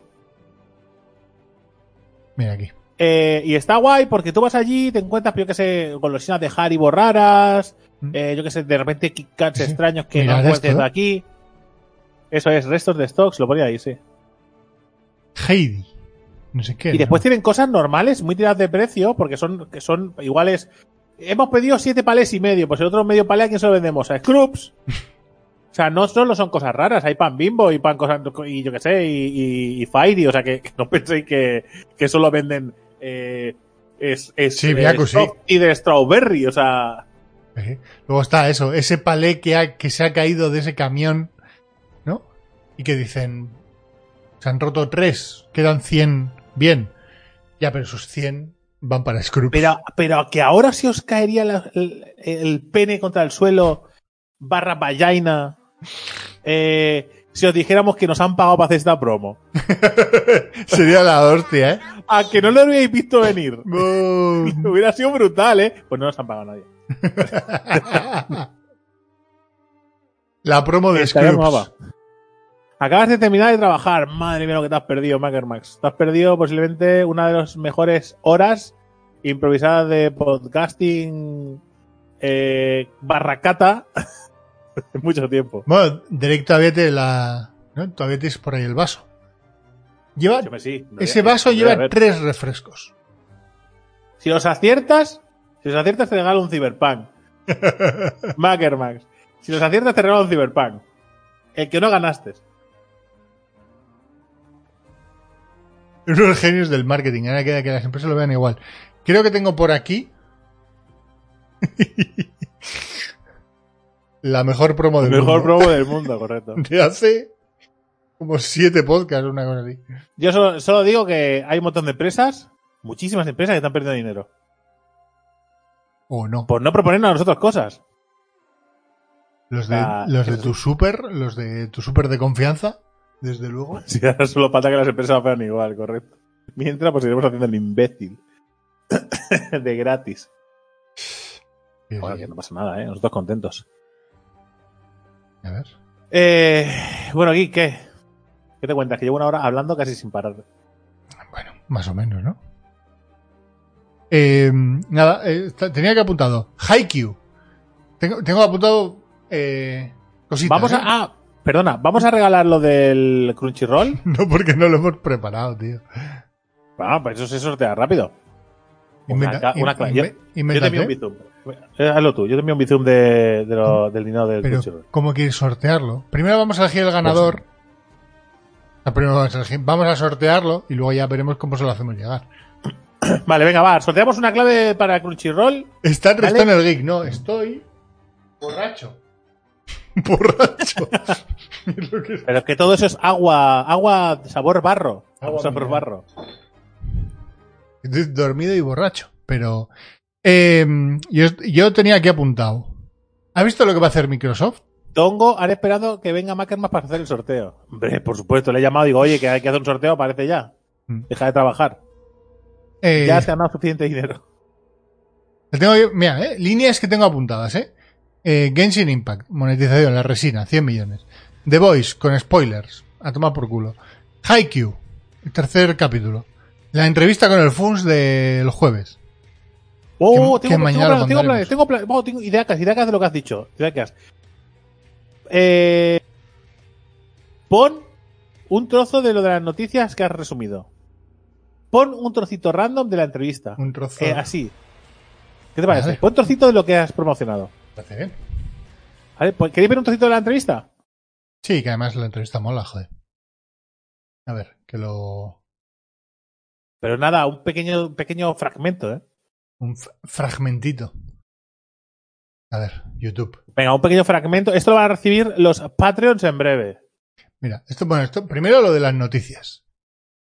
Mira aquí. Eh, y está guay porque tú vas allí, te encuentras, yo que sé, golosinas de Haribo raras, Mm. eh, yo que sé, de repente Kit Kats Sí. extraños que Mirad no encuentres aquí. Eso es, restos de stocks, lo ponía ahí, sí. Heidi. No sé qué. Y después ¿no? tienen cosas normales, muy tiradas de precio, porque son, que son iguales. Hemos pedido siete palés y medio, pues el otro medio palé a quién se lo vendemos, a Scrubs. o sea, no solo son cosas raras, hay pan bimbo y pan cosas, y yo que sé, y, y, y Fairy, o sea que, que no penséis que, que solo venden eh, es, es, Sí, eh, sí. y de strawberry, o sea, Eh, Luego está eso, ese palé que, ha- que se ha caído de ese camión, ¿no? Y que dicen, se han roto tres, quedan 100, bien. Ya, pero esos 100 van para Scrooge. pero, pero que ahora si os caería la- el, el pene contra el suelo, barra vagina, eh, si os dijéramos que nos han pagado para hacer esta promo. Sería la hostia, ¿eh? A que no lo habíais visto venir. Hubiera sido brutal, ¿eh? Pues no nos han pagado nadie. la promo de Scrooge. Acabas de terminar de trabajar. Madre mía lo que te has perdido, Max. Te has perdido posiblemente una de las mejores horas improvisadas de podcasting eh, barracata en mucho tiempo. Bueno, Derek todavía te la... ¿no? Todavía tienes por ahí el vaso. Lleva, Sí, ese vaso lleva tres refrescos. Si los aciertas, si los aciertas te regalo un Cyberpunk. Max. Si los aciertas te regalo un Cyberpunk. El que no ganaste. Uno de los genios del marketing. Ahora queda que las empresas lo vean igual. Creo que tengo por aquí la mejor promo del Mejor mundo. promo del mundo, correcto. De hace como siete podcasts, una cosa así. Yo solo, solo digo que hay un montón de empresas, muchísimas empresas que están perdiendo dinero. O no. Por no proponernos a nosotros cosas. Los de, Ah, los de eso tu super, los de tu super de confianza, desde luego. Si ahora solo falta que las empresas lo hagan igual, correcto. Mientras, pues iremos haciendo el imbécil. de gratis. Joder, que no pasa nada, ¿eh? Nosotros contentos. A ver. Eh, bueno, aquí, ¿qué? ¿Qué te cuentas? Que llevo una hora hablando casi sin parar. Bueno, más o menos, ¿no? Eh, nada, eh, tenía que apuntado. Haikyuu. Tengo, tengo apuntado eh, cositas. Vamos ¿eh? a. Ah, perdona, ¿vamos a regalar lo del Crunchyroll? No, porque no lo hemos preparado, tío. Ah, pues eso se sortea rápido. Inventa- Una una in- yo- te envío un bizum. Eh, hazlo tú, yo te envío un bizum de, de lo- del dinero del Pero, Crunchyroll. ¿cómo quieres sortearlo? Primero vamos a elegir el ganador. Ah, primero vamos a, elegir- vamos a sortearlo y luego ya veremos cómo se lo hacemos llegar. Vale, venga, va. Sorteamos una clave para Crunchyroll. Está en Vale. El Geek. No, estoy borracho. borracho. Pero es que todo eso es agua, agua sabor barro. Agua sabor barro. Dormido y borracho. Pero eh, yo, yo tenía aquí apuntado. ¿Has visto lo que va a hacer Microsoft? Tongo han esperado que venga Mackermas para hacer el sorteo. Hombre, por supuesto, le he llamado y digo, oye, que hay que hacer un sorteo, parece ya. Mm. Deja de trabajar. Eh, Ya te han dado suficiente dinero. tengo mira, eh, líneas que tengo apuntadas, ¿eh? Eh, Genshin Impact, monetización, la resina, 100 millones. The Voice, con spoilers, a tomar por culo. Haikyuu, el tercer capítulo. La entrevista con el FUNS del jueves. Oh, que tengo, mañana tengo planes, tengo planes, tengo planes. Tengo ideas, ideas de lo que has dicho. Ideas. Eh, pon un trozo de lo de las noticias que has resumido. Pon un trocito random de la entrevista. Un trozo. Eh, así. ¿Qué te parece? Vale. Pon un trocito de lo que has promocionado. Parece bien. ¿Vale? Pues, ¿Queréis ver un trocito de la entrevista? Sí, que además la entrevista mola, joder. A ver, que lo. Pero nada, un pequeño, un pequeño fragmento, ¿eh? Un fragmentito. A ver, YouTube. Venga, un pequeño fragmento. Esto lo van a recibir los Patreons en breve. Mira, esto, bueno, esto, primero lo de las noticias.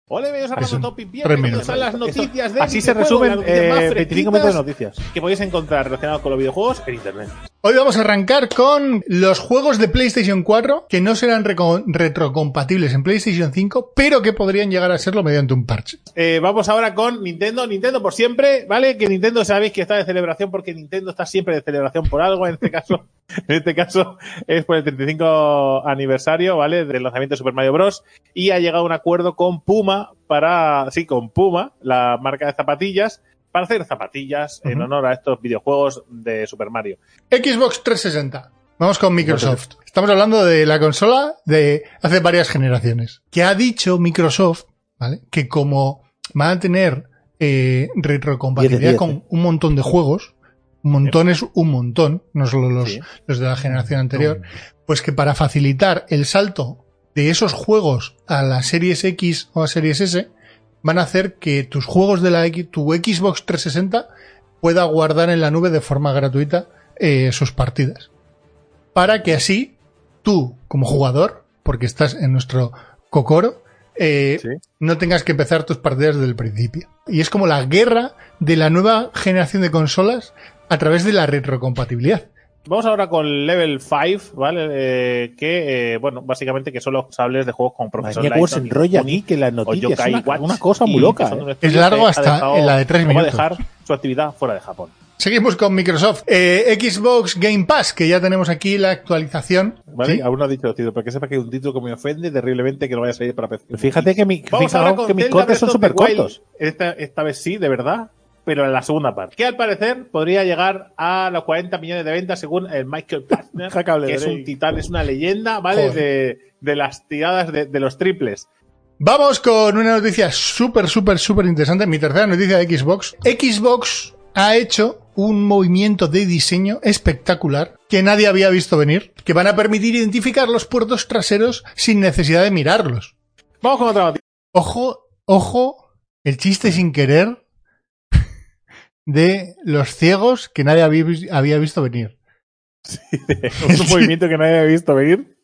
Ole, bienvenidos a un Topic. Bienvenidos a las noticias Eso- de así se videojuegos, resumen las noticias más eh, 25 minutos de noticias. que podéis encontrar relacionados con los videojuegos en internet. Hoy vamos a arrancar con los juegos de PlayStation 4 que no serán retrocompatibles en PlayStation 5, pero que podrían llegar a serlo mediante un parche. Eh, vamos ahora con Nintendo. Nintendo por siempre, ¿vale? Que Nintendo sabéis que está de celebración porque Nintendo está siempre de celebración por algo. En este caso, en este caso es por el 35 aniversario, ¿vale? Del lanzamiento de Super Mario Bros. Y ha llegado a un acuerdo con Puma para, sí, con Puma, la marca de zapatillas, para hacer zapatillas en honor a estos videojuegos de Super Mario. Xbox 360. Vamos con Microsoft. Estamos hablando de la consola de hace varias generaciones. Que ha dicho Microsoft, ¿vale? Que como van a tener eh, retrocompatibilidad 10 de 10, con un montón de juegos, un montón es un montón, no solo los, Sí. los de la generación anterior, pues que para facilitar el salto de esos juegos a las Series X o a Series S, van a hacer que tus juegos de la X, tu Xbox 360 pueda guardar en la nube de forma gratuita eh, sus partidas. Para que así tú, como jugador, porque estás en nuestro cocoro, eh, Sí. no tengas que empezar tus partidas desde el principio. Y es como la guerra de la nueva generación de consolas a través de la retrocompatibilidad. Vamos ahora con Level 5, ¿vale? Eh, que, eh, bueno, básicamente que son los responsables de juegos con Profesor cómo se enrolla aquí que las o noticias. Es una, Watch, una cosa muy loca. ¿eh? estudio largo hasta dejado- en la de tres no va a minutos. dejar su actividad fuera de Japón. Seguimos con Microsoft. Eh, Xbox Game Pass, que ya tenemos aquí la actualización. ¿Vale? ¿Sí? Aún no ha dicho el título, pero que sepa que hay un título que me ofende terriblemente que no vaya a salir para PC. Fíjate que, mi, con que mis cortes son súper cortos. Esta, esta vez sí, de verdad, pero en la segunda parte. Que al parecer podría llegar a los 40 millones de ventas según el Michael Jackable que es un titán, es una leyenda, ¿vale? De, de las tiradas de, de los triples. Vamos con una noticia súper, súper, súper interesante. Mi tercera noticia de Xbox. Xbox ha hecho un movimiento de diseño espectacular que nadie había visto venir, que van a permitir identificar los puertos traseros sin necesidad de mirarlos. Vamos con otra noticia. Ojo, ojo, el chiste sin querer de los ciegos que nadie había, vis- había visto venir. Es un movimiento que nadie había visto venir.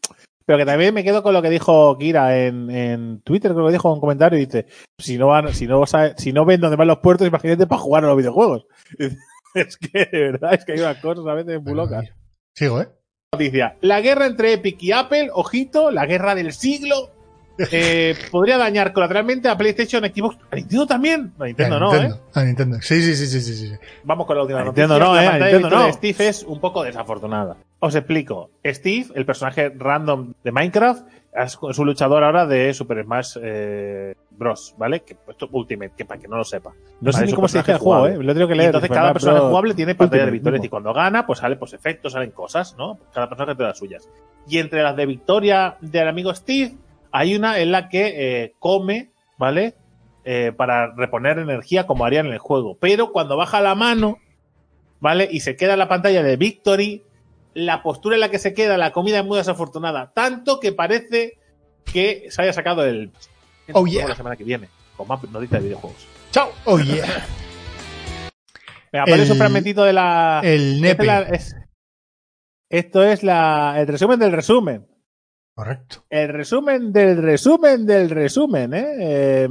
Pero que también me quedo con lo que dijo Kira en, en Twitter, creo que dijo en un comentario, y dice, si no van, si no si no ven dónde van los puertos, imagínate para jugar a los videojuegos. Es que, de verdad, es que hay unas cosas a veces muy locas. Sigo, ¿eh? Noticia. La guerra entre Epic y Apple, ojito, la guerra del siglo, eh, podría dañar colateralmente a PlayStation, Xbox, a Nintendo también. A Nintendo A no, ¿eh? A Nintendo. Sí, sí, sí, sí, sí, sí. Vamos con la última A noticia. Nintendo no, La eh, a pantalla Nintendo no. de Steve es un poco desafortunada. Os explico. Steve, el personaje random de Minecraft, es, un luchador ahora de Super Smash eh, Bros, ¿vale? Que esto Ultimate, que para que no lo sepa. No sé ni cómo se dice el juego. ¿eh? Lo tengo que Y leer. entonces cada personaje pero- jugable tiene pantalla de victorias mismo. y cuando gana, pues sale pues efectos, salen cosas, ¿no? Cada personaje tiene las suyas. Y entre las de victoria del amigo Steve, hay una en la que eh, come, ¿vale? Eh, para reponer energía como harían en el juego. Pero cuando baja la mano, ¿vale? Y se queda en la pantalla de Victory, la postura en la que se queda la comida es muy desafortunada. Tanto que parece que se haya sacado el... Oh, yeah. La semana que viene, con más noticias de videojuegos. Chao. Oh, yeah. Venga, aparece un fragmentito de la... El Esta nepe. es la- es- esto es la, el resumen del resumen. Correcto. El resumen del resumen del resumen, ¿eh? Eh,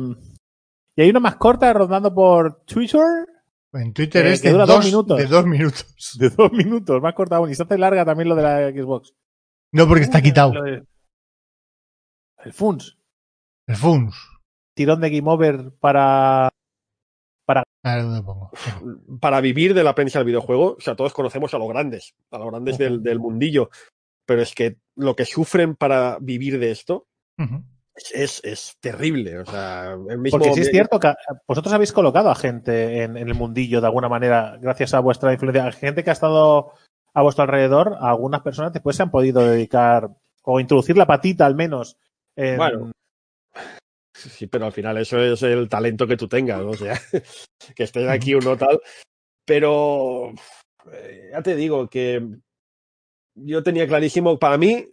y hay una más corta rondando por Twitter En Twitter Eh, es que de dura dos, dos minutos. de dos minutos. de dos minutos, más corta aún. Y se hace larga también lo de la Xbox. No, porque está quitado. Lo de- El FUNS. El FUNS. Tirón de Game Over para. A ver dónde pongo. para vivir de la prensa del videojuego, o sea, todos conocemos a los grandes, a los grandes del, del mundillo, pero es que lo que sufren para vivir de esto es, es, es terrible. O sea, el mismo. Porque sí es cierto que vosotros habéis colocado a gente en, en el mundillo de alguna manera, gracias a vuestra influencia. Gente que ha estado a vuestro alrededor, a algunas personas después se han podido dedicar o introducir la patita al menos. en- Bueno. Sí, pero al final eso es el talento que tú tengas, ¿no? o sea, que estés aquí o no tal. Pero eh, ya te digo que yo tenía clarísimo, para mí,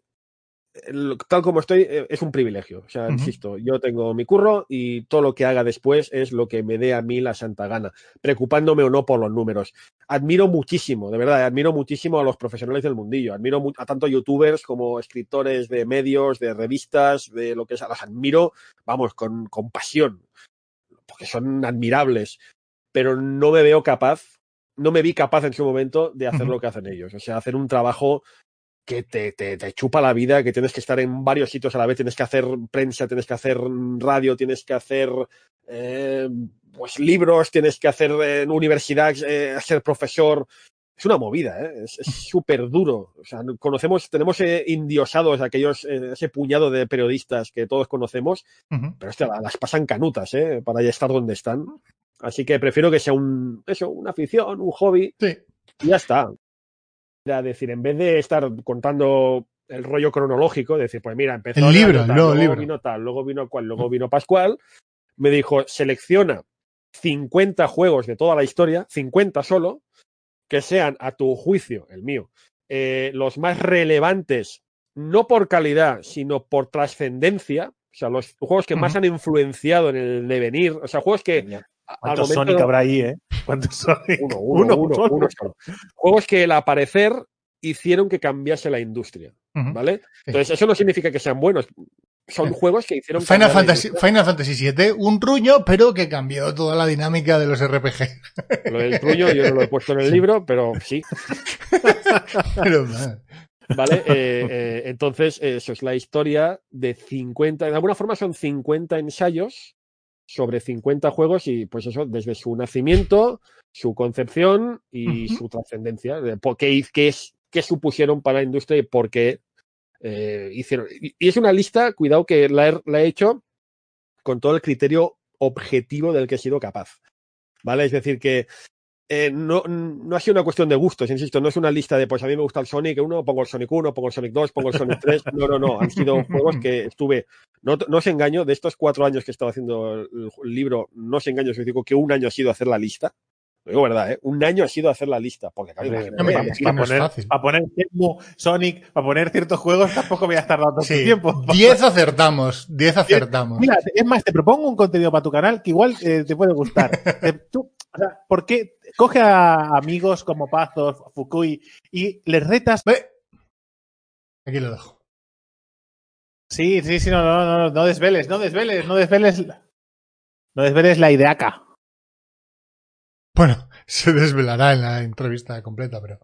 tal como estoy, eh, es un privilegio. O sea, insisto, yo tengo mi curro y todo lo que haga después es lo que me dé a mí la santa gana, preocupándome o no por los números. Admiro muchísimo, de verdad, admiro muchísimo a los profesionales del mundillo. Admiro a tanto youtubers como escritores de medios, de revistas, de lo que sea. Los admiro, vamos, con, con pasión, porque son admirables. Pero no me veo capaz, no me vi capaz en su momento de hacer lo que hacen ellos. O sea, hacer un trabajo que te, te, te chupa la vida, que tienes que estar en varios sitios a la vez, tienes que hacer prensa, tienes que hacer radio, tienes que hacer eh, pues libros, tienes que hacer eh, en universidad, eh, ser profesor. Es una movida, ¿eh? es súper duro. O sea, conocemos, tenemos indiosados aquellos, eh, ese puñado de periodistas que todos conocemos, pero hostia, la- las pasan canutas, ¿eh? Para ya estar donde están. Así que prefiero que sea un, eso, una afición, un hobby, Sí. y ya está. Era decir, en vez de estar contando el rollo cronológico, decir, pues mira, empezó El libro, tal, luego libro. vino tal, luego vino cual, luego vino Pascual, me dijo, selecciona 50 juegos de toda la historia, 50 solo, que sean a tu juicio, el mío, eh, los más relevantes, no por calidad, sino por trascendencia, o sea, los juegos que más han influenciado en el devenir, o sea, juegos que ¿Cuántos Sonic habrá ahí, eh? ¿Cuántos Sonic? uno, uno, uno, uno solo. Juegos que al aparecer hicieron que cambiase la industria. ¿vale? Entonces, eso no significa que sean buenos. Son juegos que hicieron Final Fantasy. Final Fantasy VII, un truño, pero que cambió toda la dinámica de los RPG. Lo del truño yo no lo he puesto en el libro, pero sí, Pero, ¿vale? Eh, eh, entonces, eso es la historia de 50, de alguna forma son 50 ensayos sobre 50 juegos y pues eso, desde su nacimiento, su concepción y su trascendencia, de por qué, qué, es, qué supusieron para la industria y por qué eh, hicieron. Y, y es una lista, cuidado, que la he, la he hecho con todo el criterio objetivo del que he sido capaz. ¿Vale? Es decir, que eh, no, no ha sido una cuestión de gustos, insisto, no es una lista de pues a mí me gusta el Sonic 1, pongo el Sonic 1, pongo el Sonic 2, pongo el Sonic 3. No, no, no. Han sido juegos que estuve. No, no os engaño, de estos cuatro años que he estado haciendo el, el libro, no os engaño si os digo que un año ha sido hacer la lista. Lo digo verdad, ¿eh? Un año ha sido hacer la lista. Porque, claro, Hombre, imagínate, Hombre, para, es que para no es poner, fácil. para poner Sonic, para poner ciertos juegos tampoco voy a estar dando tanto sí, tiempo. 10 acertamos, 10 acertamos. Mira, es más, te propongo un contenido para tu canal que igual eh, te puede gustar. Tú, o sea, ¿Por qué coge a amigos como Pazos, Fukui y les retas? Ve. Aquí lo dejo. Sí, sí, sí, no, no, no, no desveles, no desveles, no desveles, no desveles la ideaca. Bueno, se desvelará en la entrevista completa, pero.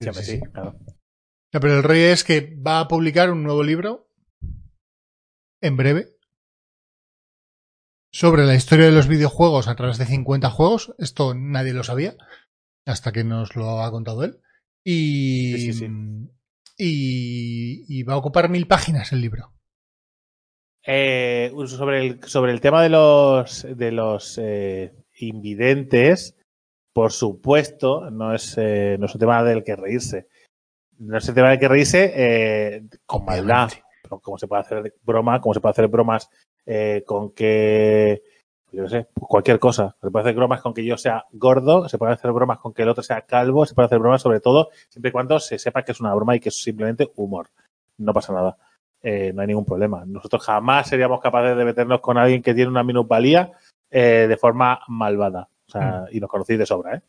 Sí, hombre, sí, claro. No, pero el rollo es que va a publicar un nuevo libro en breve sobre la historia de los videojuegos a través de 50 juegos. Esto nadie lo sabía hasta que nos lo ha contado él. Y, Sí, sí, sí. y, y va a ocupar mil páginas el libro. Eh, sobre, el, sobre el tema de los, de los eh, invidentes, por supuesto, no es, eh, no es un tema del que reírse. No es un tema del que reírse eh, con maldad. Obviamente. Como se puede hacer broma, como se puede hacer bromas eh, con que, yo qué sé, pues cualquier cosa. Se puede hacer bromas con que yo sea gordo, se puede hacer bromas con que el otro sea calvo, se puede hacer bromas sobre todo, siempre y cuando se sepa que es una broma y que es simplemente humor. No pasa nada. Eh, no hay ningún problema. Nosotros jamás seríamos capaces de meternos con alguien que tiene una minusvalía eh, de forma malvada. O sea, y nos conocéis de sobra, ¿eh?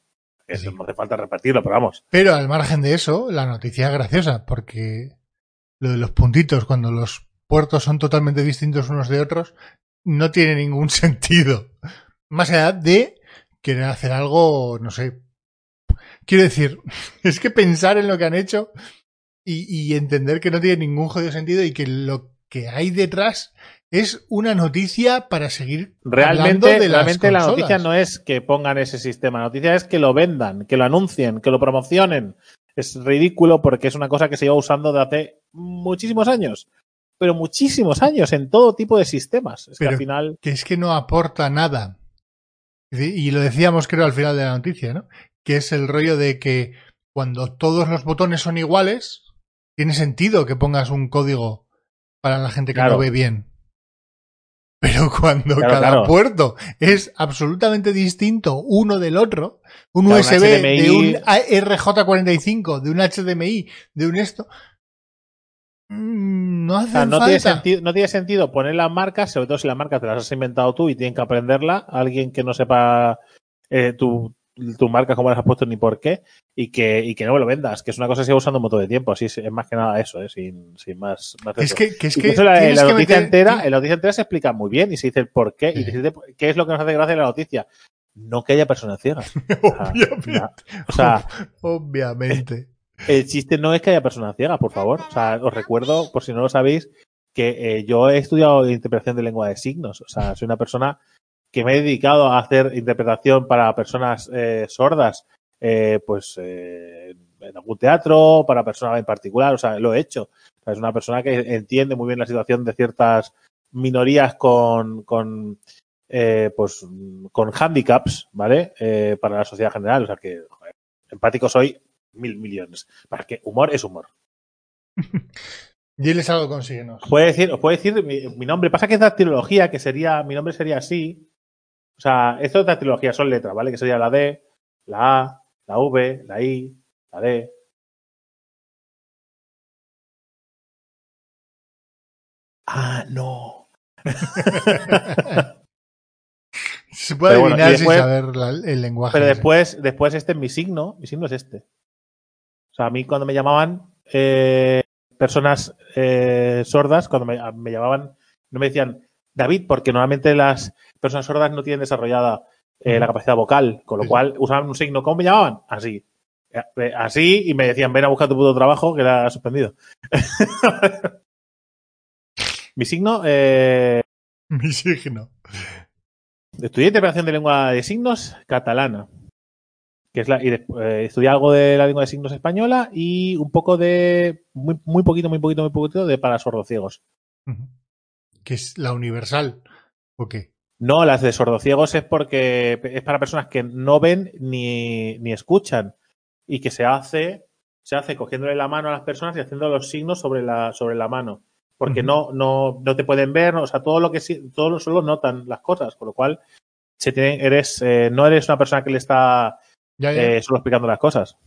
Eso Sí. no hace falta repetirlo, pero vamos. Pero al margen de eso, la noticia es graciosa, porque lo de los puntitos, cuando los puertos son totalmente distintos unos de otros, no tiene ningún sentido. Más allá de querer hacer algo, no sé. Quiero decir, es que pensar en lo que han hecho y, y entender que no tiene ningún jodido sentido y que lo que hay detrás es una noticia para seguir hablando Realmente, de las realmente la noticia no es que pongan ese sistema, la noticia es que lo vendan, que lo anuncien, que lo promocionen. Es ridículo porque es una cosa que se lleva usando de hace muchísimos años, pero muchísimos años en todo tipo de sistemas. Es que Pero- al final, que es que no aporta nada. Y lo decíamos creo al final de la noticia, ¿no? Que es el rollo de que cuando todos los botones son iguales, tiene sentido que pongas un código para la gente que Claro. no ve bien. Pero cuando Claro, cada claro. puerto es absolutamente distinto uno del otro, un USB de un RJ45, de un HDMI, de un esto, mm, no o hace sea, no, falta. tiene sentido, no tiene sentido poner las marcas, sobre todo si las marcas te las has inventado tú y tienen que aprenderla, alguien que no sepa eh, tu, tu marca, cómo las has puesto ni por qué, y que, y que no me lo vendas, que es una cosa que se lleva usando un montón de tiempo, así es, es más que nada eso, eh, sin, sin más, más Es que, que es que la, la noticia meter- entera, en la noticia entera se explica muy bien y se dice el por qué y Sí. se dice qué es lo que nos hace gracia de la noticia. No que haya personas ciegas. O Obviamente. o sea, Obviamente. El chiste no es que haya personas ciegas, por favor. O sea, os recuerdo, por si no lo sabéis, que eh, yo he estudiado interpretación de lengua de signos. O sea, soy una persona que me he dedicado a hacer interpretación para personas eh, sordas, eh, pues eh, en algún teatro, para personas en particular. O sea, lo he hecho. O sea, es una persona que entiende muy bien la situación de ciertas minorías con, con eh, pues con handicaps, ¿vale? Para la sociedad general. O sea que, joder, empático soy mil millones. Para que humor es humor. Diles algo, consíguenos. Os puedo decir, os puedo decir mi, mi nombre. Pasa que es dactilología, que sería, mi nombre sería así. O sea, esto es dactilología, son letras, ¿vale? Que sería la D, la A, la V, la I, la D. Ah, no. Se puede bueno, adivinar después- sin saber la- el lenguaje. Pero ese. después, después este es mi signo, mi signo es este. O sea, a mí cuando me llamaban eh, personas eh, sordas, cuando me, me llamaban, no me decían David, porque normalmente las personas sordas no tienen desarrollada eh, la capacidad vocal, con lo Sí. cual usaban un signo. ¿Cómo me llamaban? Así. Eh, Así, y me decían, ven a buscar tu puto trabajo, que era suspendido. mi signo, eh, Mi signo. Estudié interpretación de lengua de signos catalana. Que es la, y de- eh, estudié algo de la lengua de signos española y un poco de. Muy, muy poquito, muy poquito, muy poquito de para sordociegos. Que es la universal. ¿O qué? No, las de sordociegos es porque es para personas que no ven ni, ni escuchan. Y que se hace, se hace cogiéndole la mano a las personas y haciendo los signos sobre la, sobre la mano. Porque no, no, no te pueden ver, o sea, todo lo que sí, todo solo notan las cosas, con lo cual se eres, eh, no eres una persona que le está Ya, eh, solo explicando las cosas.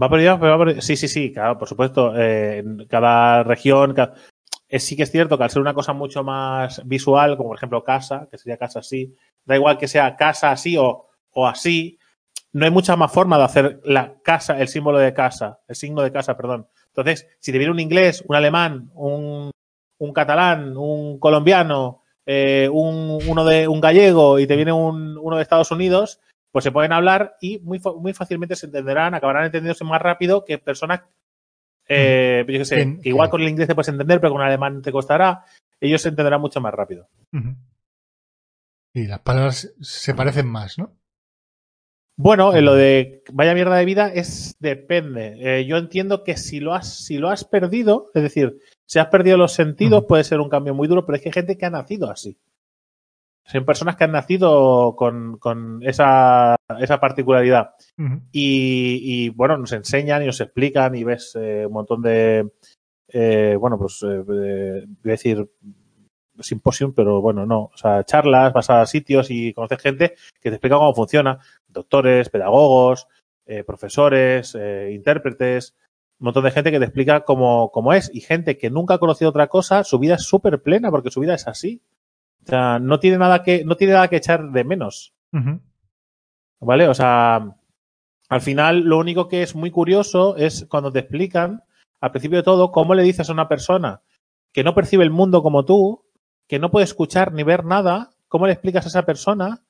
Va ello, pero va Sí, sí, sí, claro, por supuesto. eh, en cada región. sí que es cierto que al ser una cosa mucho más visual, como por ejemplo casa, que sería casa así, da igual que sea casa así o, o así, no hay mucha más forma de hacer la casa, el símbolo de casa, el signo de casa, perdón. Entonces, si te viene un inglés, un alemán, un, un catalán, un colombiano, eh, un, uno de un gallego y te viene un, uno de Estados Unidos, pues se pueden hablar y muy, muy fácilmente se entenderán, acabarán entendiéndose más rápido que personas eh, yo qué sé, Bien, que igual con el inglés te puedes entender, pero con el alemán te costará. Ellos se entenderán mucho más rápido. Y las palabras se parecen más, ¿no? Bueno, en lo de vaya mierda de vida es depende. Eh, yo entiendo que si lo has si lo has perdido, es decir, si has perdido los sentidos puede ser un cambio muy duro, pero es que hay gente que ha nacido así. Son personas que han nacido con, con esa, esa particularidad. Y, y, bueno, nos enseñan y nos explican y ves eh, un montón de, eh, bueno, pues, eh, decir simposium, pero bueno, no, o sea, charlas, vas a sitios y conoces gente que te explica cómo funciona, doctores, pedagogos, eh, profesores, eh, intérpretes, un montón de gente que te explica cómo, cómo es y gente que nunca ha conocido otra cosa, su vida es súper plena porque su vida es así. O sea, no tiene nada que, no tiene nada que echar de menos. ¿Vale? O sea, al final lo único que es muy curioso es cuando te explican, al principio de todo, cómo le dices a una persona que no percibe el mundo como tú, que no puede escuchar ni ver nada, cómo le explicas a esa persona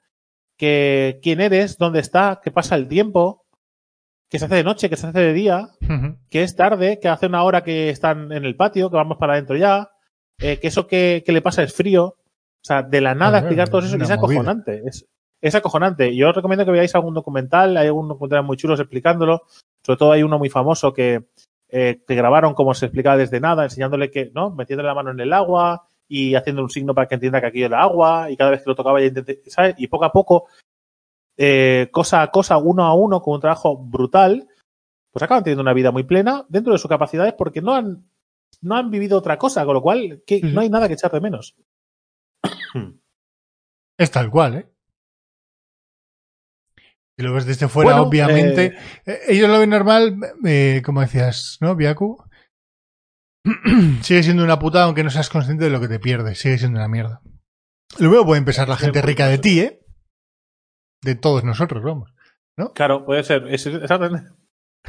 que quién eres, dónde está, qué pasa el tiempo, que se hace de noche, que se hace de día, que es tarde, que hace una hora que están en el patio, que vamos para adentro ya, eh, que eso que, que le pasa es frío. O sea, de la nada explicar todo eso es acojonante. Es, es acojonante. Yo os recomiendo que veáis algún documental, hay algunos documentales muy chulos explicándolo. Sobre todo hay uno muy famoso que, eh, que grabaron como se explicaba desde nada, enseñándole que, ¿no? Metiéndole la mano en el agua y haciendo un signo para que entienda que aquí el agua y cada vez que lo tocaba ya ¿sabes? Y poco a poco, eh, cosa a cosa, uno a uno, con un trabajo brutal, pues acaban teniendo una vida muy plena dentro de sus capacidades porque no han, no han vivido otra cosa, con lo cual que, no hay nada que echar de menos. Es tal cual, ¿eh? Si lo ves desde fuera, Bueno, obviamente. eh, ellos lo ven normal, eh, como decías, ¿no, Biaku? Sigue siendo una putada aunque no seas consciente de lo que te pierdes. Sigue siendo una mierda. Luego puede empezar la gente rica de ti, ¿eh? De todos nosotros, vamos. Claro, puede ser. Es, exactamente.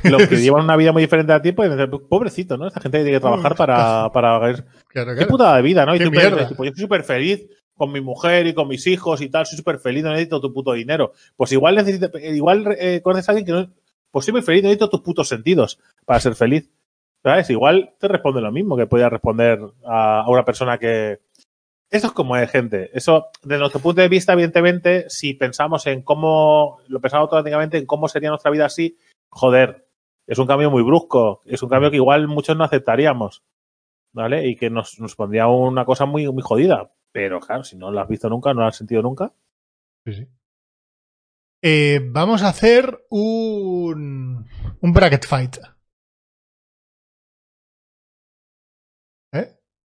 Los que llevan una vida muy diferente a ti pueden decir, pobrecito, ¿no? Esta gente tiene que trabajar para, para Claro, Qué putada de vida, ¿no? Y tú piensas, tipo, yo soy súper feliz con mi mujer y con mis hijos y tal, soy súper feliz, no necesito tu puto dinero. Pues igual necesito, igual eh, conoces a alguien que no, pues soy muy feliz, no necesito tus putos sentidos para ser feliz. ¿Sabes? Igual te responde lo mismo que podía responder a, a una persona que. Eso es como es, gente. Eso, desde nuestro punto de vista, evidentemente, si pensamos en cómo, lo pensamos automáticamente en cómo sería nuestra vida así, joder, es un cambio muy brusco, es un cambio que igual muchos no aceptaríamos. ¿vale? Y que nos, nos pondría una cosa muy, muy jodida. Pero claro, si no lo has visto nunca, no lo has sentido nunca. Sí, sí. Eh, vamos a hacer un, un bracket fight.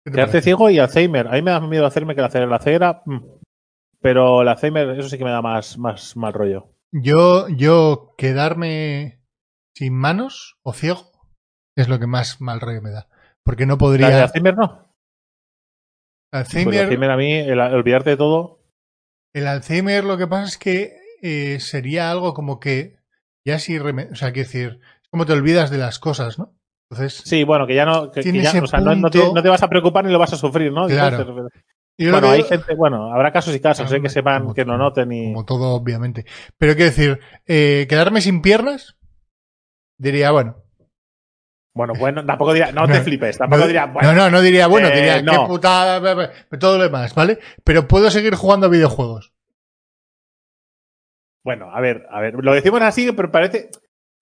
¿Eh? ¿Qué te Quedarte parece? ciego y Alzheimer. A mí me da miedo hacerme que la ceguera. La ceguera, mm. pero el Alzheimer, eso sí que me da más, más mal rollo. Yo, yo quedarme sin manos o ciego es lo que más mal rollo me da. Porque no La de podría. Alzheimer no. Pues Alzheimer, Alzheimer a mí, el, el olvidarte de todo. el Alzheimer lo que pasa es que eh, sería algo como que ya irreme- O sea, quiero decir, es como te olvidas de las cosas, ¿no? Entonces, Sí, bueno, que ya no, que, ya, o sea, no, no te, no te vas a preocupar ni lo vas a sufrir, ¿no? Claro. Entonces, lo bueno, hay gente, bueno, habrá casos y casos, ¿eh? que sepan, que lo todo, noten y. como todo, obviamente. Pero quiero decir, eh, quedarme sin piernas, diría, bueno. Bueno, bueno, tampoco diría, no te No, flipes, tampoco no, diría, bueno, no, no, no diría, bueno, eh, diría, qué putada, bla, bla, bla, todo lo demás, ¿vale? Pero puedo seguir jugando videojuegos. Bueno, a ver, a ver, lo decimos así, pero parece.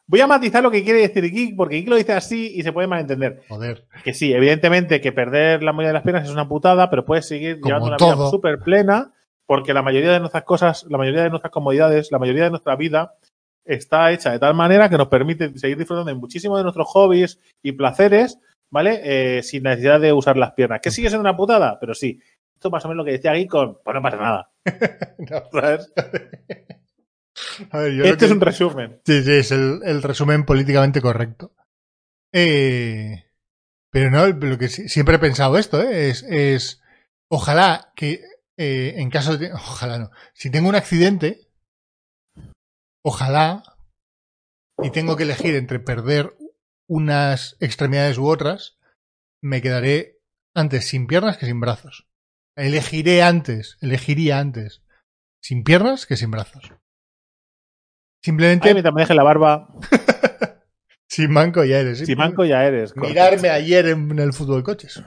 Voy a matizar lo que quiere decir Geek, porque Geek lo dice así y se puede malentender. Joder. Que sí, evidentemente que perder la mayoría de las piernas es una putada, pero puedes seguir Como llevando una todo. vida súper plena, porque la mayoría de nuestras cosas, la mayoría de nuestras comodidades, la mayoría de nuestra vida está hecha de tal manera que nos permite seguir disfrutando de muchísimos de nuestros hobbies y placeres, ¿vale? Eh, sin necesidad de usar las piernas. Que sigue siendo una putada, pero sí. Esto más o menos lo que decía Geek con, pues no pasa nada. No. ¿sabes? A ver, yo lo Este que- es un resumen. Sí, sí, es el, el resumen políticamente correcto. Eh, pero no, lo que siempre he pensado esto, ¿eh? es, es ojalá que eh, en caso de... Ojalá no. Si tengo un accidente, ojalá, y tengo que elegir entre perder unas extremidades u otras, me quedaré antes sin piernas que sin brazos. Elegiré antes, elegiría antes sin piernas que sin brazos. Simplemente Ay, mientras me deje la barba, sin manco ya eres. ¿sí? si manco ya eres. Mirarme ayer en el fútbol coches.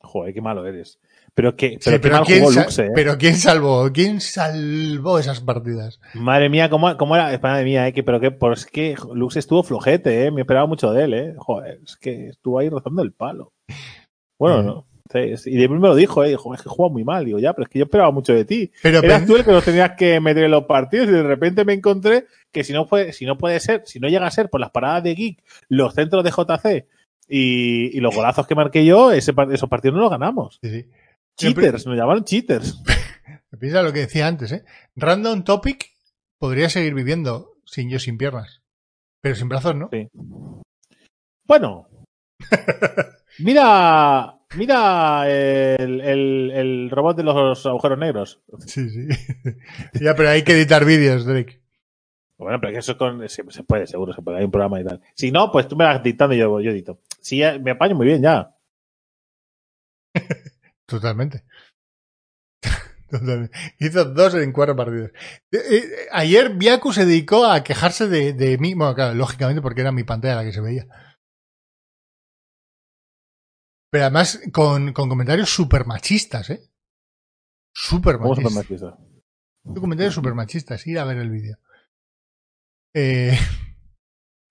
Joder, qué malo eres. Pero que, Sí, pero mal ¿quién, jugó sa- Lux, eh. pero ¿quién salvó? ¿Quién salvó esas partidas? Madre mía, ¿cómo, cómo era? Madre mía, eh, que, pero que, pues que Lux estuvo flojete, eh. Me esperaba mucho de él, eh. Joder, es que estuvo ahí rozando el palo. Bueno, Mm. no. Y de me lo dijo, eh. Dijo, es que juega muy mal. Digo, ya, pero es que yo esperaba mucho de ti. Pero Eras tú el que nos tenías que meter en los partidos y de repente me encontré que si no puede, si no puede ser, si no llega a ser por las paradas de Geek, los centros de JC y, y los golazos que marqué yo, ese, esos partidos no los ganamos. Sí, sí. Cheaters, nos llamaron cheaters. Piensa lo que decía antes, ¿eh? Random Topic podría seguir viviendo sin yo sin piernas. Pero sin brazos, ¿no? Sí. Bueno. Mira, mira el, el, el robot de los agujeros negros. Sí, sí. ya, pero hay que editar vídeos, Drake. Bueno, pero eso con, se, se puede, seguro, se puede. Hay un programa y tal. Si no, pues tú me vas dictando y yo, yo edito. Sí, ya- me apaño muy bien ya. Totalmente. Totalmente. Hizo dos en cuatro partidos. Eh, eh, ayer Biaku se dedicó a quejarse de, de mí. Bueno, claro, lógicamente porque era mi pantalla la que se veía. Pero además con, con comentarios súper machistas, ¿eh? Súper ¿Cómo machistas. Comentarios súper machistas. Ir a ver el vídeo. Eh,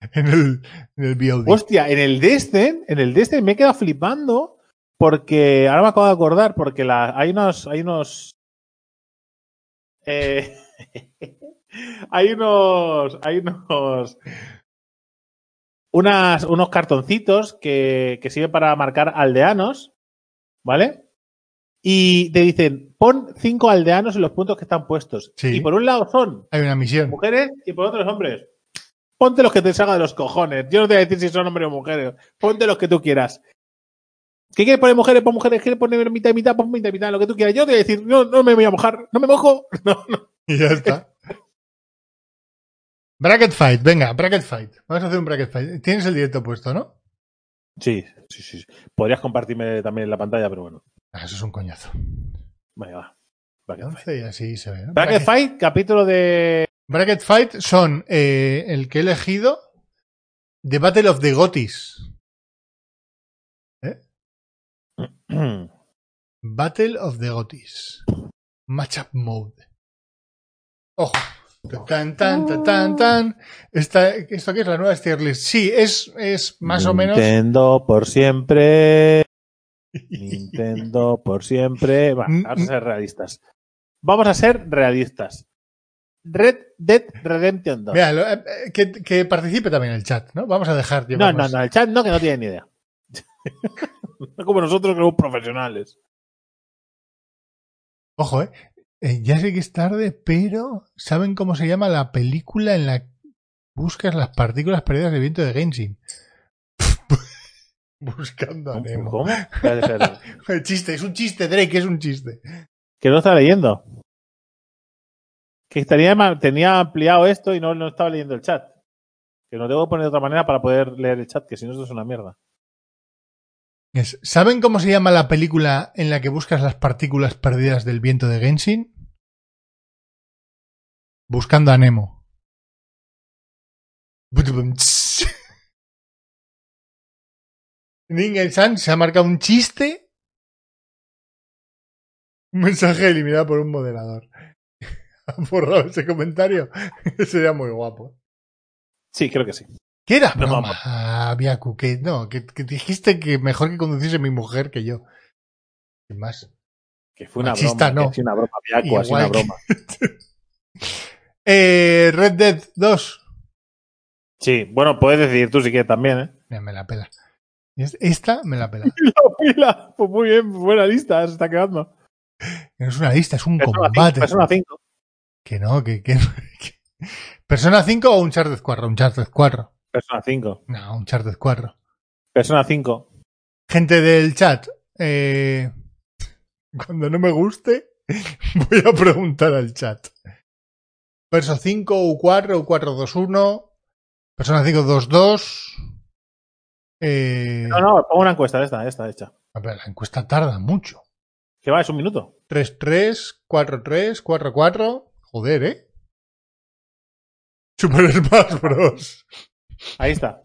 en el, en el. Hostia, en el Destin, en el Destin me he quedado flipando porque ahora me acabo de acordar porque la, hay unos, hay unos, eh, hay unos, hay unos, unas, unos cartoncitos que, que sirven para marcar aldeanos, ¿vale? Y te dicen, pon cinco aldeanos en los puntos que están puestos. Sí. Y por un lado son Hay una misión. mujeres y por otro los hombres. Ponte los que te salga de los cojones. Yo no te voy a decir si son hombres o mujeres. Ponte los que tú quieras. ¿Qué quieres poner mujeres? Pon mujeres. ¿Quieres poner mitad y mitad? Pon mitad y mitad. Lo que tú quieras. Yo te voy a decir, no, no me voy a mojar. No me mojo. No, no. Y ya está. Bracket fight, venga, bracket fight. Vamos a hacer un bracket fight. Tienes el directo puesto, ¿no? Sí, sí, sí. Podrías compartirme también la pantalla, pero bueno. Ah, eso es un coñazo. Vaya, va. Bracket Fight. 11 y así se ve. ¿no? Bracket Fight, capítulo de. Bracket Fight son eh, el que he elegido The Battle of the Gotis. Battle of the Gotis. Matchup Mode. Ojo. Tan, tan, tan, tan, tan. Esta, ¿Esto qué es la nueva tier list? Sí, es, es más o menos. Nintendo por siempre. Nintendo por siempre. Va, vamos a ser realistas. Vamos a ser realistas. Red Dead Redemption 2. Mira, lo- eh, eh, que, que participe también el chat, ¿no? Vamos a dejar. No, llevarnos- no, no, el chat no, que no tiene ni idea. no como nosotros que somos profesionales. Ojo, eh. Eh, Ya sé que es tarde, pero ¿saben cómo se llama la película en la que buscas las partículas perdidas de viento de Genshin? Buscando a Nemo. ¿Cómo? Espérate, espérate. El chiste, es un chiste, Drake, es un chiste. Que no está leyendo. Que tenía, tenía ampliado esto y no, no estaba leyendo el chat. Que lo tengo que poner de otra manera para poder leer el chat, que si no esto es una mierda. ¿Saben cómo se llama la película en la que buscas las partículas perdidas del viento de Genshin? Buscando a Nemo. Ningen-san se ha marcado un chiste. Un mensaje eliminado por un moderador. Ha borrado ese comentario. Sería muy guapo. Sí, creo que sí. ¿Qué era? No, Broma, Biaku, que no, que, que dijiste que mejor que conduciese mi mujer que yo. Sin más. Que fue una Machista, broma. no. Que una broma, Igual una que- broma. Eh, Red Dead 2. Sí, bueno, puedes decidir tú si quieres también, ¿eh? Mira, me la pela. Es- Esta me la pela. La pila. Pues muy bien, buena lista, se está quedando. No es una lista, es un Persona 5, combate. Persona 5. Que no, que, que, que- ¿Persona 5 o Uncharted 4? Uncharted 4. Persona 5. No, Uncharted 4. Persona 5. Gente del chat, eh, cuando no me guste, voy a preguntar al chat. Perso 5, U4, U4, 2, 1. Persona 5, 2, 2. Eh, No, no, pongo una encuesta, esta, esta hecha. a ver, la encuesta tarda mucho. Que va, es un minuto. 3, 3, 4, 3, 4, 4. Joder, ¿eh? Super Smash Bros. Ahí está.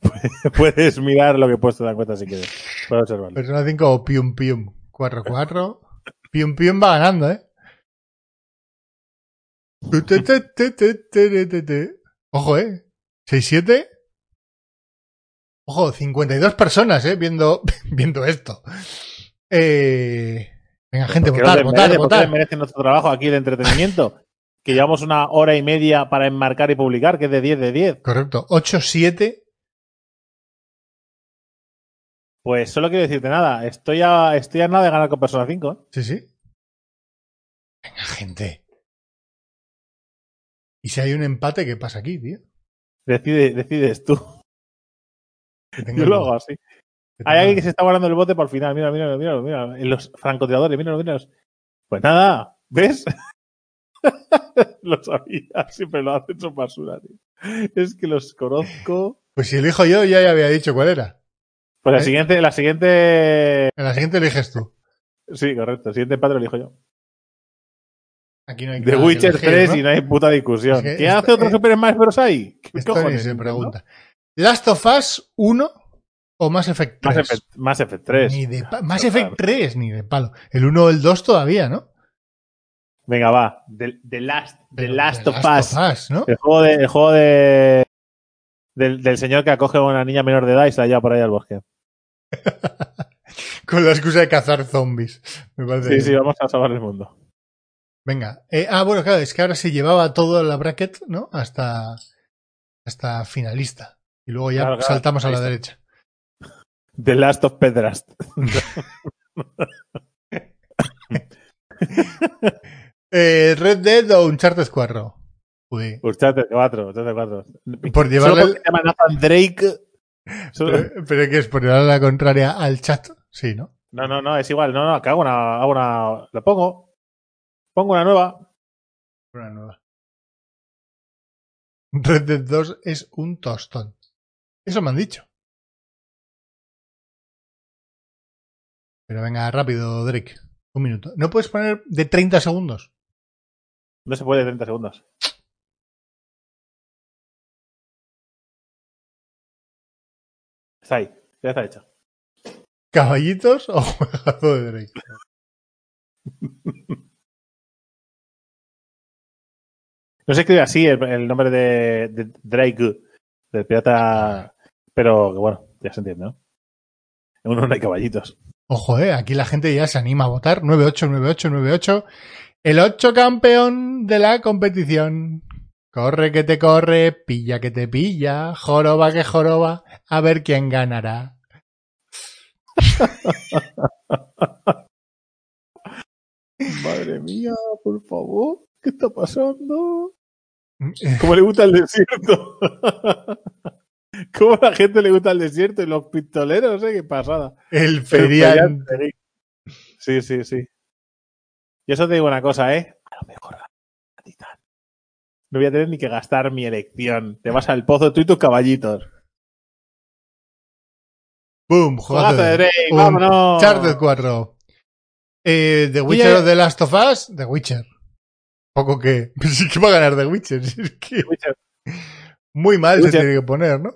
Puedes mirar lo que he puesto en la encuesta si quieres. Puedes observarlo. Persona 5 o Pium Pium. 4, 4. Pium Pium va ganando, ¿eh? Ojo, ¿eh? 6, 7. Ojo, 52 personas, ¿eh? Viendo, viendo esto. Eh... Venga, gente, ¿Por qué votar, votar, desmerece? ¿Por qué votar. desmerece nuestro trabajo aquí de entretenimiento? que llevamos una hora y media para enmarcar y publicar, que es de 10 de 10. Correcto. 8, Pues solo quiero decirte nada. Estoy a, estoy a nada de ganar con Persona 5. ¿eh? Sí, sí. Venga, gente. Y si hay un empate, ¿qué pasa aquí, tío? Decide, decides tú. Yo lo hago así. Hay alguien que se está guardando el bote para el final. Mira, mira, mira, mira. Los francotiradores, mira, mira. Pues nada, ¿ves? lo sabía, siempre lo hacen, son basura, tío. Es que los conozco. Pues si elijo yo, ya, ya había dicho cuál era. Pues la ¿Eh? siguiente, la siguiente. En la siguiente eliges tú. Sí, correcto. El siguiente empate lo elijo yo. Aquí no hay The Witcher elegir, 3 ¿no? y no hay puta discusión. Es que ¿Qué esto- hace otro eh, Super Smash Bros. ahí? ¿Qué Esto ni cojones, se pregunta. ¿Last of Us 1 o Mass Effect 3? Mass Effect, Mass Effect 3. Ni de Mass. Effect 3, ni de palo. El 1 o el 2 todavía, ¿no? Venga, va. The, The Last, The Last The of Us. Us, ¿no? El juego de, el juego de del, del señor que acoge a una niña menor de edad y se la lleva por ahí al bosque. Con la excusa de cazar zombies. Me parece Sí, bien. sí, vamos a salvar el mundo. Venga. Eh, ah, bueno, claro, es que ahora se llevaba todo la bracket, ¿no? Hasta, hasta finalista. Y luego ya Claro, claro, saltamos a la derecha. The Last of Pedrast. Eh, Red Dead o Uncharted 4. Joder. Uncharted 4, Uncharted 4. Por llevarle Solo porque Nathan Drake. Pero, pero que es por llevar la contraria al chat. Sí, ¿no? No, no, no, es igual. No, no, que hago una, hago una. La pongo. Pongo una nueva. Una nueva. Red Dead 2 es un tostón. Eso me han dicho. Pero venga, rápido, Drake. Un minuto. ¿No puedes poner de 30 segundos? No se puede 30 segundos. Está ahí. Ya está hecho. ¿Caballitos o juegazo de Drake? No se escribe así el, el nombre de, de Drake, del pirata. Pero que bueno, ya se entiende, ¿no? En uno no hay caballitos. Ojo, eh, aquí la gente ya se anima a votar. 989898. El 8 campeón de la competición. Corre que te corre, pilla que te pilla, joroba que joroba, a ver quién ganará. Madre mía, por favor, ¿qué está pasando? ¿Cómo le gusta el desierto? ¿Cómo a la gente le gusta el desierto y los pistoleros, eh? Qué pasada. El feriante. Sí, sí, sí. Y eso te digo una cosa, ¿eh? A lo mejor. No voy a tener ni que gastar mi elección. Te vas al pozo tú y tus caballitos. Boom, jugazo de Drake, vámonos. Uncharted 4. Eh, The Witcher o The Last of Us, The Witcher. Poco que. Sí que va a ganar The Witcher. es que Witcher. muy mal se tiene que poner, ¿no?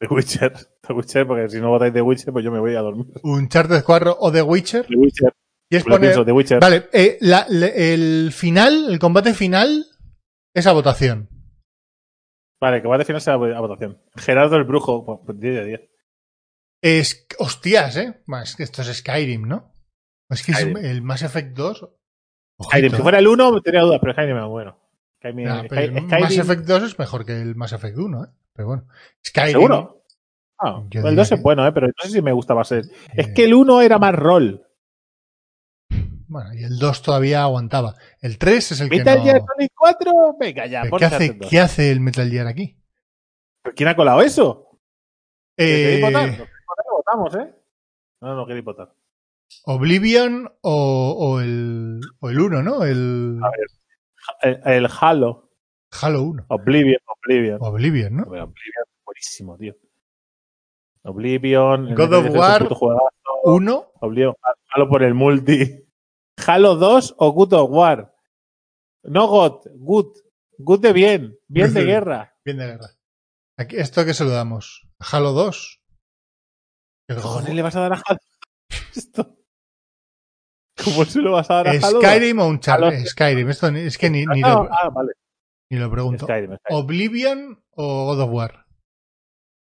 The Witcher. The Witcher, porque si no votáis The Witcher, pues yo me voy a dormir. Uncharted 4 o The Witcher. The Witcher. Y es poner. pienso, The Witcher. Vale, eh, la- el final, el combate final, es a votación. Vale, que va a definir esa votación. Gerardo el Brujo, pues, pues 10 de 10. Es. Hostias, ¿eh? Es que esto es Skyrim, ¿no? Es que es Skyrim. el Mass Effect 2. Ojito, Skyrim, si ¿eh? fuera el 1, tenía dudas, pero Skyrim es bueno. Skyrim, Ah, pero el Sky- Mass Skyrim- Effect 2 es mejor que el Mass Effect 1, ¿eh? Pero bueno. Skyrim. ¿Seguro? Ah, el diría 2 es que- bueno, ¿eh? pero no sé si me gusta más el... Es eh, que el 1 era más rol. Bueno, y el 2 todavía aguantaba. El 3 es el que Metal no... Gear Solid 4, venga ya, ¿Qué hace, Uncharted 2. ¿Qué hace el Metal Gear aquí? ¿Pero ¿Quién ha colado eso? ¿Queréis Eh, votar? Que votamos, ¿eh? No, no queréis votar. Oblivion o, o el, o el 1, ¿no? El A ver. El, el Halo, Halo 1. Oblivion, Oblivion. Oblivion, ¿no? Hombre, Oblivion, buenísimo, tío. Oblivion. God of War. puto juegazo. 1. Oblivion, Halo por el multi. Halo 2 o Good of War. No God, Good. Good de bien. Bien de guerra. Bien de guerra. Aquí, ¿Esto que se lo damos? ¿Halo 2? El ¿Cómo God- le vas a dar a Halo? Esto. ¿Cómo se lo vas a dar a Halo? Skyrim o Uncharted. Halo- Skyrim. Esto es que ni, ni, Ah, lo, ah, vale. ni lo pregunto. Skyrim, Skyrim. ¿Oblivion o God of War?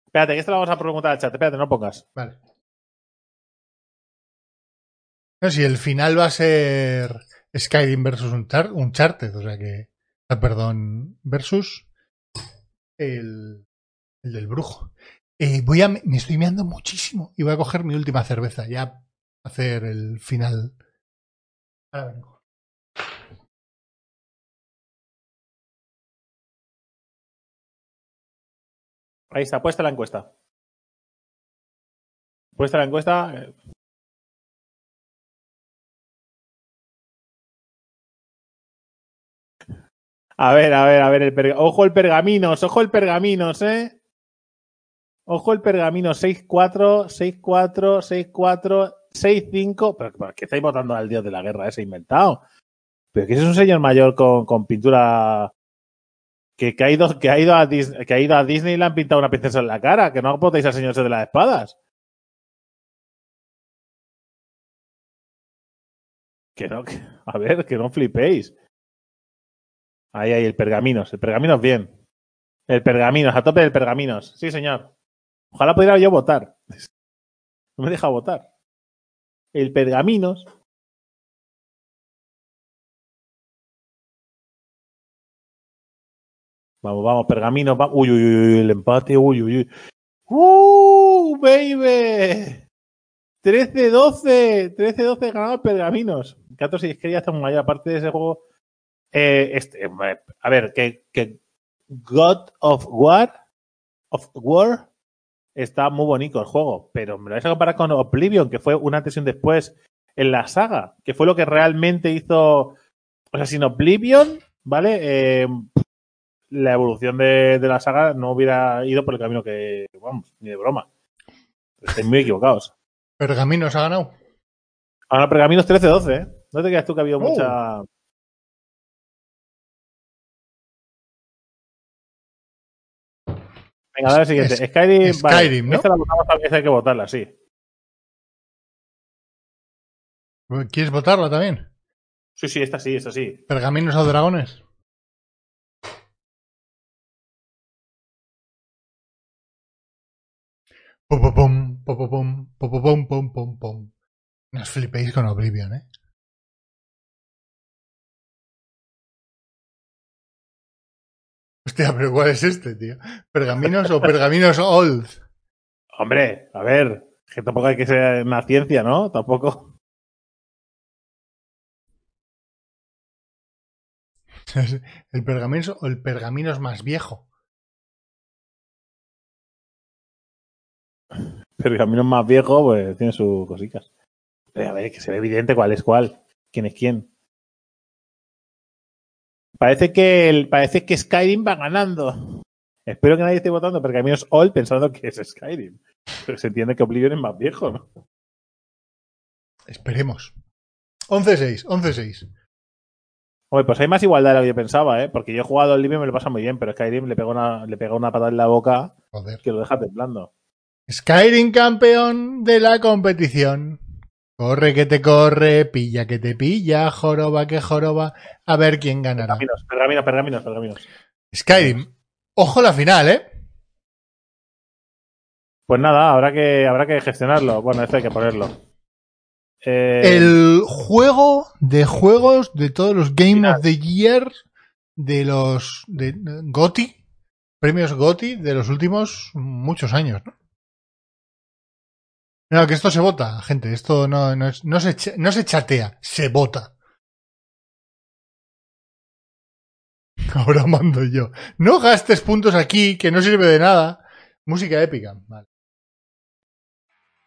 Espérate, que esto lo vamos a preguntar al chat. Espérate, no pongas. Vale. No, si el final va a ser Skyrim versus Unchar- Uncharted, o sea que. Perdón, versus el, el del brujo. Eh, voy a, me estoy meando muchísimo y voy a coger mi última cerveza ya hacer el final. Ahora vengo. Ahí está, puesta la encuesta. Puesta la encuesta. A ver, a ver, a ver, el perga- ojo el pergaminos, ojo el pergaminos, ¿eh? Ojo el pergamino 6-4, 6-4, 6-4, 6-5. Pero ¿por qué estáis votando al dios de la guerra ese inventado? Pero que es un señor mayor con, con pintura que, que, ha ido, que, ha ido a que ha ido a Disney y le han pintado una princesa en la cara. Que no votéis al señor de las espadas. Que no, que- a ver, que no flipéis. Ahí, ahí, el pergaminos. El pergaminos bien. El pergaminos, a tope del pergaminos. Sí, señor. Ojalá pudiera yo votar. No me deja votar. El pergaminos. Vamos, vamos, pergaminos. va- Uy, uy, uy, el empate. Uy, uy, uy. ¡Uh, baby! 13-12. 13-12 ganado el pergaminos. Gatos y es que ya está mayor. Aparte de ese juego. Eh, este, eh, a ver, que, que God of War. Of War. Está muy bonito el juego. Pero me lo vais a comparar con Oblivion, que fue un antes y un después en la saga. Que fue lo que realmente hizo. O sea, sin Oblivion, ¿vale? Eh, la evolución de, de la saga no hubiera ido por el camino que. Vamos, ni de broma. Estáis muy equivocados. Pergaminos ha ganado. Ahora Pergaminos 13-12, ¿eh? No te creas tú que ha habido Oh. mucha. Venga, ahora el siguiente. Es, Skyrim, ¿no? Esta la votamos también, hay que votarla, sí. ¿Quieres votarla también? Sí, sí, esta sí, esta sí. ¿Pergaminos a dragones? Popopom, popopom, popopom, pom, pom, pom. Nos flipéis con Oblivion, ¿eh? Hostia, pero ¿cuál es este, tío? ¿Pergaminos o pergaminos old? Hombre, a ver, que tampoco hay que ser una ciencia, ¿no? Tampoco. ¿El pergamino o el pergaminos más viejo? Pergaminos más viejo, pues tiene sus cositas. Pero a ver, que se ve evidente cuál es cuál. ¿Quién es quién? Parece que, el, parece que Skyrim va ganando. Espero que nadie esté votando Pergaminos All pensando que es Skyrim. Pero se entiende que Oblivion es más viejo, ¿no? Esperemos. 11-6, 11-6. Hombre, pues hay más igualdad de lo que yo pensaba, ¿eh? Porque yo he jugado Oblivion y me lo pasa muy bien, pero Skyrim le pega una, le pega una patada en la boca Joder. que lo deja temblando. Skyrim campeón de la competición. Corre que te corre, pilla que te pilla, joroba que joroba. A ver quién ganará. Pergaminos, pergaminos, pergaminos, pergaminos. Skyrim. Ojo la final, ¿eh? Pues nada, habrá que, habrá que gestionarlo. Bueno, esto hay que ponerlo. Eh, El juego de juegos de todos los Game Final. of the Year de los de GOTY, premios GOTY de los últimos muchos años, ¿no? No, que esto se vota, gente. Esto no, no, es- no, se, no se chatea, se vota. Ahora mando yo. No gastes puntos aquí, que no sirve de nada. Música épica. Vale.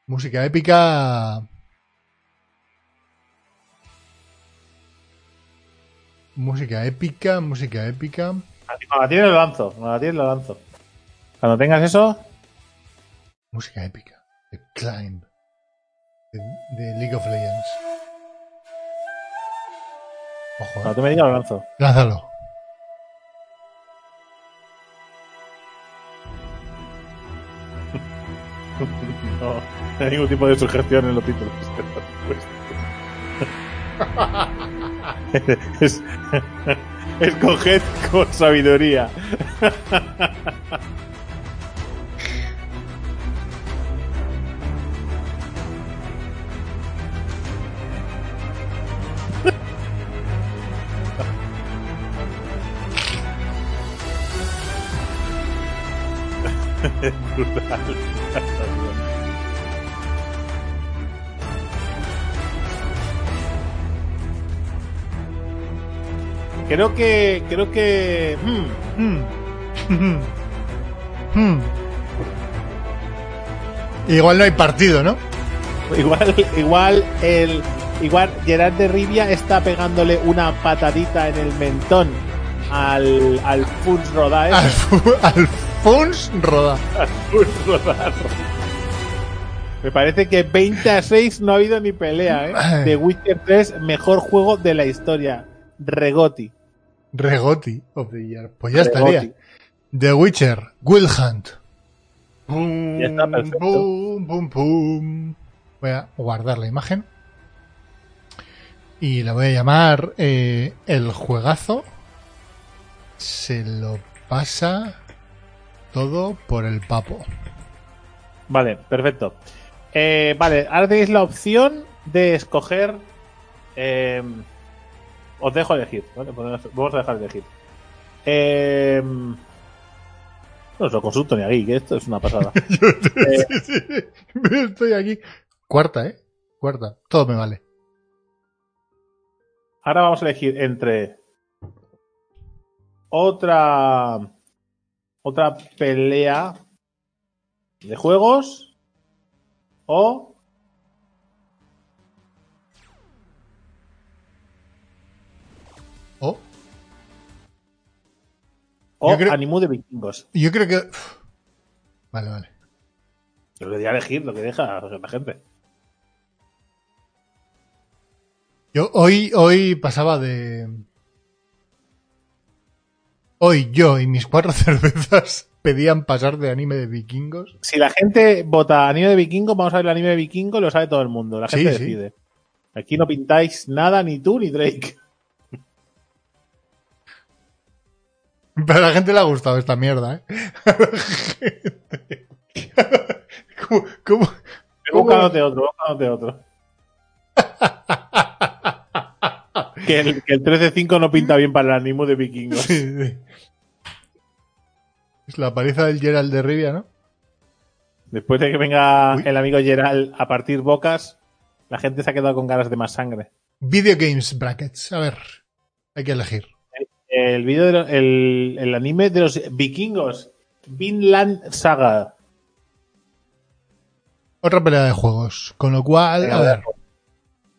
Música épica. Música épica, música épica. Cuando la tienes lo lanzo, cuando la tienes lo lanzo. Cuando tengas eso, Música épica. The Climb. De, de League of Legends. Ojo, cuando eh. tú me digas lo lanzo. lánzalo. No, no hay ningún tipo de sugestión en los títulos. es, escoged con sabiduría. Creo que. Creo que. hmm, Hmm. Hmm. Igual no hay partido, ¿no? igual, igual el. Igual Gerard de Rivia está pegándole una patadita en el mentón al, al Funs al Funs Roda. Me parece que 20 a 6 no ha habido ni pelea, ¿eh? The Witcher 3, mejor juego de la historia. Regoti. Regoti of the Year. Pues ya Regoti. estaría. The Witcher, Will Hunt. Pum, Ya está, perfecto. pum, pum, pum. Voy a guardar la imagen. Y la voy a llamar eh, El Juegazo. Se lo pasa todo por el papo. Vale, perfecto. Eh, vale, ahora tenéis la opción de escoger. eh, os dejo elegir, Vamos a dejar elegir. Eh, no os lo consulto ni aquí, que esto es una pasada. Eh, Estoy aquí. Cuarta, ¿eh? Cuarta. Todo me vale. ahora vamos a elegir entre otra otra pelea de juegos o o creo- Animu de vikingos. yo creo que. Vale, vale. Lo que diga elegir, lo que deja la gente. Yo hoy, hoy pasaba de. Hoy yo y mis cuatro cervezas pedían pasar de anime de vikingos. Si la gente vota anime de vikingos, vamos a ver el anime de vikingos, lo sabe todo el mundo. La gente sí. decide. Aquí no pintáis nada, ni tú ni Drake. Pero a la gente le ha gustado esta mierda, ¿eh? ¿Cómo, cómo- ¿Cómo? Búscate otro, búscate otro. Que, el, que el 13-5 no pinta bien para el anime de vikingos. Sí, sí. Es la paliza del Gerald de Rivia, ¿no? Después de que venga Uy. el amigo Gerald a partir bocas, la gente se ha quedado con ganas de más sangre. Video Games Brackets. A ver, hay que elegir. El de lo- el, el anime de los vikingos. Vinland Saga. Otra pelea de juegos. Con lo cual, a ver.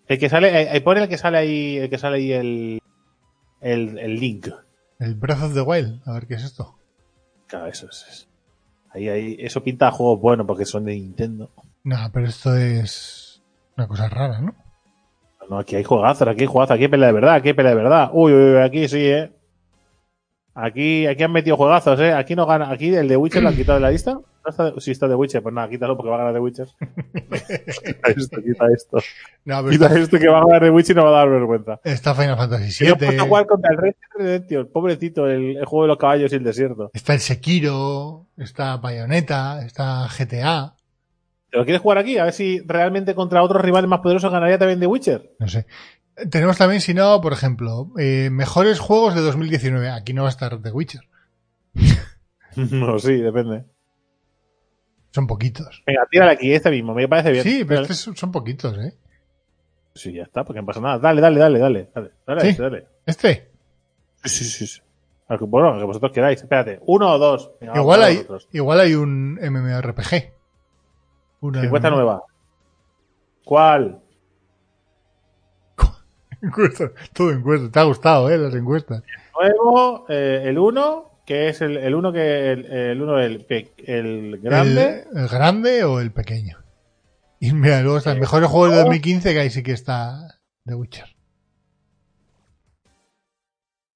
El que sale, eh, eh, pone el que sale ahí, el que sale ahí el, el, el link. El Breath of the Wild. A ver qué es esto. Claro, eso es. Ahí, ahí, eso pinta a juegos buenos porque son de Nintendo. No, pero esto es una cosa rara, ¿no? No, aquí hay juegazos, aquí hay juegazos, aquí hay pelea de verdad, aquí hay pelea de verdad. Uy, uy, uy, aquí sí, eh. Aquí, aquí han metido juegazos, eh. Aquí no gana, aquí el de Witcher lo han quitado de la lista. ¿No está, sí, está de Witcher, pues nada, quítalo porque va a ganar de Witcher. quita esto, quita esto. No, pero Quita esto que va a ganar de Witcher y no va a dar vergüenza. está Final Fantasy VII. puedo jugar contra el Red Redemption, pobrecito, el, el juego de los caballos y el desierto. Está el Sekiro. Está Bayonetta. Está GTA. ¿Te lo quieres jugar aquí? A ver si realmente contra otros rivales más poderosos ganaría también de Witcher. No sé. Tenemos también, si no, por ejemplo, eh, mejores juegos de 2019. Aquí no va a estar The Witcher. no, sí, depende. Son poquitos. Venga, tírale aquí, este mismo, me parece bien. Sí, pero estos son- poquitos, ¿eh? Sí, ya está, porque no pasa nada. Dale, dale, dale, dale. Dale, dale, Sí. este, dale. Este. Sí, sí, sí. sí. Al que- Bueno, al que vosotros queráis. Espérate, uno o dos. Venga, Igual hay, vosotros. igual hay un MMORPG. Una Encuesta nueva. ¿Cuál? Encuesta, todo encuesta. Te ha gustado, ¿eh? Las encuestas. Nuevo, eh, el uno, que es el, el uno que el, el uno el, pe- el grande. El, el grande o el pequeño. Y mira, luego están mejores juegos de 2015 que ahí sí que está The Witcher.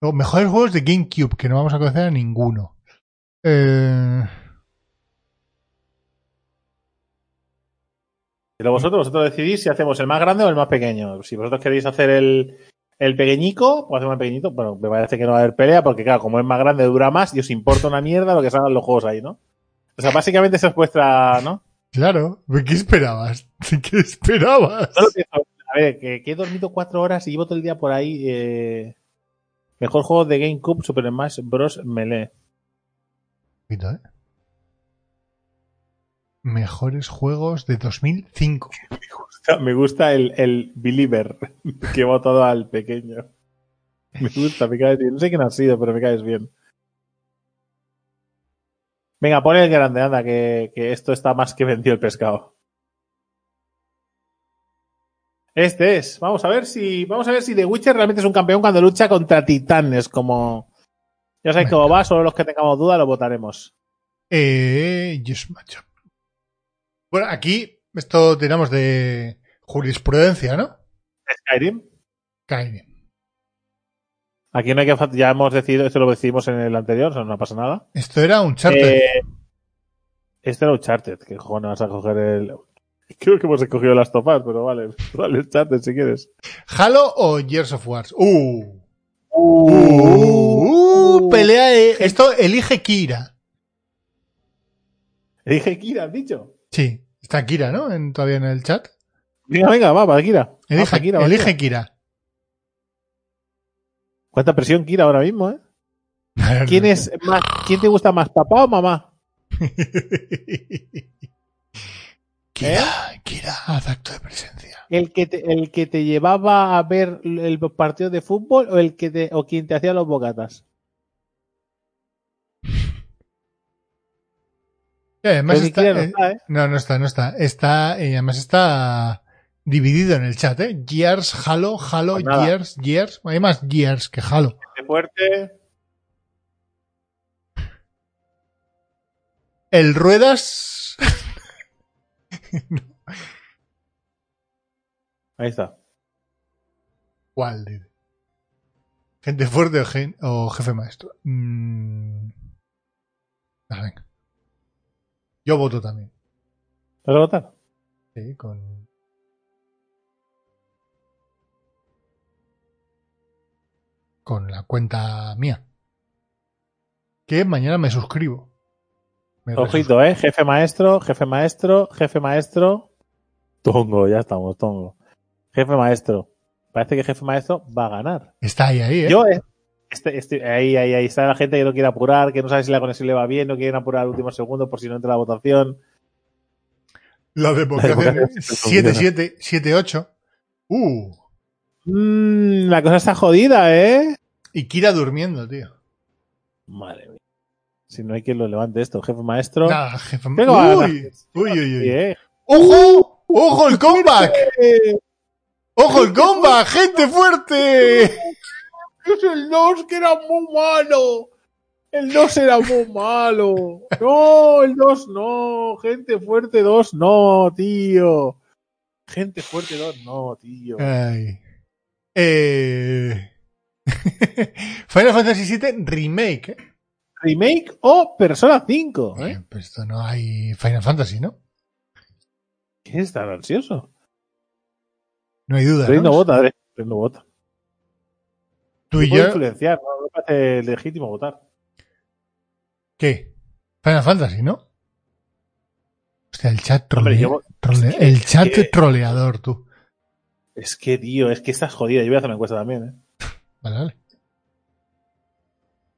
Luego, mejores juegos de GameCube, que no vamos a conocer a ninguno. Eh, Pero vosotros, vosotros decidís si hacemos el más grande o el más pequeño. Si vosotros queréis hacer el, el pequeñico, pues hacemos el pequeñito. Bueno, me parece que no va a haber pelea, porque claro, como es más grande, dura más y os importa una mierda lo que salgan los juegos ahí, ¿no? O sea, básicamente esa es vuestra, ¿no? claro, ¿qué esperabas? ¿Qué esperabas? A ver, que, que he dormido cuatro horas y llevo todo el día por ahí. eh, Mejor juego de GameCube Super Smash Bros. Melee. Poquito, ¿eh? Mejores juegos de 2005. Me gusta el, el Believer que he votado al pequeño. Me gusta, me caes bien. No sé quién ha sido, pero me caes bien. Venga, pon el grande, anda, que, que esto está más que vendido el pescado. Este es. Vamos a ver si. Vamos a ver si The Witcher realmente es un campeón cuando lucha contra titanes, como. Ya sabéis cómo va, solo los que tengamos duda lo votaremos. Eh, Just Matchup. Bueno, aquí esto tiramos de jurisprudencia, ¿no? Skyrim. Skyrim. Aquí no hay que. Ya hemos decidido, esto lo decidimos en el anterior, o sea, no pasa nada. Esto era un charter. Eh, este era Uncharted, que joder, no vas a coger el. Creo que hemos escogido las topas, pero vale, vale, Uncharted si quieres. ¿Halo o Gears of Wars? Uh. Uh, pelea. de- Esto elige Kira. Dije Kira, has dicho. Sí, está Kira, ¿no? En- todavía en el chat. Venga, venga, va, para Kira. Va, Elige, para Kira, va, elige Kira. Kira. ¿Cuánta presión Kira ahora mismo, eh? ¿Quién es más, quién te gusta más, papá o mamá? Kira, Kira, haz acto de presencia. ¿El que te, el que te llevaba a ver el partido de fútbol o el que te, o quien te hacía los bocatas? Y además Pero está, no eh, está, ¿eh? no, no está, no está. Está, y además está dividido en el chat, ¿eh? Gears, Halo, Halo, Pues. Gears, Gears. Hay más Gears que Halo. Qué fuerte. El Ruedas. Ahí está. ¿Cuál? ¿Gente fuerte o, gen- o jefe maestro? Mm. Ah, venga. Yo voto también. ¿Vas a votar? Sí, con. Con la cuenta mía. Que mañana me suscribo. Me Ojito, eh. Jefe maestro, jefe maestro, jefe maestro. Tongo, ya estamos, tongo. Jefe maestro. Parece que jefe maestro va a ganar. Está ahí, ahí, ¿eh? Yo, eh, este, este- ahí, ahí, ahí está la gente que no quiere apurar, que no sabe si la conexión le va bien, no quieren apurar al último segundo por si no entra la votación. La democracia. democracia se 7-7, 7-8. Uh. Mm, la cosa está jodida, ¿eh? Y Kira durmiendo, tío. Madre mía. Si no hay quien lo levante esto, jefe maestro. Jefe. Uy, uy, uy, ¿eh? ¡Ojo! ¡Ojo el comeback! ¡Ojo el comeback! ¡Gente fuerte! Es el 2 que era muy malo. El 2 era muy malo. No, el 2 no. Gente fuerte 2 no, tío. Gente fuerte 2 no, tío. Ay. Eh... Final Fantasy VII Remake. ¿eh? Remake o Persona 5. ¿eh? Eh, Pero esto no hay Final Fantasy, ¿no? ¿Quién es tan ansioso? No hay duda. Rey no vota, Rey no vota. Tú y yo. influenciar, ¿no? Me parece legítimo votar. ¿Qué? Final Fantasy, ¿no? Hostia, el chat Hombre, trole- yo- trole- es que- El chat es que- troleador, tú. Es que, tío, es que estás jodida. Yo voy a hacer una encuesta también, ¿eh? Vale, vale.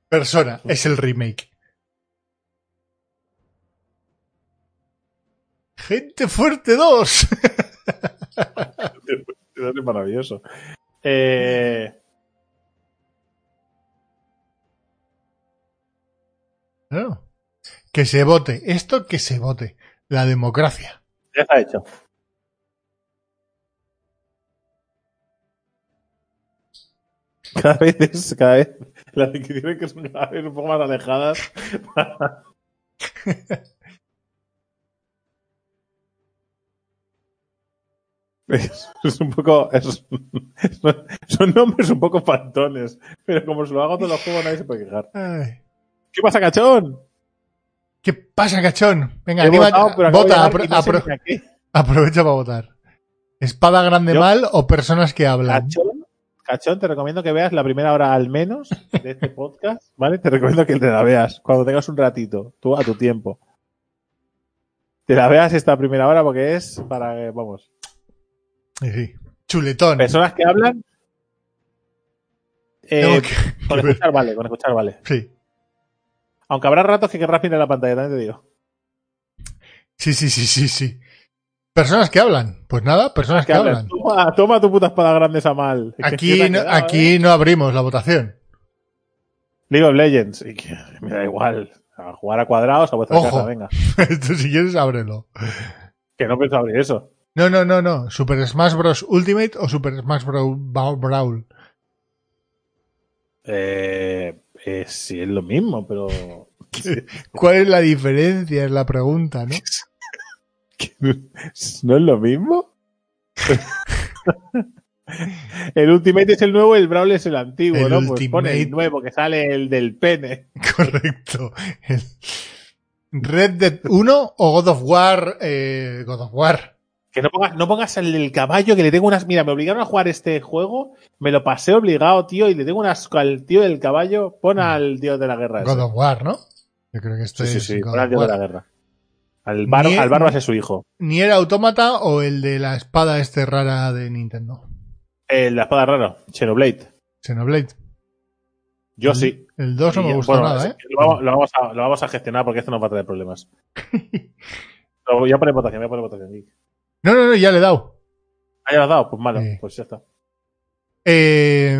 Persona, es el remake. Gente Fuerte 2. Es maravilloso. Eh, No. Que se vote. Esto que se vote. La democracia. ya está hecho. Cada vez es, cada vez las decisiones que son cada vez un poco más alejadas. Es, es un poco. es- son, son nombres un poco fantones. Pero como se lo hago todos los juegos, nadie se puede quejar. Ay. ¿Qué pasa, cachón? ¿Qué pasa, cachón? Venga, votado, de vota, apro- no sé aprovecha para votar. ¿Espada grande Yo- mal o personas que hablan? Cachón, cachón, te recomiendo que veas la primera hora al menos de este podcast, ¿vale? Te recomiendo que te la veas cuando tengas un ratito, tú a tu tiempo. Te la veas esta primera hora porque es para, que, vamos, Sí, sí. Chuletón. personas que hablan. eh, que- con escuchar vale, con escuchar vale. Sí. Aunque habrá ratos que querrás mirar la pantalla, también te digo. sí, sí, sí, sí, sí. Personas que hablan. Pues nada, personas que, hablan. Toma, toma tu puta espada grande esa mal. Es Aquí, no, quedado, aquí ¿eh? no abrimos la votación. League of Legends. Me da igual. A jugar a cuadrados a vuestra Ojo. casa, venga. Tú si quieres, ábrelo. Que no pienso abrir eso. No, no, no, no. Super Smash Bros. Ultimate o Super Smash Bros. Brawl. Eh, eh, sí, es lo mismo, pero. ¿Cuál es la diferencia? Es la pregunta, ¿no? ¿No es lo mismo? el Ultimate es el nuevo, el Brawl es el antiguo, El ¿no? Pues pone Ultimate. el nuevo, que sale el del pene. Correcto. El Red Dead 1 o God of War. eh, God of War. Que no pongas, no pongas el del caballo, que le tengo unas. Mira, me obligaron a jugar este juego, me lo pasé obligado, tío, y le tengo unas al tío del caballo. Pon al tío de la guerra. ese. God of War, ¿no? Yo creo que esto Sí, sí, es sí, God pon al tío de War. la guerra. Al, bar, al Barbas es su hijo. Ni era Autómata o el de la espada este rara de Nintendo. El, la espada rara, Xenoblade. Xenoblade. Yo El- sí. El 2 no me gustó bueno, nada, ¿eh? Lo vamos, lo vamos a, lo vamos a gestionar porque esto nos va a traer problemas. Voy a poner votación, voy a poner votación. Geek. No, no, no, ya le he dado. ¿Ah, ya lo has dado? Pues malo, Sí. pues ya está. Eh,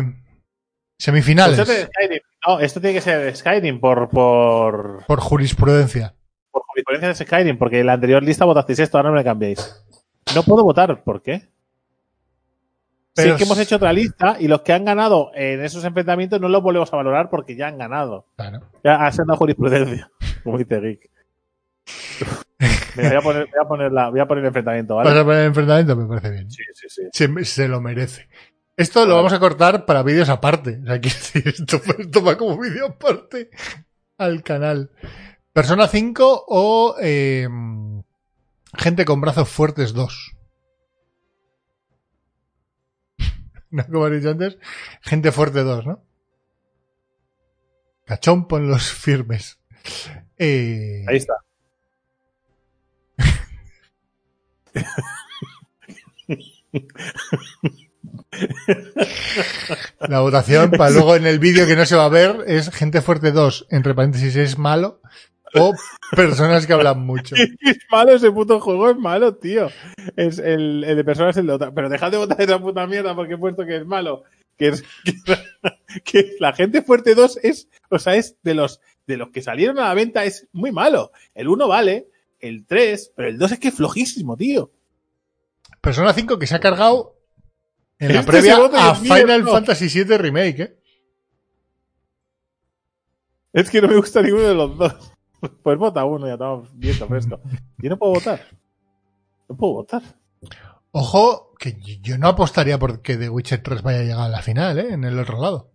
semifinales. Pues este Skyrim. No, esto tiene que ser Skyrim por, por, Por jurisprudencia. por jurisprudencia de Skyrim, porque en la anterior lista votasteis esto, ahora no me cambiéis. No puedo votar, ¿por qué? Pero sí que hemos hecho otra lista y los que han ganado en esos enfrentamientos no los volvemos a valorar porque ya han ganado. Claro. Ya ha sido jurisprudencia, como dice. Mira, voy a poner, voy a poner, la, voy a poner el enfrentamiento, ¿vale? Vas a poner el enfrentamiento, me parece bien. Sí, sí, sí. Se, se lo merece. Esto lo vamos a cortar para vídeos aparte. O sea, quiero decir, esto, esto va como vídeo aparte al canal. Persona 5 o eh, Gente con brazos fuertes 2. No, como he dicho antes, Gente fuerte 2, ¿no? Cachón, pon los firmes. Eh, Ahí está. La votación para luego en el vídeo que no se va a ver es Gente Fuerte 2, entre paréntesis es malo, o personas que hablan mucho. Es malo ese puto juego, es malo, tío. Es el, de personas el de otra. Pero dejad de votar esa puta mierda porque he puesto que es malo. Que es que la gente fuerte 2 es, o sea, es de los de los que salieron a la venta es muy malo. El 1 vale, el 3, pero el 2 es que es flojísimo, tío. Persona 5 que se ha cargado en la Este previa a mío, Final. Fantasy VII Remake, ¿eh? Es que no me gusta ninguno de los dos. Pues vota uno, ya estamos viendo fresco. Yo no puedo votar. No puedo votar. Ojo, que yo no apostaría por que The Witcher 3 vaya a llegar a la final, ¿eh? En el otro lado.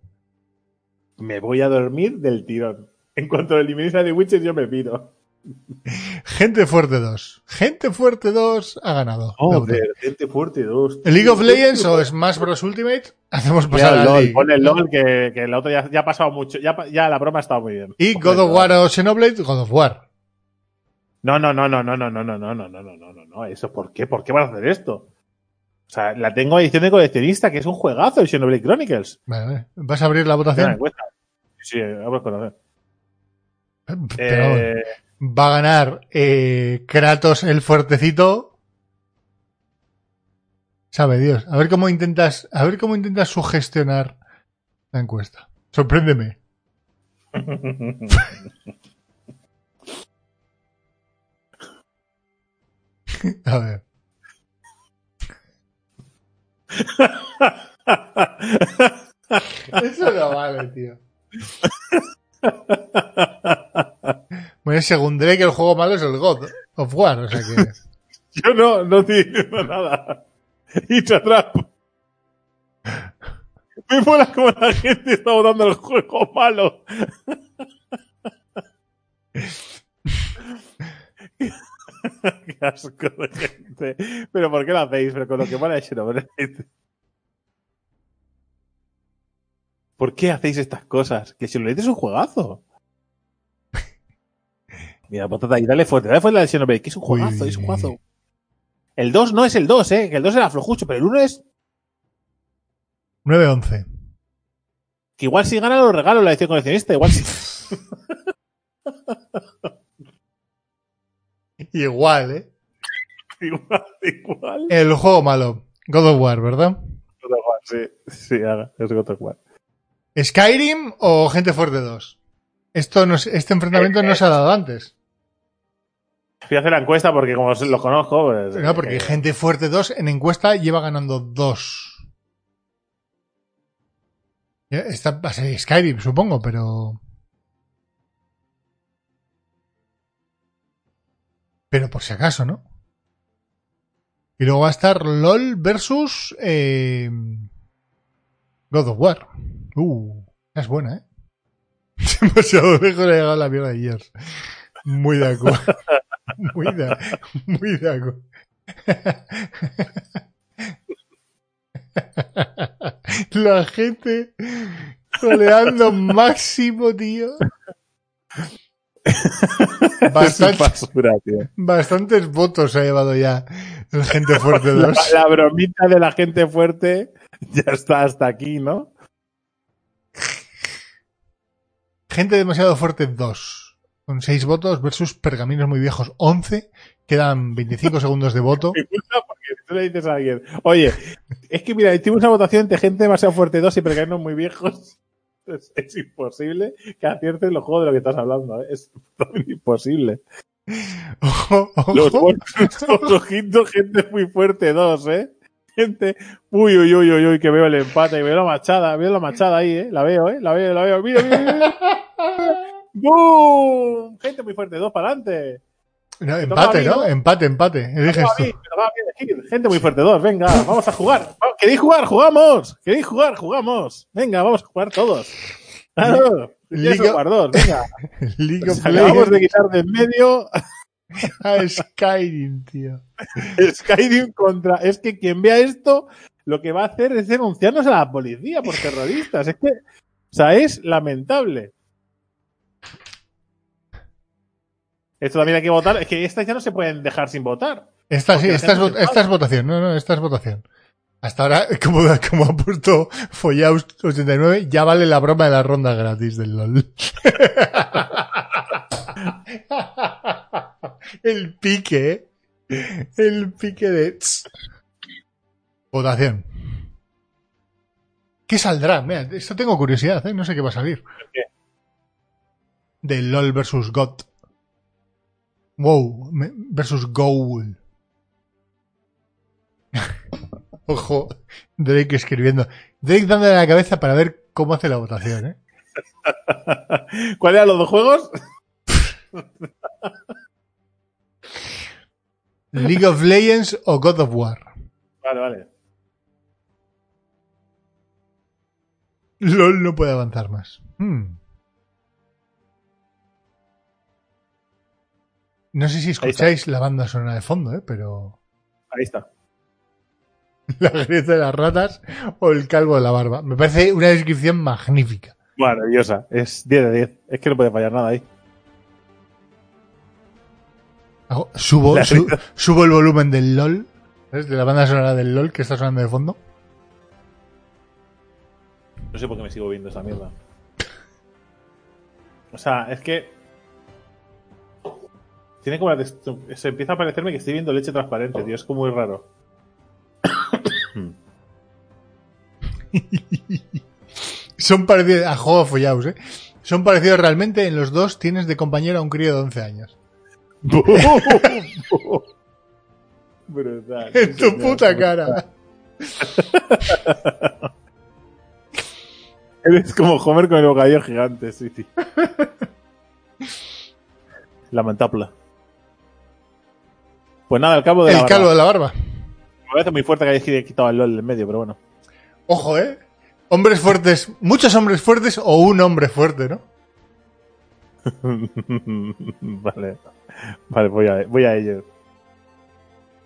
Me voy a dormir del tirón. En cuanto eliminéis a The Witcher, yo me pido. Gente Fuerte 2. Gente Fuerte 2 ha ganado. La. Joder, gente fuerte, dos. ¿El League of Legends o Smash Bros. Ultimate? Hacemos pasar el al LOL, pon el LOL que, que el otro ya, ya ha pasado mucho. Ya, la broma ha estado muy bien. Y God of. War o Xenoblade, God of War. No, no, no, no, no, no, no, no, no, no, no, no, no, no, no. Eso, ¿por qué? ¿Por qué van a hacer esto? O sea, la tengo edición de coleccionista, que es un juegazo, el Xenoblade Chronicles. Vale, vale. ¿Vas a abrir la votación? Sí, vamos a conocer. Pero Eh, va a ganar eh, Kratos el fuertecito. Sabe Dios. A ver cómo intentas, a ver cómo intentas sugestionar la encuesta. Sorpréndeme. A ver. Eso no vale, tío. Bueno, según Drake, el juego malo es el God of War, o sea que. Yo no, no digo nada. Y te atrapo. Me mola como la gente está votando el juego malo. Qué asco de gente. Pero ¿por qué lo hacéis? Pero con lo que mola es Xenoblade. ¿Por qué hacéis estas cosas? Que Xenoblade es un juegazo. Mira, potata y dale fuerte, dale fuerte al Xenoblade, que es un juegazo, Uy. es un juegazo. El 2 no es el 2, eh, que el 2 era flojucho, pero el 1 es 9-11. que igual si gana los regalos la edición coleccionista, igual sí. Igual, ¿eh? igual, igual. El juego malo. God of War, ¿verdad? Sí, sí, haga, es God of War. ¿Skyrim o Gente Fuerte 2? Esto no, este enfrentamiento no se ha dado antes. Voy a hacer la encuesta porque como los conozco, pues, No, porque eh, Gente Fuerte 2 en encuesta lleva ganando 2. Esta va a ser Skyrim, supongo, pero. Pero por si acaso, ¿no? Y luego va a estar LOL versus eh, God of War. Uh, es buena, ¿eh? Demasiado lejos ha llegado la mierda de Gears. Muy de acuerdo. Muy acuerdo. La gente troleando máximo, tío. Bastante- Basura, tío. bastantes votos ha llevado ya el Gente Fuerte 2. La, la bromita de la gente fuerte ya está hasta aquí, ¿no? Gente demasiado fuerte 2. Con 6 votos versus Pergaminos muy viejos 11. Quedan 25 segundos de voto. Me gusta porque tú le dices a alguien, oye, es que mira, hicimos una votación entre gente demasiado fuerte 2 y pergaminos muy viejos. Es, es imposible que aciertes los juegos de lo que estás hablando, ¿eh? es imposible. Ojo, ojo. Los votos, ojito, gente muy fuerte 2, ¿eh? Gente, uy, uy, uy, uy, uy, que veo el empate, veo la machada, veo la machada ahí, ¿eh? La veo, ¿eh? La veo, la veo, mira, mira, mira. ¡Boom! Gente muy fuerte, dos para adelante. No, empate, ¿no? Empate, empate. Tú. mí, elegir. Gente muy fuerte, dos, venga, vamos a jugar. ¿Queréis jugar? ¡Jugamos! ¿Queréis jugar? ¡Jugamos! Venga, vamos a jugar todos. Claro, Liga- ¿quieres jugar dos? Venga. League of acabamos de quitar de en medio a Skyrim, tío. Skyrim contra. Es que quien vea esto, lo que va a hacer es denunciarnos a la policía por terroristas. Es que, o sea, es lamentable. Esto también hay que votar. Es que estas ya no se pueden dejar sin votar. Esta, sí, esta, es, esta votación. No, no, esta es votación. Hasta ahora, como, como ha puesto Follaus89, ya vale la broma de la ronda gratis del LOL. El pique, ¿eh? El pique de... Votación. ¿Qué saldrá? Mira, esto tengo curiosidad, ¿eh? No sé qué va a salir. qué? Del LOL versus GOT. WoW versus Goal. Ojo, Drake escribiendo. Drake dándole la cabeza para ver cómo hace la votación, ¿eh? ¿Cuáles eran los dos juegos? League of Legends o God of War. Vale, vale. LOL no puede avanzar más. Hmm. No sé si escucháis la banda sonora de fondo, ¿eh? Pero... Ahí está. La grieta de las ratas o el calvo de la barba. Me parece una descripción magnífica. Maravillosa. Es 10 de 10. Es que no puede fallar nada ahí. Hago- Subo, La su- subo el volumen del LOL, ¿sabes? De la banda sonora del LOL que está sonando de fondo. No sé por qué me sigo viendo esa mierda. O sea, es que. Tiene como la Se empieza a parecerme que estoy viendo leche transparente, tío. Es como muy raro. Son parecidos a juego follaos, ¿eh? Son parecidos realmente. En los dos tienes de compañero a un crío de 11 años. Brutal. En tu señor, puta brutal. cara. Eres como Homer con el bocadillo gigante, sí, sí. Lamentable. Pues nada, el cabo de la El barba. calvo de la barba. Me parece muy fuerte que hayáis quitado el LOL en medio, pero bueno. Ojo, ¿eh? Hombres fuertes. Muchos hombres fuertes o un hombre fuerte, ¿no? vale. Vale, voy a, voy a ello.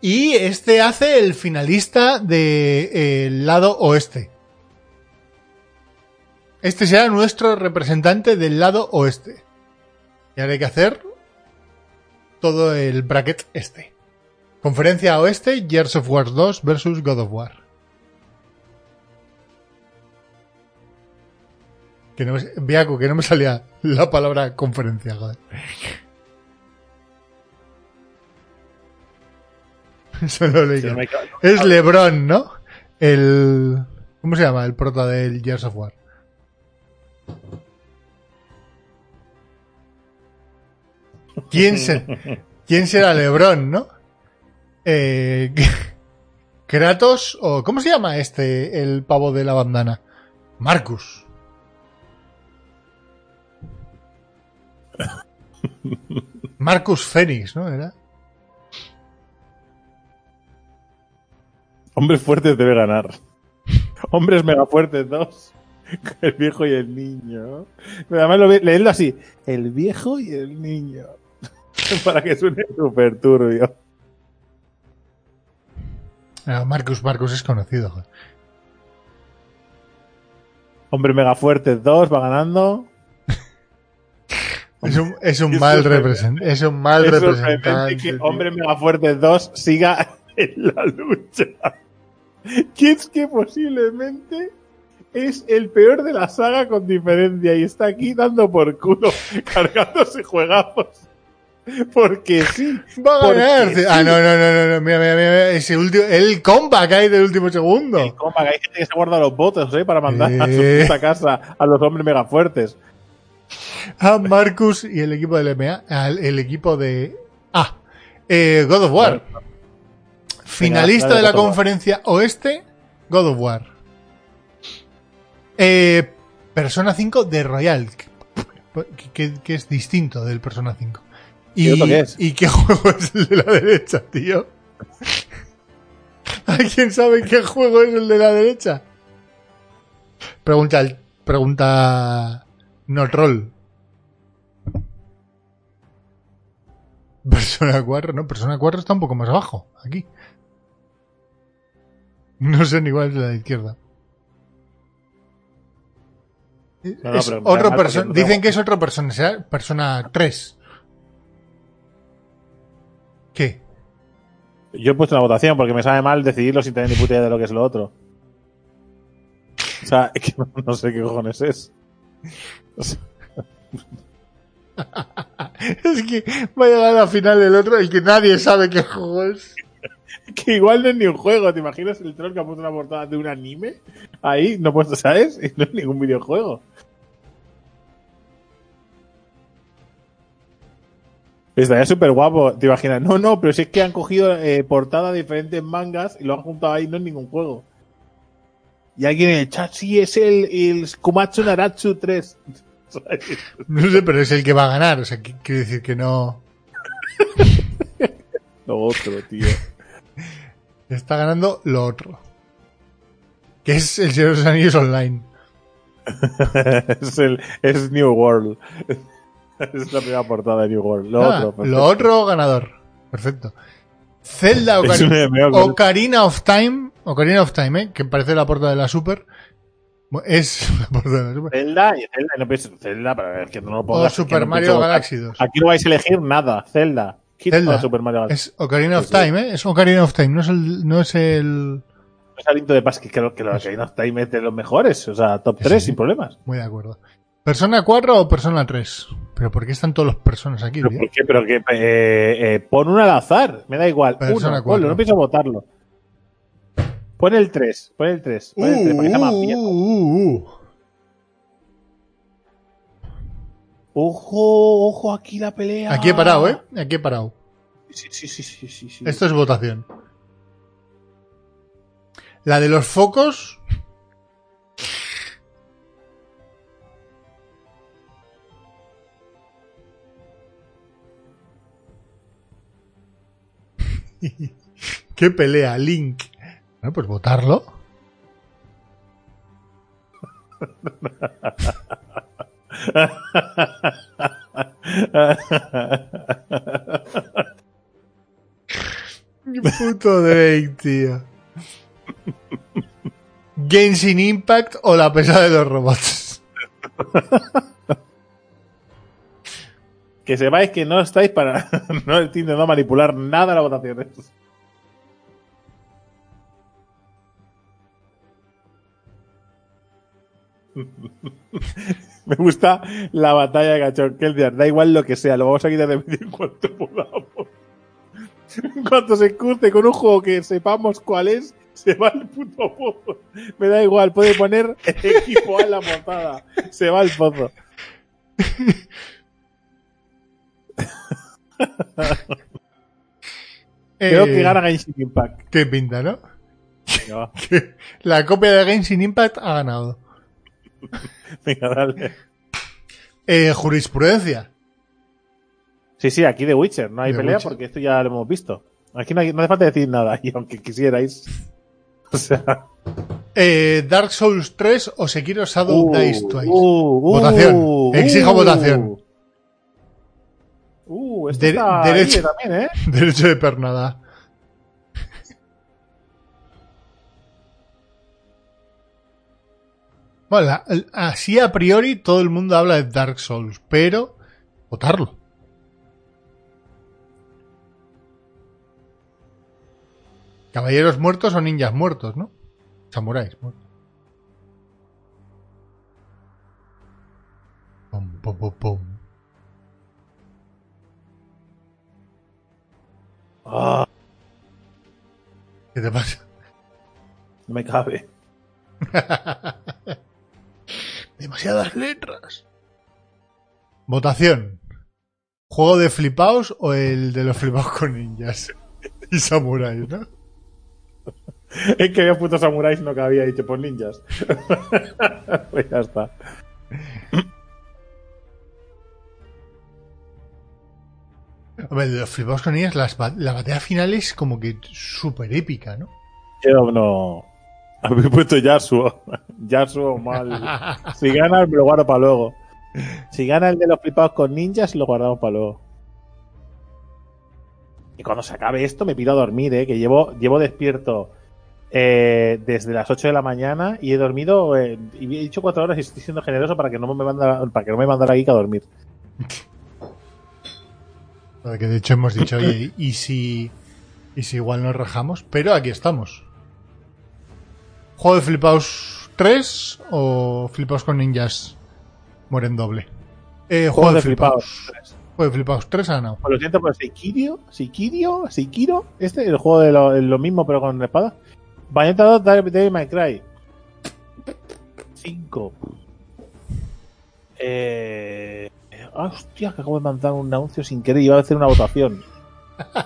Y este hace el finalista del lado oeste. Este será nuestro representante del lado oeste. Y ahora hay que hacer todo el bracket este. Conferencia oeste, Gears of War 2 versus God of War. Que no me, Viaco, que no me salía la palabra conferencia, joder. Leí no que- me ca- es LeBron, ¿no? El. ¿Cómo se llama? El prota del Gears of War. ¿Quién, se... ¿Quién será LeBron, no? Eh, Kratos, o ¿cómo se llama este, el pavo de la bandana? Marcus. Marcus Fénix, ¿no? Era. Hombres fuertes debe ganar. Hombres mega fuertes dos. El viejo y el niño. Pero además lo, así. El viejo y el niño. Para que suene súper turbio. Ah, Marcus, Marcus es conocido. joder. Hombre mega fuertes 2 va ganando. Es un, es un mal representante. Es un mal es representante. que. Hombre Mega Fuerte 2 siga en la lucha. Que es que posiblemente es el peor de la saga con diferencia y está aquí dando por culo, cargándose juegazos. Porque sí. Va a ganar. sí. Ah, no, no, no, no, no. Mira, mira, mira. Ese último, el comeback ahí del último segundo. El que hay gente que se guarda los votos ¿eh? para mandar a su puta casa a los hombres mega fuertes. A Marcus y el equipo del MA. al- El equipo de. Ah, eh, God of War. Finalista de la War. conferencia oeste, God of War. Eh, Persona 5 de Royal, que, que- que es distinto del Persona 5. ¿Y esto qué es? ¿Y qué juego es el de la derecha, tío? ¿Alguien sabe qué juego es el de la derecha? Pregunta, el- pregunta no troll. Persona 4, no, Persona 4 está un poco más abajo, aquí. No sé ni cuál es la de la izquierda. No, no, Es otro persona. Dicen que es otro persona, persona 3. ¿Qué? Yo he puesto una votación porque me sabe mal decidirlo sin tener ni puta idea de lo que es lo otro. O sea, es que no, no sé qué cojones es. O sea, Es que va a llegar a la final del otro el que nadie sabe qué juego es. que igual no es ni un juego. ¿Te imaginas el troll que ha puesto una portada de un anime? Ahí, no puesto, ¿sabes? Y no es ningún videojuego. Estaría súper guapo, te imaginas. No, no, pero si es que han cogido eh, portada de diferentes mangas y lo han juntado ahí, no es ningún juego. Y alguien en el chat, sí, es el, el Kumatsu Naratsu 3. ¿Sabes? No sé, pero es el que va a ganar. O sea, quiere decir que no. Lo otro, tío. Está ganando lo otro. Que es el Señor de los Anillos Online. es, el, es New World. es la primera portada de New World. Lo Ah, otro. lo perfecto. otro ganador. Perfecto. Zelda Es un Ocari- MMO con- Ocarina of Time. Ocarina of Time, ¿eh? que parece la portada de la Super. Es la portada de la Super. Zelda y Zelda, no pienso Zelda, pero es que no lo O pongas. es que Super no Mario pienso- Galaxy 2. Aquí no vais a elegir nada. Zelda. Zelda. Super Mario Galaxy. Es Ocarina of Sí. Time, ¿eh? Es Ocarina of Time, no es el. No es el... Es aliento de paz que creo que que hay no está ahí mete los mejores. O sea, top 3 Sí. sin problemas. Muy de acuerdo. ¿Persona 4 o Persona 3? ¿Pero por qué están todos los personas aquí, ¿Pero tío? por qué? Pero que eh, eh, pon uno al azar. Me da igual. Persona Uno, ponlo, 4. no pienso votarlo. Pon el 3. Pon el 3. Pon el 3 para que sea más viejo. uh, uh, uh. Ojo, ojo, aquí la pelea. Aquí he parado, ¿eh? Aquí he parado. Sí, sí, sí, sí, sí, sí. Esto es votación. La de los focos. ¿Qué pelea? Link. Bueno, pues votarlo. Qué puto Drake, tío. Genshin Impact o la pesada de los robots. que sepáis que no estáis para. no estoy intentando manipular nada las votaciones. Me gusta la batalla de Kelder. Da igual lo que sea, lo vamos a quitar de medio en cuanto podamos. En cuanto se curte con un juego que sepamos cuál es, se va el puto pozo. Me da igual, puede poner el equipo A la portada. Se va el pozo. Creo Eh, que gana Genshin Impact. Qué pinta, ¿no? Venga, la copia de Genshin Impact ha ganado. Venga, dale. Eh, jurisprudencia. Sí, sí, aquí de Witcher. No hay The pelea Witcher. porque esto ya lo hemos visto. Aquí no, hay- no hace falta decir nada. Y aunque quisierais. O sea, Eh, Dark Souls 3 o Sekiro Shadow uh, Dice Twice. uh, Votación. uh, Exijo uh. votación. Uh, esto De- está derecho. ahí también, ¿eh? Derecho de pernada. Bueno, la- así a priori todo el mundo habla de Dark Souls, pero votarlo. Caballeros muertos o ninjas muertos, ¿no? Samuráis muertos. Pum, pum, pum, pum. Ah, ¿Qué te pasa? no me cabe. Demasiadas letras. Votación. ¿Juego de flipaos o el de los flipaos con ninjas? Y samuráis, ¿no? Es que había putos samuráis no cabía dicho por ninjas. pues ya está. El de los flipaos con ninjas, las la batalla final es como que súper épica, ¿no? Yo no. Había puesto Yasuo. Yasuo mal. Si gana, me lo guardo para luego. Si gana el de los flipados con ninjas, lo guardamos para luego. Y cuando se acabe esto, me pido a dormir, ¿eh? Que llevo, llevo despierto eh, desde las 8 de la mañana y he dormido. eh, y he dicho 4 horas y estoy siendo generoso para que no me manda, para que no me mandara a dormir. Porque de hecho hemos dicho, oye, ¿y si, y si igual nos rajamos? Pero aquí estamos. ¿Juego de flipaos 3 o flipaos con ninjas mueren doble? Eh, juego, de flipaos. Juego de flipaos 3 ha ganado. Lo siento, pero Seikirio, Seikirio, Seikiro, este, el juego de lo, lo mismo pero con espada. Bayonetta 2, Devil Devil May Cry. 5. Eh... ah, hostia, que acabo de mandar un anuncio sin querer iba a hacer una votación.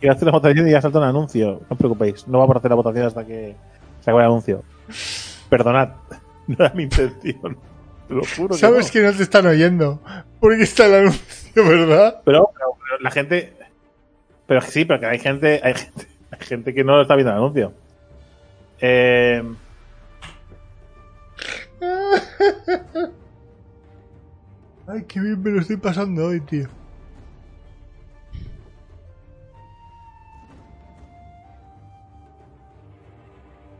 Iba a hacer una votación y ya salta un anuncio. No os preocupéis, no vamos a hacer la votación hasta que se acabe el anuncio. Perdonad, no era mi intención. Te lo juro. que Sabes no. que no te están oyendo. Porque está el anuncio, ¿verdad? Pero, pero- pero la gente. Pero sí, pero que hay gente. Hay gente, hay gente que no está viendo el anuncio. Eh, Ay, qué bien me lo estoy pasando hoy, tío.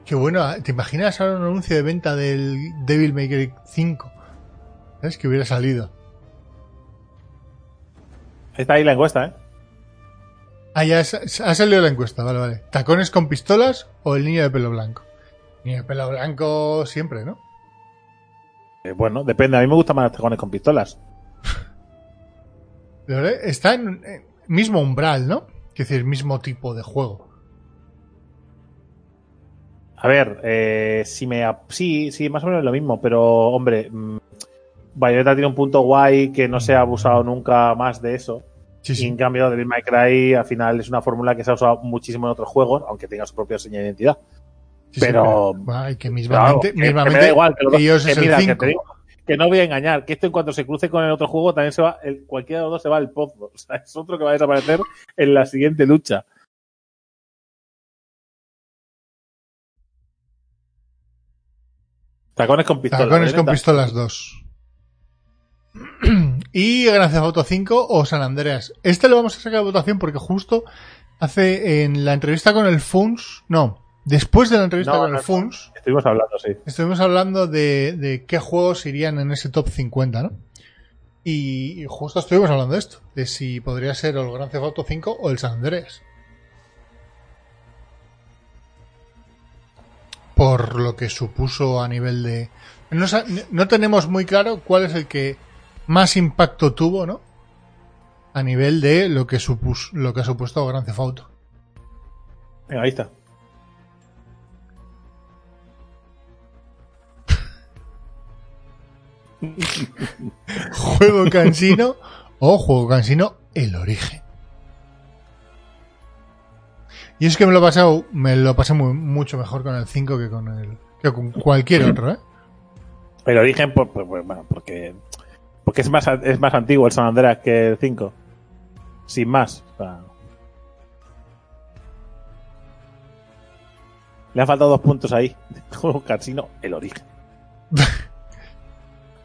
Qué bueno, ¿eh? ¿te imaginas ahora un anuncio de venta del Devil May Cry 5? ¿Sabes? Que hubiera salido. está ahí la encuesta, ¿eh? Ah, ya ha salido la encuesta, vale, vale. ¿Tacones con pistolas o el niño de pelo blanco? Niño de pelo blanco siempre, ¿no? Eh, Bueno, depende. A mí me gustan más los tacones con pistolas. Está en en mismo umbral, ¿no? Es decir, mismo tipo de juego. A ver, eh, si me. Sí, sí, más o menos lo mismo, pero hombre. mm, Bayonetta tiene un punto guay que no se ha abusado nunca más de eso. Sí, Y en cambio, Devil May Cry al final es una fórmula que se ha usado muchísimo en otros juegos, aunque tenga su propia señal de identidad. Sí, sí, pero- que Claro, mismamente, que- que me mismamente da igual, que los dos- ellos que es mira, el que 5. te digo que no voy a engañar, que esto en cuanto se cruce con el otro juego también se va, el, cualquiera de los dos se va al pozo. O sea, es otro que va a desaparecer en la siguiente lucha. Tacones con pistola. Tacones con pistolas 2. y Grand Theft Auto 5 o San Andreas. Este lo vamos a sacar a votación porque justo hace en la entrevista con el FUNS, no, después de la entrevista No, con no, el FUNS, Estuvimos hablando, sí. estuvimos hablando de, de qué juegos irían en ese top 50, ¿no? Y, y justo estuvimos hablando de esto, de si podría ser el Grand Theft Auto 5 o el San Andreas. Por lo que supuso a nivel de... No, tenemos muy claro cuál es el que más impacto tuvo, ¿no? A nivel de lo que, supus, lo que ha supuesto Grand Theft Auto. Venga, ahí está. Juego cansino o juego cansino el origen. Y es que me lo he pasado, me lo pasé mu- mucho mejor con el 5 que con el que con cualquier otro, ¿eh? El origen, por- por- por- bueno, porque, porque es, más, es más antiguo el San Andreas que el 5. Sin más. O sea, Le han faltado dos puntos ahí. Juego casino, el origen.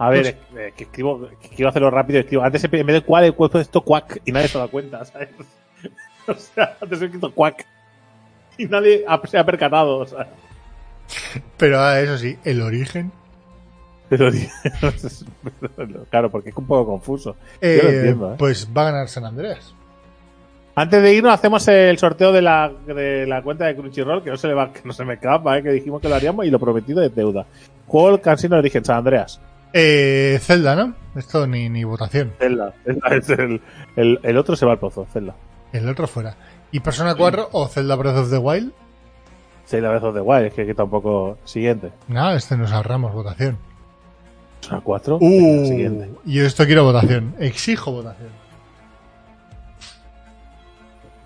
A ver, Pues- eh, que escribo, que quiero hacerlo rápido. Escribo, antes en vez de cuál he puesto esto cuac y nadie se da cuenta, ¿sabes? O sea, antes he escrito cuac y nadie ha- se ha percatado, sea. Pero ah, eso sí, el origen. Claro, porque es un poco confuso. Eh, lo entiendo, ¿eh? Pues va a ganar San Andreas. Antes de irnos, hacemos el sorteo de la, de la cuenta de Crunchyroll, que no se, le va, que no se me escapa, ¿eh? que dijimos que lo haríamos y lo prometido es deuda. Juego el Casino de Origen, San Andreas. Eh, Zelda, ¿no? Esto ni, ni votación. Zelda. Zelda es el, el, el otro se va al pozo, Zelda. El otro fuera. ¿Y Persona 4 o Zelda Breath of the Wild? Zelda Breath of the Wild, es que, que tampoco. Siguiente. Nada, este nos ahorramos votación. Persona 4. Uh, Siguiente. yo esto quiero votación. Exijo votación.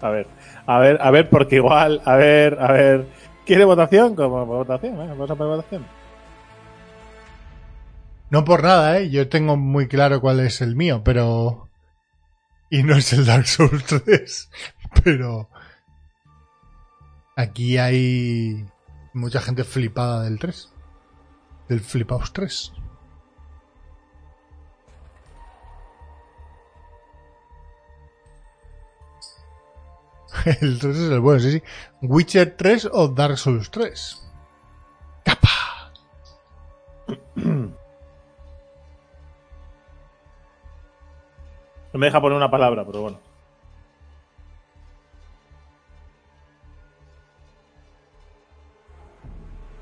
A ver, a ver, a ver, porque igual, a ver, a ver. ¿Quiere votación? Como votación, ¿eh? Vamos a poner votación. No por nada, ¿eh? Yo tengo muy claro cuál es el mío, pero... Y no es el Dark Souls 3. Pero... Aquí hay mucha gente flipada del 3. Del Flipaos 3. El 3 es el bueno, sí, sí. Witcher 3 o Dark Souls 3. ¡Capa! No me deja poner una palabra, pero bueno.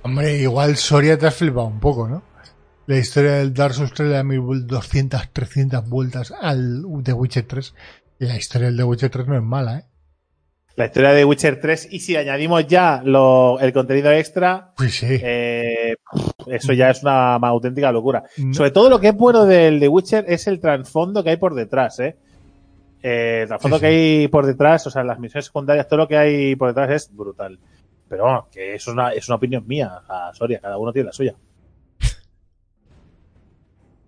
Hombre, igual Soria te has flipado un poco, ¿no? La historia del Dark Souls 3 le da 1200, 300 vueltas al The Witcher 3. Y la historia del The Witcher 3 no es mala, ¿eh? La historia de Witcher 3, y si añadimos ya lo, el contenido extra, Pues sí. eh, eso ya es una auténtica locura. Mm. Sobre todo lo que es bueno del The Witcher es el trasfondo que hay por detrás, ¿eh? Eh, el trasfondo Sí, que hay por detrás, o sea, las misiones secundarias, todo lo que hay por detrás es brutal. Pero bueno, que eso es una, es una opinión mía, a Soria, cada uno tiene la suya.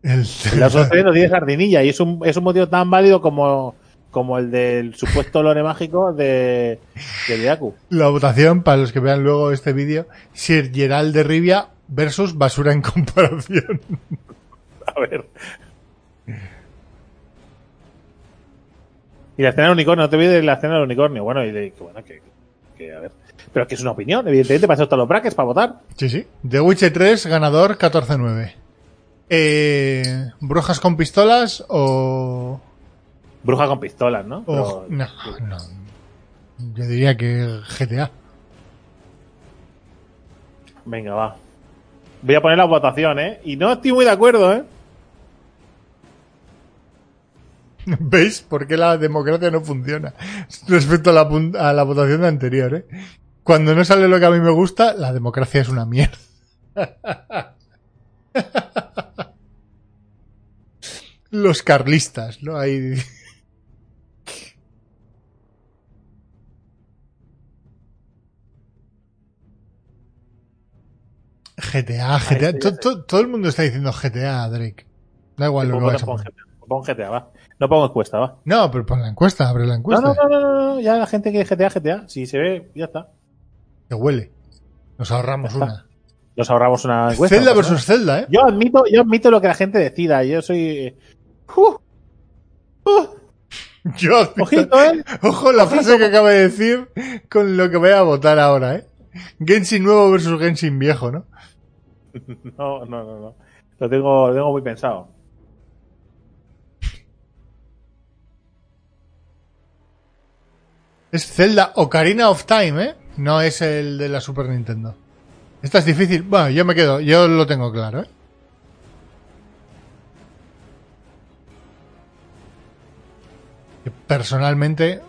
El- La no tiene sardinilla y es un, es un motivo tan válido como, como el del supuesto lore mágico de, de Yaku. la votación, para los que vean luego este vídeo, Sir Gerald de Rivia versus Basura en comparación. A ver. Y la escena del unicornio, no te olvides de la escena del unicornio. Bueno, y de que bueno, que, que, a ver. Pero que es una opinión, evidentemente, para eso están los brackets, para votar. Sí, sí. The Witcher 3, ganador 14-9. Eh, ¿Brujas con pistolas o...? Bruja con pistolas, ¿no? o- Pero- no, no. Yo diría que GTA. Venga, va. Voy a poner la votación, ¿eh? Y no estoy muy de acuerdo, ¿eh? ¿Veis por qué la democracia no funciona? Respecto a la, a la votación anterior, ¿eh? Cuando no sale lo que a mí me gusta, la democracia es una mierda. Los carlistas, ¿no? Ahí... GTA, GTA. sí, ya to- sé. to- todo el mundo está diciendo GTA, Drake. Da igual lo que vayas a poner. GTA, pongo GTA, va. No pongo encuesta, va. No, pero pon la encuesta, abre la encuesta. no, no, no, no, no, ya la gente quiere GTA, GTA. Si se ve, ya está. Que huele. Nos ahorramos una. Nos ahorramos una encuesta. Zelda versus Zelda, ¿eh? Yo admito, yo admito lo que la gente decida. Yo soy. ¡Uh! ¡Uh! Yo, Ojito, ¿eh? Ojo la frase que acaba de decir con lo que voy a votar ahora, ¿eh? Genshin nuevo versus Genshin viejo, ¿no? No, no, no, no. Lo tengo, lo tengo muy pensado. Es Zelda Ocarina of Time, ¿eh? No es el de la Super Nintendo. Esta es difícil. Bueno, yo me quedo, yo lo tengo claro, ¿eh? Personalmente,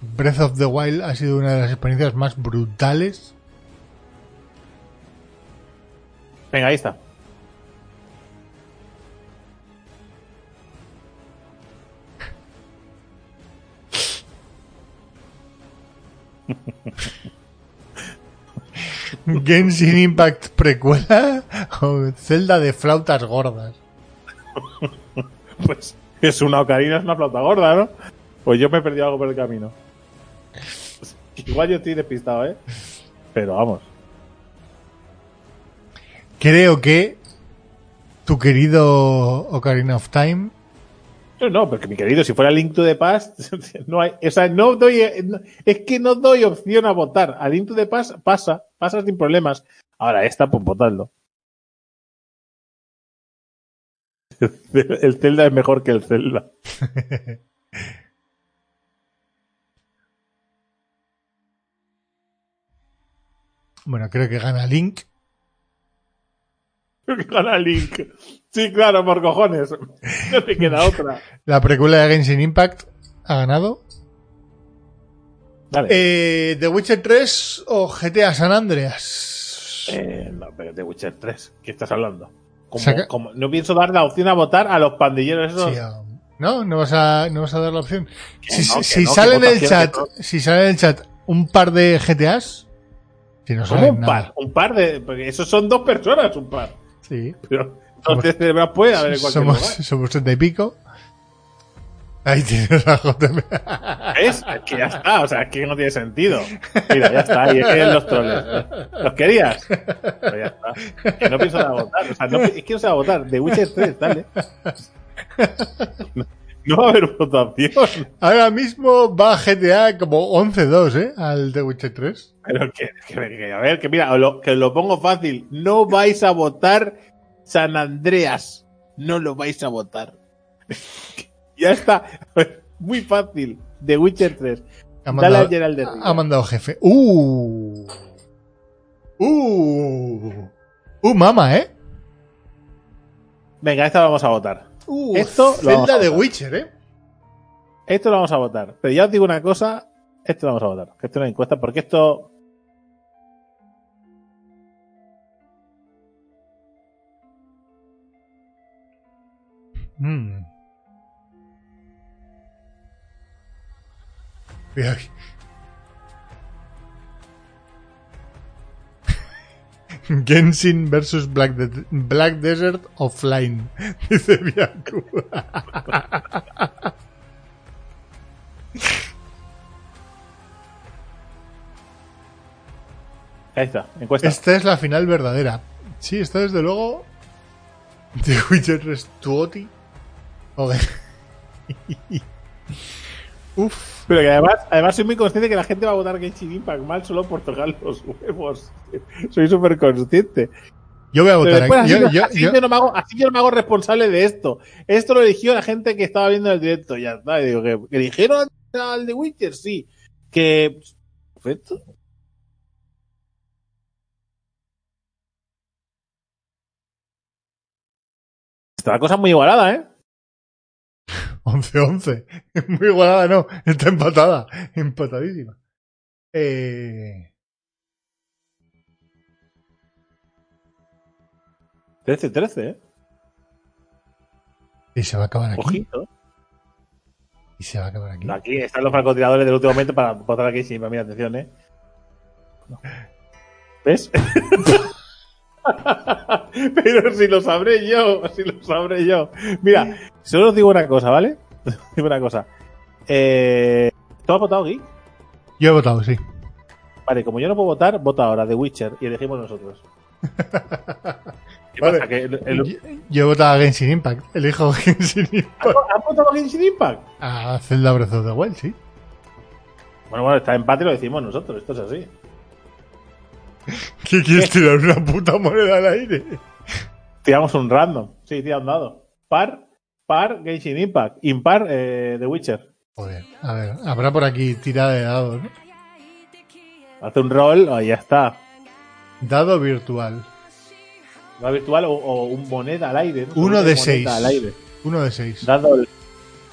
Breath of the Wild ha sido una de las experiencias más brutales. Venga, ahí está. Genshin Impact precuela o Zelda de flautas gordas. Pues es una ocarina, es una flauta gorda, ¿no? Pues yo me he perdido algo por el camino. Igual yo estoy despistado, ¿eh? Pero vamos. Creo que tu querido Ocarina of Time. No, no, porque mi querido, si fuera Link to the Past, no hay, o sea, no doy, es que no doy opción a votar. A Link to the Past pasa, pasa sin problemas. Ahora esta, pues votadlo. El Zelda es mejor que el Zelda. Bueno, creo que gana Link. Gana Link. Sí, claro, por cojones. No te queda otra. La precuela de Genshin Impact ha ganado. Vale. Eh, ¿The Witcher 3 o GTA San Andreas? Eh, no, pero The Witcher 3, ¿qué estás hablando? Como- no pienso dar la opción a votar a los pandilleros esos. Sí, no, no vas a, no vas a dar la opción. Que Si, no, si sale en el chat, si sale en el chat un par de GTAs, si no ¿Cómo salen un nada. par? Un par de. Porque esos son dos personas, un par. Sí. Pero entonces cerebras puede haber en cualquier Somos, lugar. somos treinta y pico. Ahí tienes a JM. ¿Ves? Es que ya está, o sea, es que no tiene sentido. Mira, ya está, ahí es los troles. ¿Los querías? Pues ya está. Que no pienso votar. O sea, no, es que no se va a votar. The Witcher 3, dale. No, no va a haber votación. Ahora mismo va GTA como 11-2, ¿eh? Al The Witcher 3. Pero que, que- que- a ver, que mira, lo, que os lo pongo fácil. No vais a votar San Andreas. No lo vais a votar. ya está. Muy fácil. The Witcher 3. Ha Dale mandado, a de Rivia. ha mandado jefe. ¡Uh! ¡Uh! ¡Uh, mama, eh! Venga, esta vamos a votar. ¡Uh! Esto lo vamos Zelda a de votar. Witcher, eh. Esto lo vamos a votar. Pero ya os digo una cosa. Esto lo vamos a votar. Que esto no es encuesta porque esto. Mm. Genshin versus Black, De- Black Desert Offline, dice Bianco. Ahí está, encuesta. Esta es la final verdadera. Sí, esta desde luego. The Witcher Restuoti. Joder. Uf. Pero que además, además soy muy consciente que la gente va a votar Genshin Impact mal solo por tocar los huevos. Soy súper consciente. Yo voy a votar después así, Yo, yo, yo- así yo- yo no me hago, así yo no me hago responsable de esto. Esto lo eligió la gente que estaba viendo el directo. Ya está. Y digo, que, que dijeron al de Witcher, sí. Que. Perfecto. Está la cosa muy igualada, ¿eh? 11-11. Muy igualada, no. Está empatada. Empatadísima. Eh... 13-13, ¿eh? Y se va a acabar aquí. Ojito. Y se va a acabar aquí. Aquí están los francotiradores del último momento para votar aquí. Sí, mira, atención, ¿eh? ¿Ves? Pero si lo sabré yo, si lo sabré yo. Mira, solo os digo una cosa, ¿vale? Os digo una cosa. Eh, ¿Tú has votado, Geek? Yo he votado, sí. Vale, como yo no puedo votar, vota ahora The Witcher y elegimos nosotros. ¿Qué Vale. pasa? ¿Que el- el- Yo, yo he votado a Genshin Impact. Elijo Genshin Impact. ¿Has votado a Genshin Impact? A Zelda Breath of the Wild, sí. Bueno, bueno, está empate, lo decimos nosotros, esto es así. ¿Qué quieres tirar una puta moneda al aire? Tiramos un random. Sí, tira un dado. Par, par, Genshin Impact. Impar, eh, The Witcher. Joder, a ver, habrá por aquí tirada de dados, ¿no? Hace un roll, ahí ya está. Dado virtual. ¿Va virtual o, o un moneda al aire? ¿no? Uno de seis. Al aire. Uno de seis. Dado el-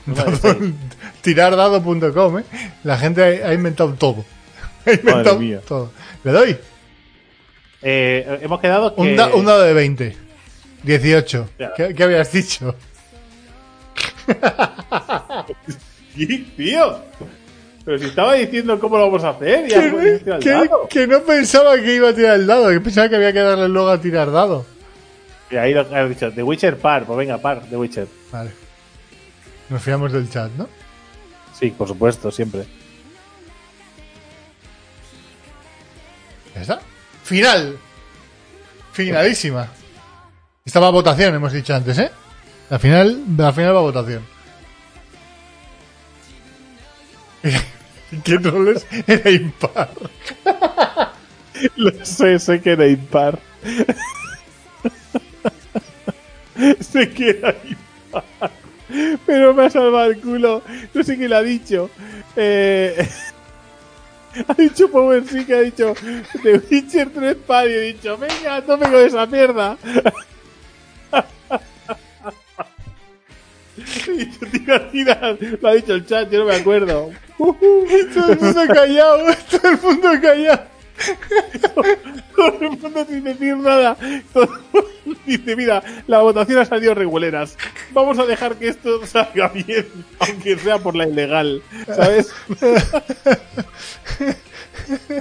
de Dado- seis. tirardado.com, ¿eh? La gente ha, ha inventado todo. Ha inventado mía. todo. Le doy Eh, hemos quedado que... un, da- un dado de 20. 18. Ya. ¿Qué, qué habías dicho? Sí, tío. Pero si estaba diciendo cómo lo vamos a hacer. Ya el que- que no pensaba que iba a tirar el dado, que pensaba que había que darle luego a tirar dado. Y ahí lo has dicho. The Witcher par. Pues venga, par. The Witcher. Vale. Nos fiamos del chat, ¿no? Sí, por supuesto, siempre. Ya está. Final. Finalísima. Esta va a votación, hemos dicho antes, ¿eh? La final, la final va a votación. ¿Qué roles era impar? Lo sé, sé que era impar. sé que era impar. Pero me ha salvado el culo. No sé quién lo ha dicho. Eh, ha dicho Power sí que ha dicho The Witcher 3 par y he dicho, venga, tope con esa mierda. He dicho, tira, tira. Lo ha dicho el chat, yo no me acuerdo. Todo el mundo callado, todo el mundo callado. Todo el mundo sin decir nada. Todo el mundo dice, mira, la votación ha salido reguleras. Vamos a dejar que esto salga bien, aunque sea por la ilegal. ¿Sabes?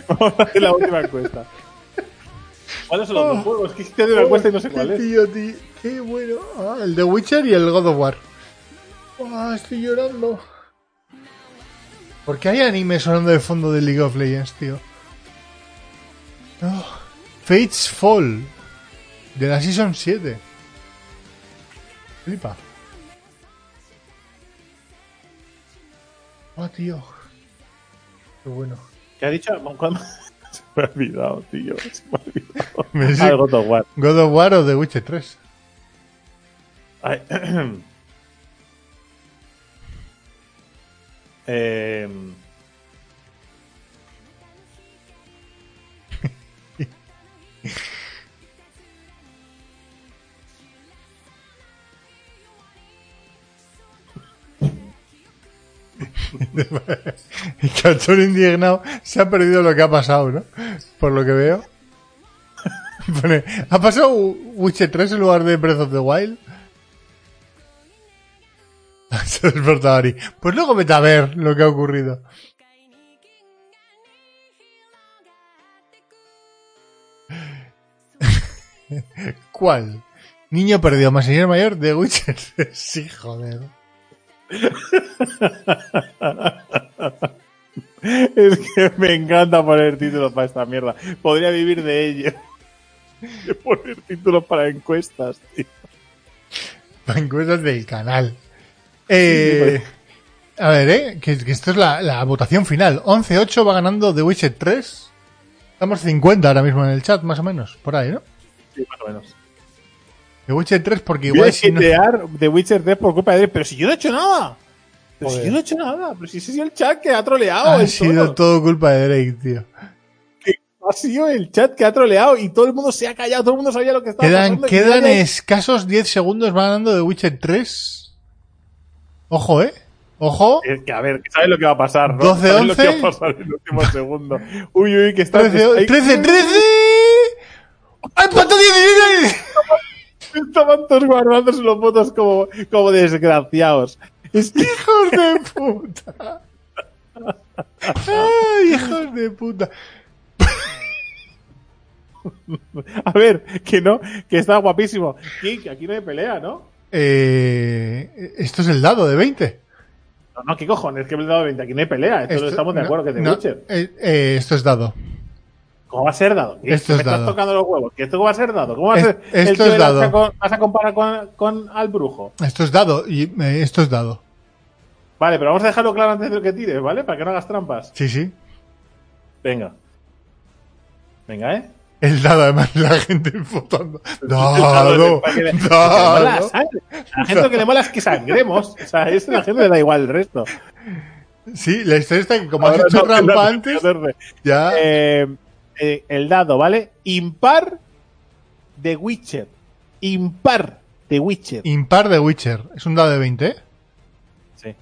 Vamos a hacer la última encuesta. ¿Cuáles son los dos juegos? Que te una encuesta y no sé cuál es. Tío, tío, qué bueno. Ah, el de Witcher y el God of War. Ah, estoy llorando. ¿Por qué hay anime sonando de fondo de League of Legends, tío? Oh, Fates Fall. De la Season 7. Flipa. Oh, tío. Qué bueno. ¿Qué ha dicho? Se me ha olvidado, tío. Se me ha olvidado. Me Ah, sé- el God of War. God of War o The Witcher 3. Ay. eh, El cachorro indignado se ha perdido lo que ha pasado, ¿no? Por lo que veo. ¿Ha pasado Witcher 3 en lugar de Breath of the Wild? Se ha despertado Ari. Pues luego vete a ver lo que ha ocurrido. ¿Cuál? Niño perdido, más señor mayor de Witcher 3. Sí, joder. es que me encanta poner títulos para esta mierda. Podría vivir de ello. De poner títulos para encuestas, tío. encuestas del canal. Eh, a ver, eh, que, que esto es la, la votación final. 11-8 va ganando The Witcher 3. Estamos 50 ahora mismo en el chat, más o menos. Por ahí, ¿no? Sí, más o menos. The Witcher 3 porque Voy igual a si no... The Witcher 3 por culpa de él. Pero si yo no he hecho nada. Pero si yo no he hecho nada. Pero si ese es el chat que ha troleado. Ha sido todo culpa de Drake, tío. Ha sido el chat que ha troleado y todo el mundo se ha callado. Todo el mundo sabía lo que estaba Quedan, pasando. quedan escasos 10 segundos va ganando The Witcher 3. Ojo, ¿eh? Ojo. Es que, a ver, ¿sabes lo que va a pasar? ¿no? 12, ¿Sabes lo que va 11? a pasar en el último segundo? Uy, uy, que está. 13, ahí- 13, 13. ¡Ay, pato 16! Estaban todos guardándose los votos como, como desgraciados. Es que ¡Hijos de puta! ¡Ay, hijos de puta! A ver, que no, que está guapísimo. Que aquí no hay pelea, ¿no? Eh, esto es el dado de 20. No, no, ¿qué cojones? Que me he dado 20. Aquí no hay pelea. Esto, Esto- estamos de no, acuerdo que es de no, eh, eh, esto es dado. ¿Cómo va a ser dado? Esto me es estás dado. tocando los huevos. ¿Que esto cómo va a ser dado? ¿Cómo va a ser el esto tío es dado. con- vas a comparar con, con al brujo? Esto es dado. Y eh, esto es dado. Vale, pero vamos a dejarlo claro antes de lo que tires, ¿vale? Para que no hagas trampas. Sí, sí. Venga. Venga, ¿eh? El dado, además, la gente votando. Dado, Dado. para que le- que le mola la Dado. sangre. A la gente lo que le mola es que sangremos. O sea, eso a la gente le da igual el resto. Sí, la historia está que como has hecho no, rampa no, no, antes, ya... Eh, eh, el dado, ¿vale? Impar de Witcher. Impar de Witcher. Impar de Witcher. Es un dado de 20, ¿eh? Sí.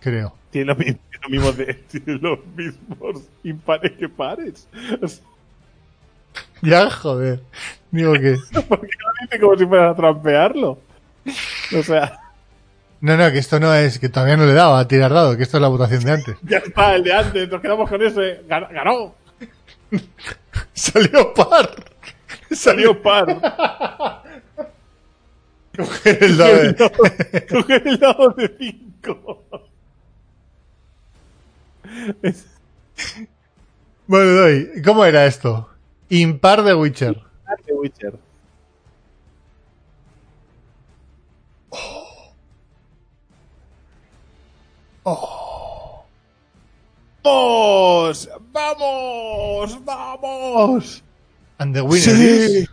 Creo. Tiene lo, mi- tiene lo mismo los mismos impares que pares. Ya, joder. Digo que... porque lo dice como si fuera a trampearlo. O sea, No, no, que esto no es... Que todavía no le dado a tirar dado, que esto es la votación de antes. ya está, el de antes, nos quedamos con ese. Gan- Ganó, Salió par. Salió par. Coger el lado de. Coger el lado de 5. Bueno, doy. ¿Cómo era esto? Impar de Witcher. Impar de Witcher. Oh. Oh. ¡Vamos! ¡Vamos! ¡Vamos! and the winner Sí. is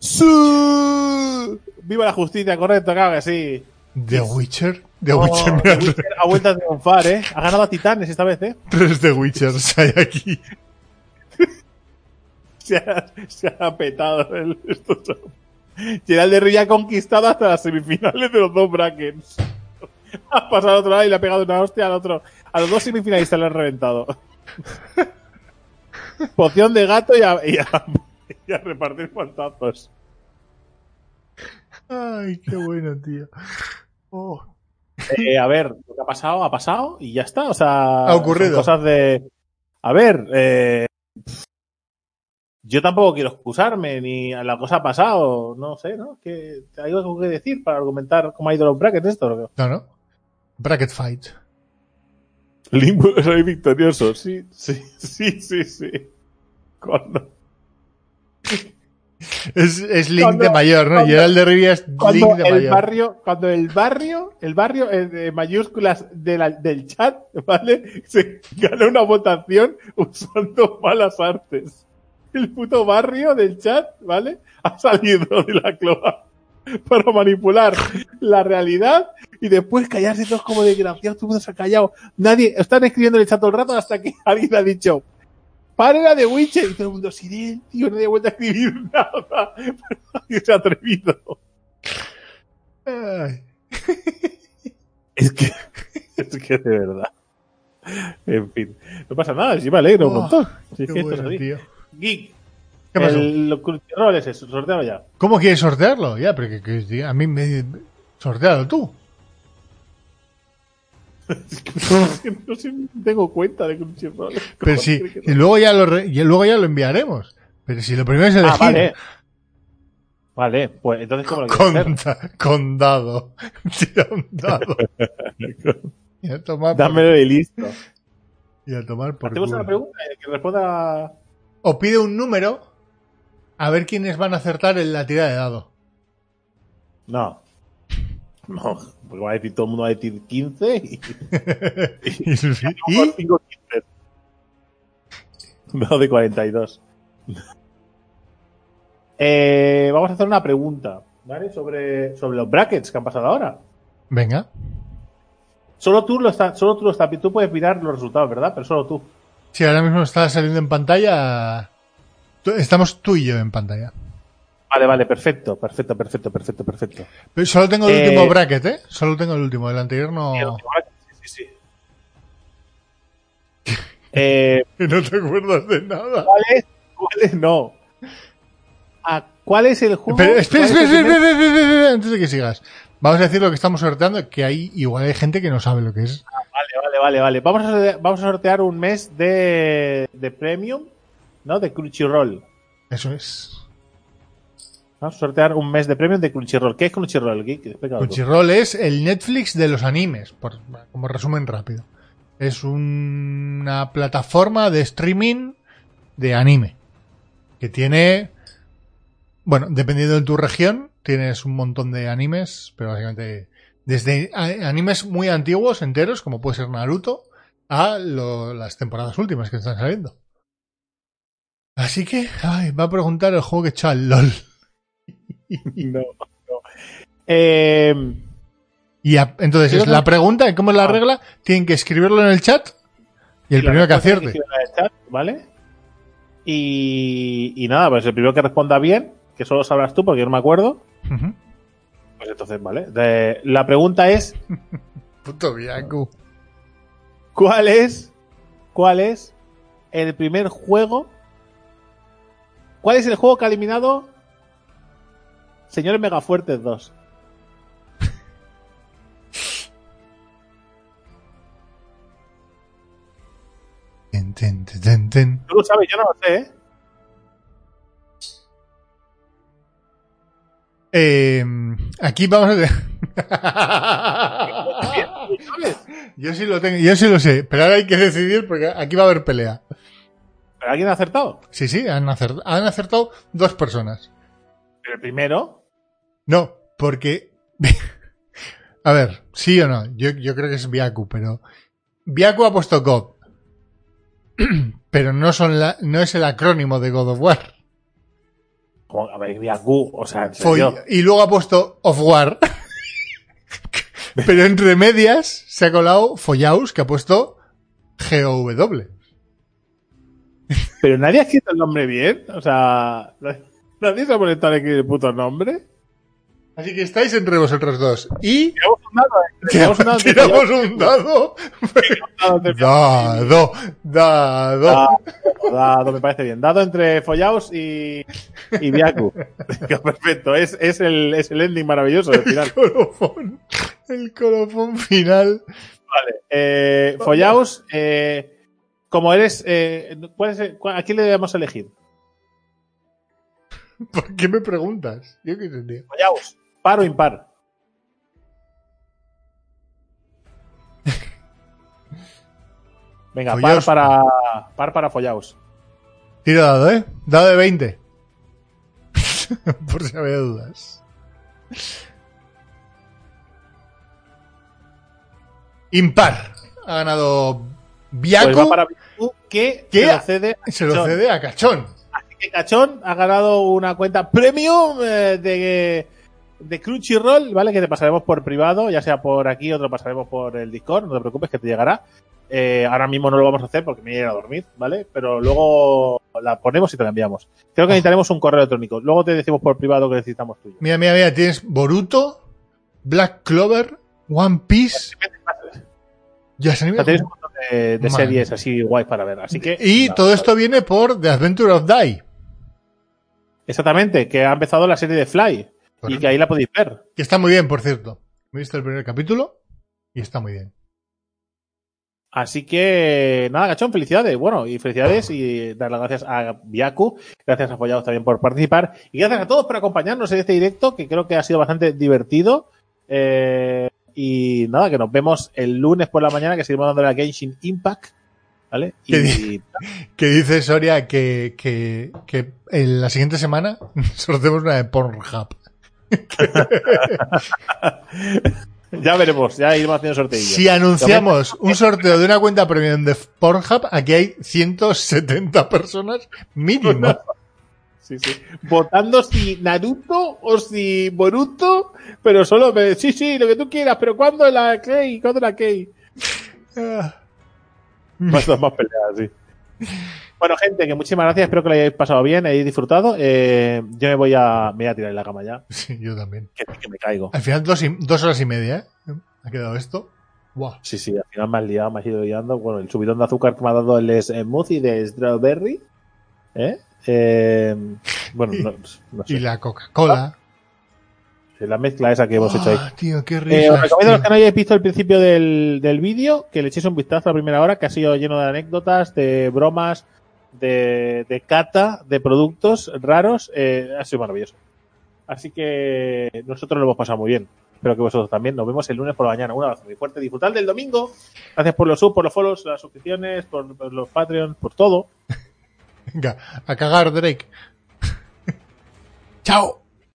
¡Sí! ¡Viva la justicia! Correcto, claro que sí. The Witcher. The Oh, Witcher, The Witcher ha vuelto a triunfar, ¿eh? Ha ganado a Titanes esta vez, ¿eh? tres The Witchers hay aquí. Se ha, se ha petado el, esto. Gerald de Rivia ha conquistado hasta las semifinales de los dos brackets. Ha pasado al otro lado y le ha pegado una hostia al otro. A los dos semifinalistas le han reventado. Poción de gato y a, y a- y a repartir guantazos. Ay, qué bueno, tío. Oh. Eh, a ver, lo que ha pasado, ha pasado y ya está. O sea, Ha ocurrido. cosas de. A ver, eh, yo tampoco quiero excusarme, ni la cosa ha pasado. No sé, ¿no? Que hay algo que decir para argumentar cómo ha ido los brackets esto. ¿o qué? No, no. Bracket fight. Limbo soy victorioso. Sí, sí, sí, sí, sí. Cuando, Es, es Link Cuando- de mayor, ¿no? cuando- Gerald de Rivia es Link de el mayor. barrio, cuando el barrio, el barrio eh, de mayúsculas de la- del chat, ¿vale? Se gana una votación usando malas artes. El puto barrio del chat, ¿vale? Ha salido de la cloa para manipular la realidad y después callarse todos como desgraciados, todo el mundo se ha callado. Nadie, están escribiendo en el chat todo el rato hasta que alguien ha dicho, ¡Pare la de Witcher! Y todo el mundo, silencio, nadie ha vuelto a escribir nada. Pero nadie se ha atrevido. Ay. Es que, es que de verdad. En fin, no pasa nada, sí me alegro un Oh, montón. Sí, es Qué que esto es bueno, así. tío. Geek, ¿Qué pasó? el Crunchyroll es eso, ya. ¿Cómo quieres sortearlo? Ya, pero que, que- a mí me... Sortealo tú. No sé, tengo cuenta de Crunchyroll. Pero ¿Cómo si, que no? luego ya lo re- y luego ya lo enviaremos. Pero si lo primero es elegir. Ah, vale. Vale, pues entonces ¿cómo lo quieres hacer? Conda- condado. Tira un dado. Y a tomar por, Dámelo y listo. y a tomar por Hacemos culo. una pregunta y que responda. O pide un número a ver quiénes van a acertar en la tirada de dado. No. No, porque va a decir todo el mundo va a decir 15 y. y, y... 5 15. No, de 42. Eh, vamos a hacer una pregunta, ¿vale? Sobre, sobre los brackets que han pasado ahora. venga. Solo tú lo estás, solo tú lo estás, tú puedes mirar los resultados, ¿verdad? Pero solo tú. Si ahora mismo está saliendo en pantalla. Estamos tú y yo en pantalla. Vale, vale, perfecto, perfecto, perfecto, perfecto, perfecto. Pero solo tengo el Eh, último bracket, ¿eh? Solo tengo el último. El anterior no. Sí, sí, sí. Eh, No te acuerdas de nada. ¿Cuáles? ¿Cuáles no? ¿A ¿Cuál es el juego? Espera, espera, cuál es espera, el espera, espera, espera, espera, antes de que sigas. Vamos a decir lo que estamos sorteando, que hay igual hay gente que no sabe lo que es. Vale, vale, vale, vale. Vamos a, sortear- vamos a sortear un mes de, de premium, ¿no? De Crunchyroll. Eso es. A sortear un mes de premium de Crunchyroll. ¿Qué es Crunchyroll? Tú. Crunchyroll es el Netflix de los animes, por, como resumen rápido. Es un- una plataforma de streaming de anime. Que tiene. Bueno, dependiendo de tu región, tienes un montón de animes, pero básicamente. Desde animes muy antiguos, enteros, como puede ser Naruto, a lo- las temporadas últimas que están saliendo. Así que, ay, va a preguntar el juego que echa al LOL. No, no. Eh, Y a- entonces, es la pregunta, ¿cómo es la Ah. regla? Tienen que escribirlo en el chat y el primero que acierte. el chat, ¿Vale? Y, y nada, pues el primero que responda bien, que solo sabrás tú porque yo no me acuerdo, pues entonces, ¿vale? De- la pregunta es, Puto Biaku. ¿cuál es, cuál es el primer juego? ¿Cuál es el juego que ha eliminado Señores Megafuertes 2? Ten, ten, ten, ten, ten. Tú lo sabes, yo no lo sé, ¿eh? Eh, aquí vamos a yo sí lo tengo, yo sí lo sé, pero ahora hay que decidir porque aquí va a haber pelea. ¿Pero alguien ha acertado? Sí, sí, han acertado, han acertado dos personas. El primero, No, porque A ver, sí o no. Yo, yo creo que es Biaku, pero. Biaku ha puesto God. pero no, son la, no es el acrónimo de God of War. A ver, Biaku, o sea, Fue- y luego ha puesto Of War. pero entre medias se ha colado Follaus, que ha puesto GOW. Pero nadie ha escrito el nombre bien. O sea, nadie se ha molestado en escribir el puto nombre. Así que estáis entre vosotros dos. Y Tiramos un dado, eh. Tiramos un dado tiramos un dado. Dado, dado. Me parece bien. Dado entre Follaos y, y Biaku. Perfecto, es, es, el, es el ending maravilloso del final. colofón. El colofón final. Vale. Eh, Follaos, eh, como eres. Eh, ¿cuál es el- cuál- ¿A quién le debemos elegir? ¿Por qué me preguntas? Yo qué tío. Follaos, ¿par o impar? Venga, par para, par para Follaos. Tiro dado, ¿eh? Dado de 20. Por si había dudas. Impar. Ha ganado Biaku. Pues va para Biaku, que se lo cede a Se lo Cachón. cede a Cachón. Así que Cachón ha ganado una cuenta premium eh, de, de Crunchyroll, ¿vale? Que te pasaremos por privado, ya sea por aquí o te lo pasaremos por el Discord, no te preocupes que te llegará. Eh, ahora mismo no lo vamos a hacer porque me voy a ir a dormir, ¿vale? Pero luego la ponemos y te la enviamos. Creo que necesitaremos un correo electrónico. Luego te decimos por privado que necesitamos tuyo. Mira, mira, mira. Tienes Boruto, Black Clover, One Piece. Ya se O de, series así guays para ver. Así que. Y todo esto viene por The Adventure of Die. Exactamente, que ha empezado la serie de Fly. Y que ahí la podéis ver. Que está muy bien, por cierto. Me he visto el primer capítulo y está muy bien. Así que, nada, Gachón, felicidades. Bueno, y felicidades y dar las gracias a Biaku, gracias a Follados también por participar y gracias a todos por acompañarnos en este directo que creo que ha sido bastante divertido. Eh, y nada, que nos vemos el lunes por la mañana que seguimos dándole a Genshin Impact. ¿Vale? ¿Qué Y Que dice Soria que, que, que en la siguiente semana sorteemos una de Pornhub. ya veremos, ya iremos haciendo sorteillos. Si anunciamos un sorteo de una cuenta premium de Pornhub, aquí hay 170 personas mínimo. Sí, sí. Votando si Naruto o si Boruto, pero solo, me- sí, sí, lo que tú quieras, pero ¿cuándo la Kei? ¿Cuándo la Kei? Ah. Más, más peleas, sí. Bueno, gente, que muchísimas gracias. Espero que lo hayáis pasado bien, hayáis disfrutado. Eh, yo me voy a, me voy a tirar en la cama ya, Sí, yo también. que, que me caigo. Al final dos, y- dos horas y media, ¿eh? Ha quedado esto. Buah. Sí, sí, al final me has liado, me has ido liando. Bueno, el subidón de azúcar que me ha dado el smoothie de strawberry. ¿Eh? Eh, bueno, no, no sé. Y la Coca-Cola. La mezcla esa que hemos hecho ahí. Ah, tío, qué Eh, os risas, recomiendo a tío. los que no hayáis visto el principio del, del vídeo que le echéis un vistazo a la primera hora, que ha sido lleno de anécdotas, de bromas, de, de cata, de productos raros. eh, ha sido maravilloso. Así que nosotros lo hemos pasado muy bien. Espero que vosotros también. Nos vemos el lunes por la mañana. Un abrazo muy fuerte. Disfrutad del domingo. Gracias por los subs, por los follows, las suscripciones, por, por los Patreons, por todo. Venga, a cagar, Drake. Chao.